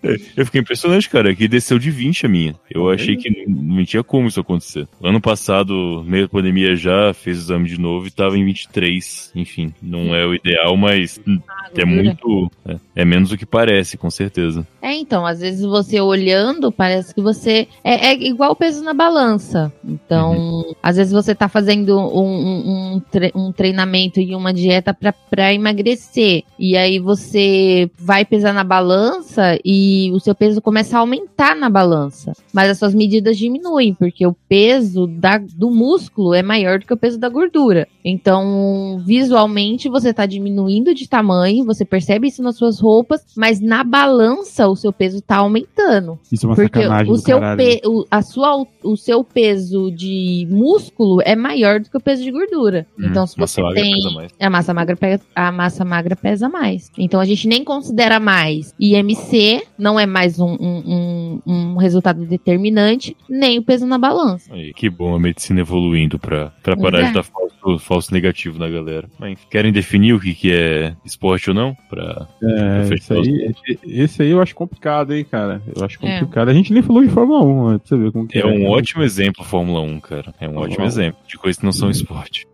[SPEAKER 2] [laughs]
[SPEAKER 1] Eu fiquei impressionante, cara, que desceu de 20 a minha. Eu
[SPEAKER 2] Olha
[SPEAKER 1] achei que não, não tinha como isso acontecer. Ano passado, meio da pandemia já, fez o exame de novo e tava em 23. Enfim, não é o ideal, mas
[SPEAKER 3] Ah,
[SPEAKER 1] é muito. É, é menos do que parece, com certeza.
[SPEAKER 3] É, então, às vezes você olhando, parece que você. É, é igual o peso na balança. Então, às vezes você tá fazendo um, um, um tre- um treinamento e uma dieta pra, pra emagrecer. E aí você vai pesar na balança e o seu peso começa a aumentar na balança. Mas as suas medidas diminuem, porque o peso da, do músculo é maior do que o peso da gordura. Então, visualmente, você tá diminuindo de tamanho, você percebe isso nas suas roupas, mas na balança o seu peso tá aumentando.
[SPEAKER 2] Isso é uma
[SPEAKER 3] Porque
[SPEAKER 2] sacanagem
[SPEAKER 3] o
[SPEAKER 2] do
[SPEAKER 3] seu, pe- o, a sua, o seu peso de músculo é maior do que o peso de gordura. então, se
[SPEAKER 1] Hum,
[SPEAKER 3] você
[SPEAKER 1] magra
[SPEAKER 3] tem.
[SPEAKER 1] pesa mais.
[SPEAKER 3] A massa magra pesa, a massa magra pesa mais. Então a gente nem considera mais IMC, não é mais um, um, um, um resultado determinante, nem o peso na balança.
[SPEAKER 1] Aí, que bom a medicina evoluindo pra, pra parar
[SPEAKER 3] É.
[SPEAKER 1] de dar falso, falso negativo na galera. Mas querem definir o que, que é esporte ou não? Pra,
[SPEAKER 2] É,
[SPEAKER 1] pra
[SPEAKER 2] esse
[SPEAKER 1] os-
[SPEAKER 2] aí, esse- aí eu acho complicado, hein, cara. Eu acho
[SPEAKER 3] É.
[SPEAKER 2] complicado. A gente nem falou de Fórmula 1, né, pra você ver como que
[SPEAKER 1] É um
[SPEAKER 2] né?
[SPEAKER 1] ótimo exemplo Fórmula 1, cara. É um
[SPEAKER 2] Fórmula
[SPEAKER 1] ótimo
[SPEAKER 2] 1.
[SPEAKER 1] exemplo de coisas que não são esporte.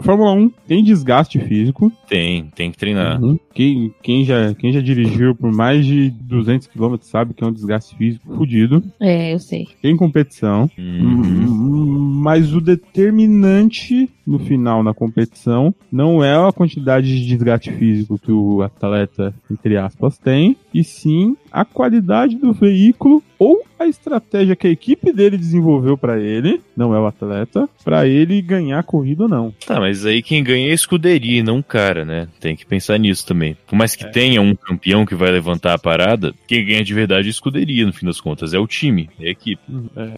[SPEAKER 2] Fórmula 1 tem desgaste físico.
[SPEAKER 1] Tem, tem que treinar.
[SPEAKER 2] Uhum. Quem, quem, já, quem já dirigiu por mais de 200 km sabe que é um desgaste físico fudido.
[SPEAKER 3] É, eu sei.
[SPEAKER 2] Tem competição.
[SPEAKER 1] Uhum.
[SPEAKER 2] Hum, Mas o determinante no final na competição não é a quantidade de desgaste físico que o atleta, entre aspas, tem, e sim a qualidade do veículo ou a estratégia que a equipe dele desenvolveu pra ele, não é o atleta, pra ele ganhar a corrida ou não.
[SPEAKER 1] Tá, mas aí quem ganha é a escuderia e não o cara, né? Tem que pensar nisso também. Por mais que tenha um campeão que vai levantar a parada, quem ganha de verdade é a escuderia, no fim das contas. É o time, é a equipe.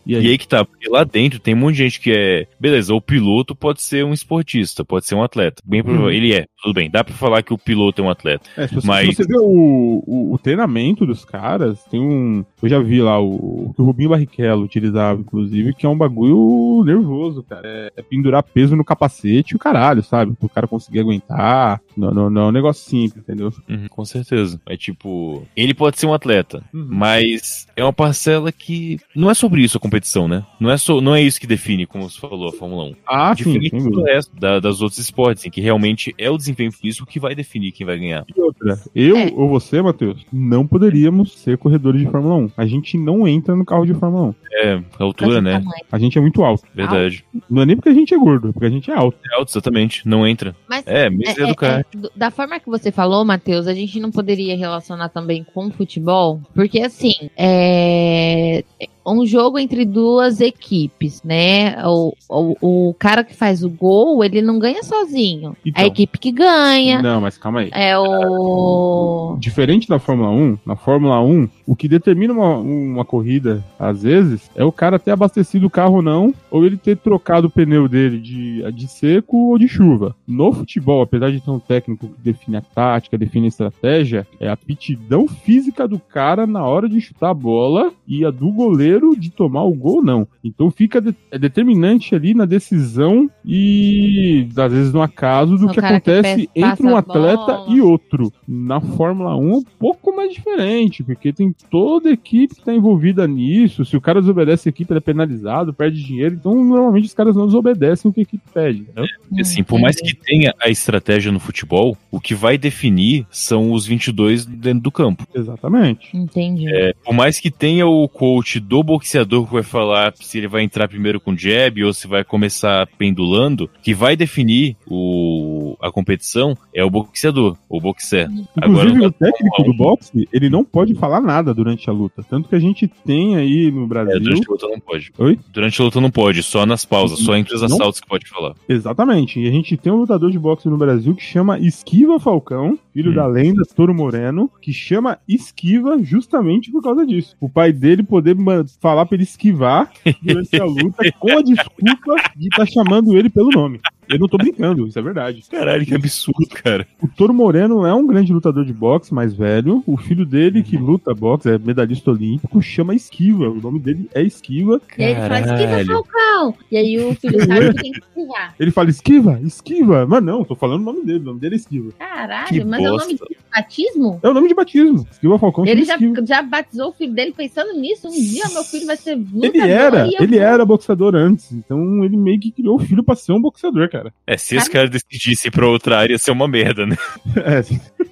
[SPEAKER 2] E
[SPEAKER 1] E
[SPEAKER 2] aí?
[SPEAKER 1] aí que tá, porque lá dentro tem um monte de gente que é. Beleza, o piloto pode ser um esportista, pode ser um atleta. Bem provável,
[SPEAKER 2] Uhum.
[SPEAKER 1] ele é, tudo bem. Dá pra falar que o piloto é um atleta.
[SPEAKER 2] É, se, você,
[SPEAKER 1] Mas-
[SPEAKER 2] você vê o, o, o treinamento dos caras, tem um. Eu já vi lá o, o que o Rubinho Barrichello utilizava, inclusive, que é um bagulho nervoso, cara. É, é pendurar peso no capacete e o caralho, sabe? Pro cara conseguir aguentar. Não, não, não é um negócio simples, entendeu?
[SPEAKER 1] Uhum, com certeza. É tipo, ele pode ser um atleta,
[SPEAKER 2] Uhum.
[SPEAKER 1] mas é uma parcela que não é sobre isso a competição, né? Não é, só, não é isso que define, como você falou, a Fórmula 1.
[SPEAKER 2] Ah, sim,
[SPEAKER 1] Diferente
[SPEAKER 2] sem
[SPEAKER 1] do
[SPEAKER 2] dúvida.
[SPEAKER 1] resto da- das outros esportes, em que realmente é o desempenho físico que vai definir quem vai ganhar.
[SPEAKER 2] E outra, eu
[SPEAKER 3] É.
[SPEAKER 2] ou você, Matheus, não poderíamos ser corredores de Fórmula 1. A gente não entra no carro de Fórmula 1.
[SPEAKER 1] É, a altura, né?
[SPEAKER 3] Tamanho.
[SPEAKER 2] A gente é muito alto.
[SPEAKER 1] Verdade.
[SPEAKER 2] Não é nem porque a gente é gordo, é porque a gente é alto.
[SPEAKER 1] É alto, exatamente. Não entra.
[SPEAKER 3] Mas
[SPEAKER 1] É, mesmo
[SPEAKER 3] É, é,
[SPEAKER 1] educar.
[SPEAKER 3] Da forma que você falou, Matheus, a gente não poderia relacionar também com futebol, porque assim, é um jogo entre duas equipes, né? O, o, o cara que faz o gol, ele não ganha sozinho.
[SPEAKER 2] Então.
[SPEAKER 3] a equipe que ganha
[SPEAKER 2] Não, mas calma aí.
[SPEAKER 3] é o.
[SPEAKER 2] Diferente da Fórmula 1, na Fórmula 1, o que determina uma, uma corrida, às vezes, é o cara ter abastecido o carro ou não, ou ele ter trocado o pneu dele de, de seco ou de chuva. No futebol, apesar de ter um técnico que define a tática, define a estratégia, é a aptidão física do cara na hora de chutar a bola e a do goleiro de tomar o gol, não. Então fica de- é determinante ali na decisão e, às vezes, no acaso do
[SPEAKER 3] O
[SPEAKER 2] que
[SPEAKER 3] que
[SPEAKER 2] acontece
[SPEAKER 3] pe-
[SPEAKER 2] entre um atleta
[SPEAKER 3] bola.
[SPEAKER 2] e outro. Na Fórmula 1 é um pouco mais diferente, porque tem toda a equipe que está envolvida nisso. Se o cara desobedece a equipe, ele é penalizado, perde dinheiro. Então, normalmente, os caras não desobedecem o que a equipe pede. entendeu?
[SPEAKER 1] Porque, assim, por mais que tenha a estratégia no futebol, o que vai definir são os 22 dentro do campo.
[SPEAKER 2] Exatamente.
[SPEAKER 3] Entendi.
[SPEAKER 1] É, por mais que tenha o coach do boxeador que vai falar se ele vai entrar primeiro com jab ou se vai começar pendulando, que vai definir o, a competição é o boxeador, o boxer. Agora,
[SPEAKER 2] Inclusive,
[SPEAKER 1] no
[SPEAKER 2] o técnico do boxe, ele não pode falar nada durante a luta. Tanto que a gente tem aí no
[SPEAKER 1] É,
[SPEAKER 2] Brasil.
[SPEAKER 1] durante a luta não pode.
[SPEAKER 2] Oi?
[SPEAKER 1] Durante a luta não pode, só nas pausas, só entre os
[SPEAKER 2] Não?
[SPEAKER 1] assaltos que pode falar.
[SPEAKER 2] Exatamente. E a gente tem um lutador de boxe no Brasil que chama Esquiva Falcão, filho
[SPEAKER 1] Hum.
[SPEAKER 2] da lenda Toro Moreno, que chama Esquiva justamente por causa disso. O pai dele poder falar pra ele esquivar durante a luta com a desculpa de estar chamando ele pelo nome. Eu não tô brincando, isso é verdade.
[SPEAKER 1] Caralho, que absurdo, cara.
[SPEAKER 2] O Toro Moreno é um grande lutador de boxe mais velho. O filho dele, que luta boxe, é medalhista olímpico, chama Esquiva. O nome dele é Esquiva.
[SPEAKER 3] E aí ele fala, esquiva. Falcão! E aí o filho sabe que tem que esquivar.
[SPEAKER 2] Ele fala Esquiva, Esquiva. Mas não, tô falando o nome dele. O nome dele é Esquiva.
[SPEAKER 3] Caralho,
[SPEAKER 1] Que
[SPEAKER 3] mas é o
[SPEAKER 1] bosta.
[SPEAKER 3] nome de batismo?
[SPEAKER 2] É o nome de batismo. Esquiva Falcão
[SPEAKER 3] Ele já,
[SPEAKER 2] Esquiva.
[SPEAKER 3] já batizou o filho dele pensando nisso. Um dia meu filho vai ser lutador.
[SPEAKER 2] Ele era, ele
[SPEAKER 3] vou-
[SPEAKER 2] era boxeador antes. Então ele meio que criou o filho pra ser um boxeador, cara.
[SPEAKER 1] É, se esse cara decidisse ir pra outra área, ia ser uma merda, né? [laughs]
[SPEAKER 2] É,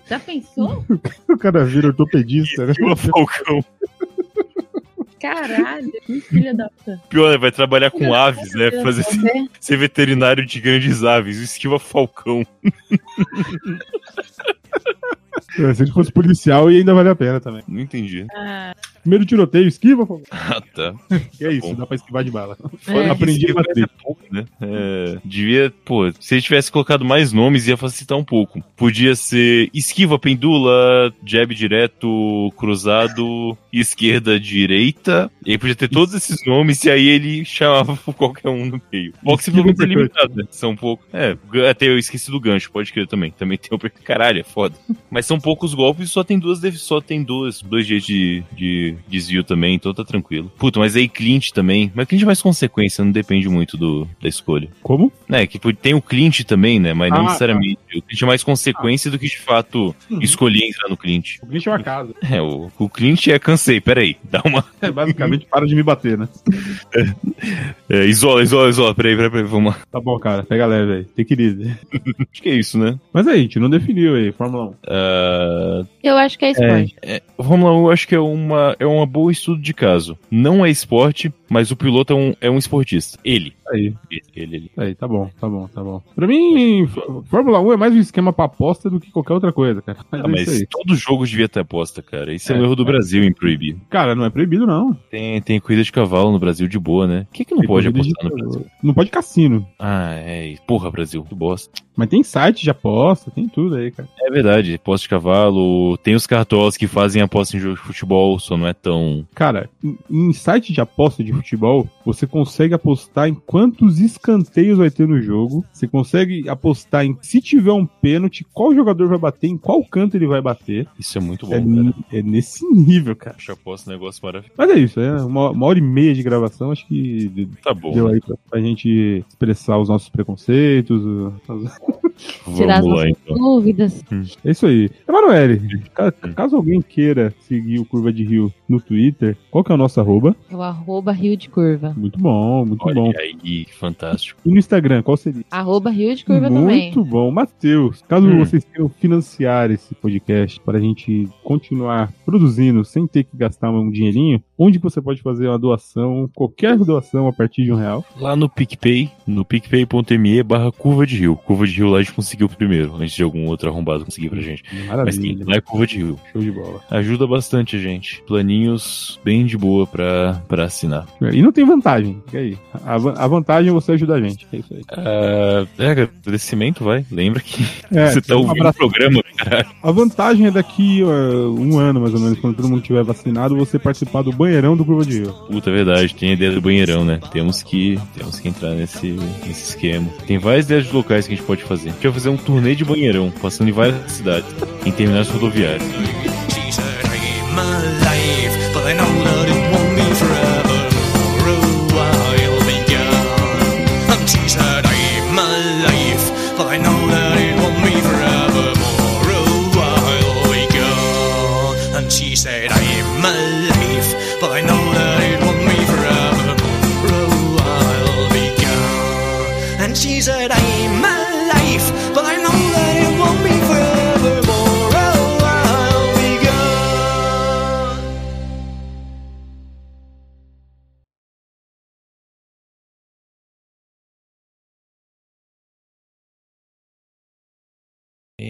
[SPEAKER 3] Já pensou?
[SPEAKER 2] o cara vira ortopedista, né?
[SPEAKER 1] O Falcão.
[SPEAKER 3] Caralho, que filho da puta.
[SPEAKER 1] Pior, né? vai trabalhar com aves, né? Fazer
[SPEAKER 3] É.
[SPEAKER 1] ser veterinário de grandes aves. O esquiva Falcão.
[SPEAKER 2] É, Se ele fosse policial, ia ainda vale a pena também.
[SPEAKER 1] Não entendi.
[SPEAKER 3] Ah,
[SPEAKER 2] Primeiro tiroteio, esquiva, Falcão.
[SPEAKER 1] Ah, tá. [laughs]
[SPEAKER 2] Que é isso,
[SPEAKER 1] bom.
[SPEAKER 2] dá pra esquivar de bala.
[SPEAKER 3] É.
[SPEAKER 2] Aprendi a bater.
[SPEAKER 1] é pouco, né? É, devia, pô, se ele tivesse colocado mais nomes, ia facilitar um pouco. Podia ser esquiva, pendula, jab direto, cruzado, esquerda, direita. E aí podia ter todos esses nomes e aí ele chamava por [laughs] qualquer um no meio. Boxe pelo menos é limitado, né? São pouco. É, até eu esqueci do gancho, pode crer também. Também tem o. [laughs] Caralho, é foda. Mas são poucos golpes e só tem duas, só tem duas, dois jeitos de, de desvio também, então tá tranquilo. Puta, mas aí Clint também. Mas Clint é mais consequência, não depende muito do, da escolha.
[SPEAKER 2] Como?
[SPEAKER 1] É, que tem o Clint também, né? Mas não
[SPEAKER 2] Ah,
[SPEAKER 1] necessariamente. O Clint é mais consequência do que de fato escolher entrar no Clint.
[SPEAKER 2] O Clint é uma casa.
[SPEAKER 1] É, o, o Clint é cansei, peraí. Dá uma.
[SPEAKER 2] É, basicamente, para de me bater, né? [laughs]
[SPEAKER 1] É, isola, isola, isola. Peraí, peraí, peraí, vamos lá.
[SPEAKER 2] Tá bom, cara, pega leve aí. Tem que ir.
[SPEAKER 1] Acho que é isso, né?
[SPEAKER 2] Mas aí, a gente não definiu aí, Fórmula 1.
[SPEAKER 1] Ah,
[SPEAKER 3] eu acho que é esporte.
[SPEAKER 1] Fórmula 1 eu acho que é uma, é uma boa estudo de caso. Não é esporte, mas o piloto é um, é um esportista. Ele.
[SPEAKER 2] Aí,
[SPEAKER 1] Ele, ele,
[SPEAKER 2] aí, tá bom, tá bom, tá bom. Pra mim, Fórmula 1 é mais um esquema pra aposta do que qualquer outra coisa, cara. Mas
[SPEAKER 1] Ah,
[SPEAKER 2] é
[SPEAKER 1] mas todo jogo devia ter aposta, cara. Isso é,
[SPEAKER 2] É,
[SPEAKER 1] um erro do
[SPEAKER 2] mas-
[SPEAKER 1] Brasil em proibir.
[SPEAKER 2] Cara, não é proibido, não.
[SPEAKER 1] Tem, tem corrida de cavalo no Brasil de boa, né? O que, que não
[SPEAKER 2] Tem
[SPEAKER 1] pode apostar no Brasil?
[SPEAKER 2] Não pode cassino.
[SPEAKER 1] Ah, é. Porra, Brasil, que bosta.
[SPEAKER 2] Mas tem site de aposta, tem tudo aí, cara.
[SPEAKER 1] É verdade, aposta de cavalo. Tem os cartolas que fazem aposta em jogo de futebol, só não é tão.
[SPEAKER 2] Cara, em, em site de aposta de futebol, você consegue apostar em quantos escanteios vai ter no jogo. Você consegue apostar em se tiver um pênalti, qual jogador vai bater, em qual canto ele vai bater.
[SPEAKER 1] Isso é muito bom,
[SPEAKER 2] É,
[SPEAKER 1] cara.
[SPEAKER 2] é nesse nível, cara.
[SPEAKER 1] Acho aposta um negócio maravilhoso.
[SPEAKER 2] Mas é isso, é uma, uma hora e meia de gravação, acho que
[SPEAKER 1] Tá bom.
[SPEAKER 2] deu aí pra, pra gente expressar os nossos preconceitos. as-
[SPEAKER 3] Tirar as nossas
[SPEAKER 1] então.
[SPEAKER 3] dúvidas.
[SPEAKER 2] É isso aí. Emanuele, ca- caso alguém queira seguir o Curva de Rio no Twitter, qual que é o nosso arroba?
[SPEAKER 3] É o arroba Rio de Curva.
[SPEAKER 2] Muito bom, muito
[SPEAKER 1] Olha
[SPEAKER 2] bom.
[SPEAKER 1] aí, que fantástico.
[SPEAKER 2] E no Instagram, qual seria?
[SPEAKER 3] Arroba Rio de Curva também.
[SPEAKER 2] Muito bom. Matheus, caso
[SPEAKER 1] Hum.
[SPEAKER 2] vocês queiram financiar esse podcast para a gente continuar produzindo sem ter que gastar um dinheirinho, onde você pode fazer uma doação, qualquer doação a partir de um real?
[SPEAKER 1] Lá no PicPay, no picpay.me barra curva de rio. Curva de rio lá gente conseguiu primeiro, antes de algum outro arrombado conseguir pra gente. Mas
[SPEAKER 2] Maravilha.
[SPEAKER 1] sim, lá é curva de rio.
[SPEAKER 2] Show de bola.
[SPEAKER 1] Ajuda bastante a gente. Planinhos bem de boa pra, pra assinar.
[SPEAKER 2] E não tem vantagem. E aí? A, a vantagem é você ajudar a gente. É isso aí.
[SPEAKER 1] Ah, é, agradecimento, vai. Lembra que
[SPEAKER 2] É, [laughs]
[SPEAKER 1] você tá ouvindo o programa, caralho.
[SPEAKER 2] A vantagem é daqui uh, um ano, mais ou menos, quando todo mundo tiver vacinado, você participar do banheirão do Curva de Rio.
[SPEAKER 1] Puta, é verdade, tem a ideia do banheirão, né? Temos que, temos que entrar nesse, nesse esquema. Tem várias ideias de locais que a gente pode fazer. A gente vai fazer um turnê de banheirão, passando em várias cidades, em terminais rodoviários.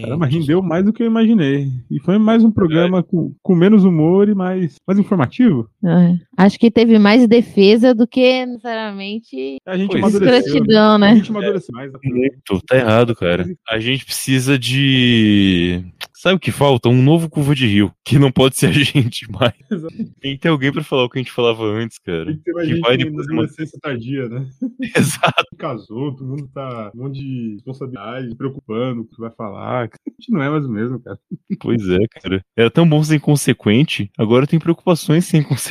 [SPEAKER 2] Caramba, rendeu mais do que eu imaginei. E foi mais um programa com, com menos humor e mais, mais informativo.
[SPEAKER 3] É. Acho que teve mais defesa do que necessariamente
[SPEAKER 2] A gente
[SPEAKER 1] Pois,
[SPEAKER 2] amadureceu.
[SPEAKER 3] gratidão,
[SPEAKER 2] A
[SPEAKER 3] né?
[SPEAKER 2] gente amadureceu mais.
[SPEAKER 1] Muito, tá errado, cara. A gente precisa de Sabe o que falta? Um novo curva de rio, que não pode ser a [laughs] gente mais.
[SPEAKER 2] Exato.
[SPEAKER 1] Tem que ter alguém pra falar o que a gente falava antes, cara.
[SPEAKER 2] Tem que ter mais
[SPEAKER 1] Que
[SPEAKER 2] gente
[SPEAKER 1] vai depois de uma-
[SPEAKER 2] tardia, né? [laughs]
[SPEAKER 1] Exato.
[SPEAKER 2] Casou, todo mundo tá um monte de responsabilidade, preocupando o que vai falar. A gente não é mais o mesmo, cara.
[SPEAKER 1] Pois é, cara. Era tão bom ser inconsequente, agora tem preocupações sem consequência.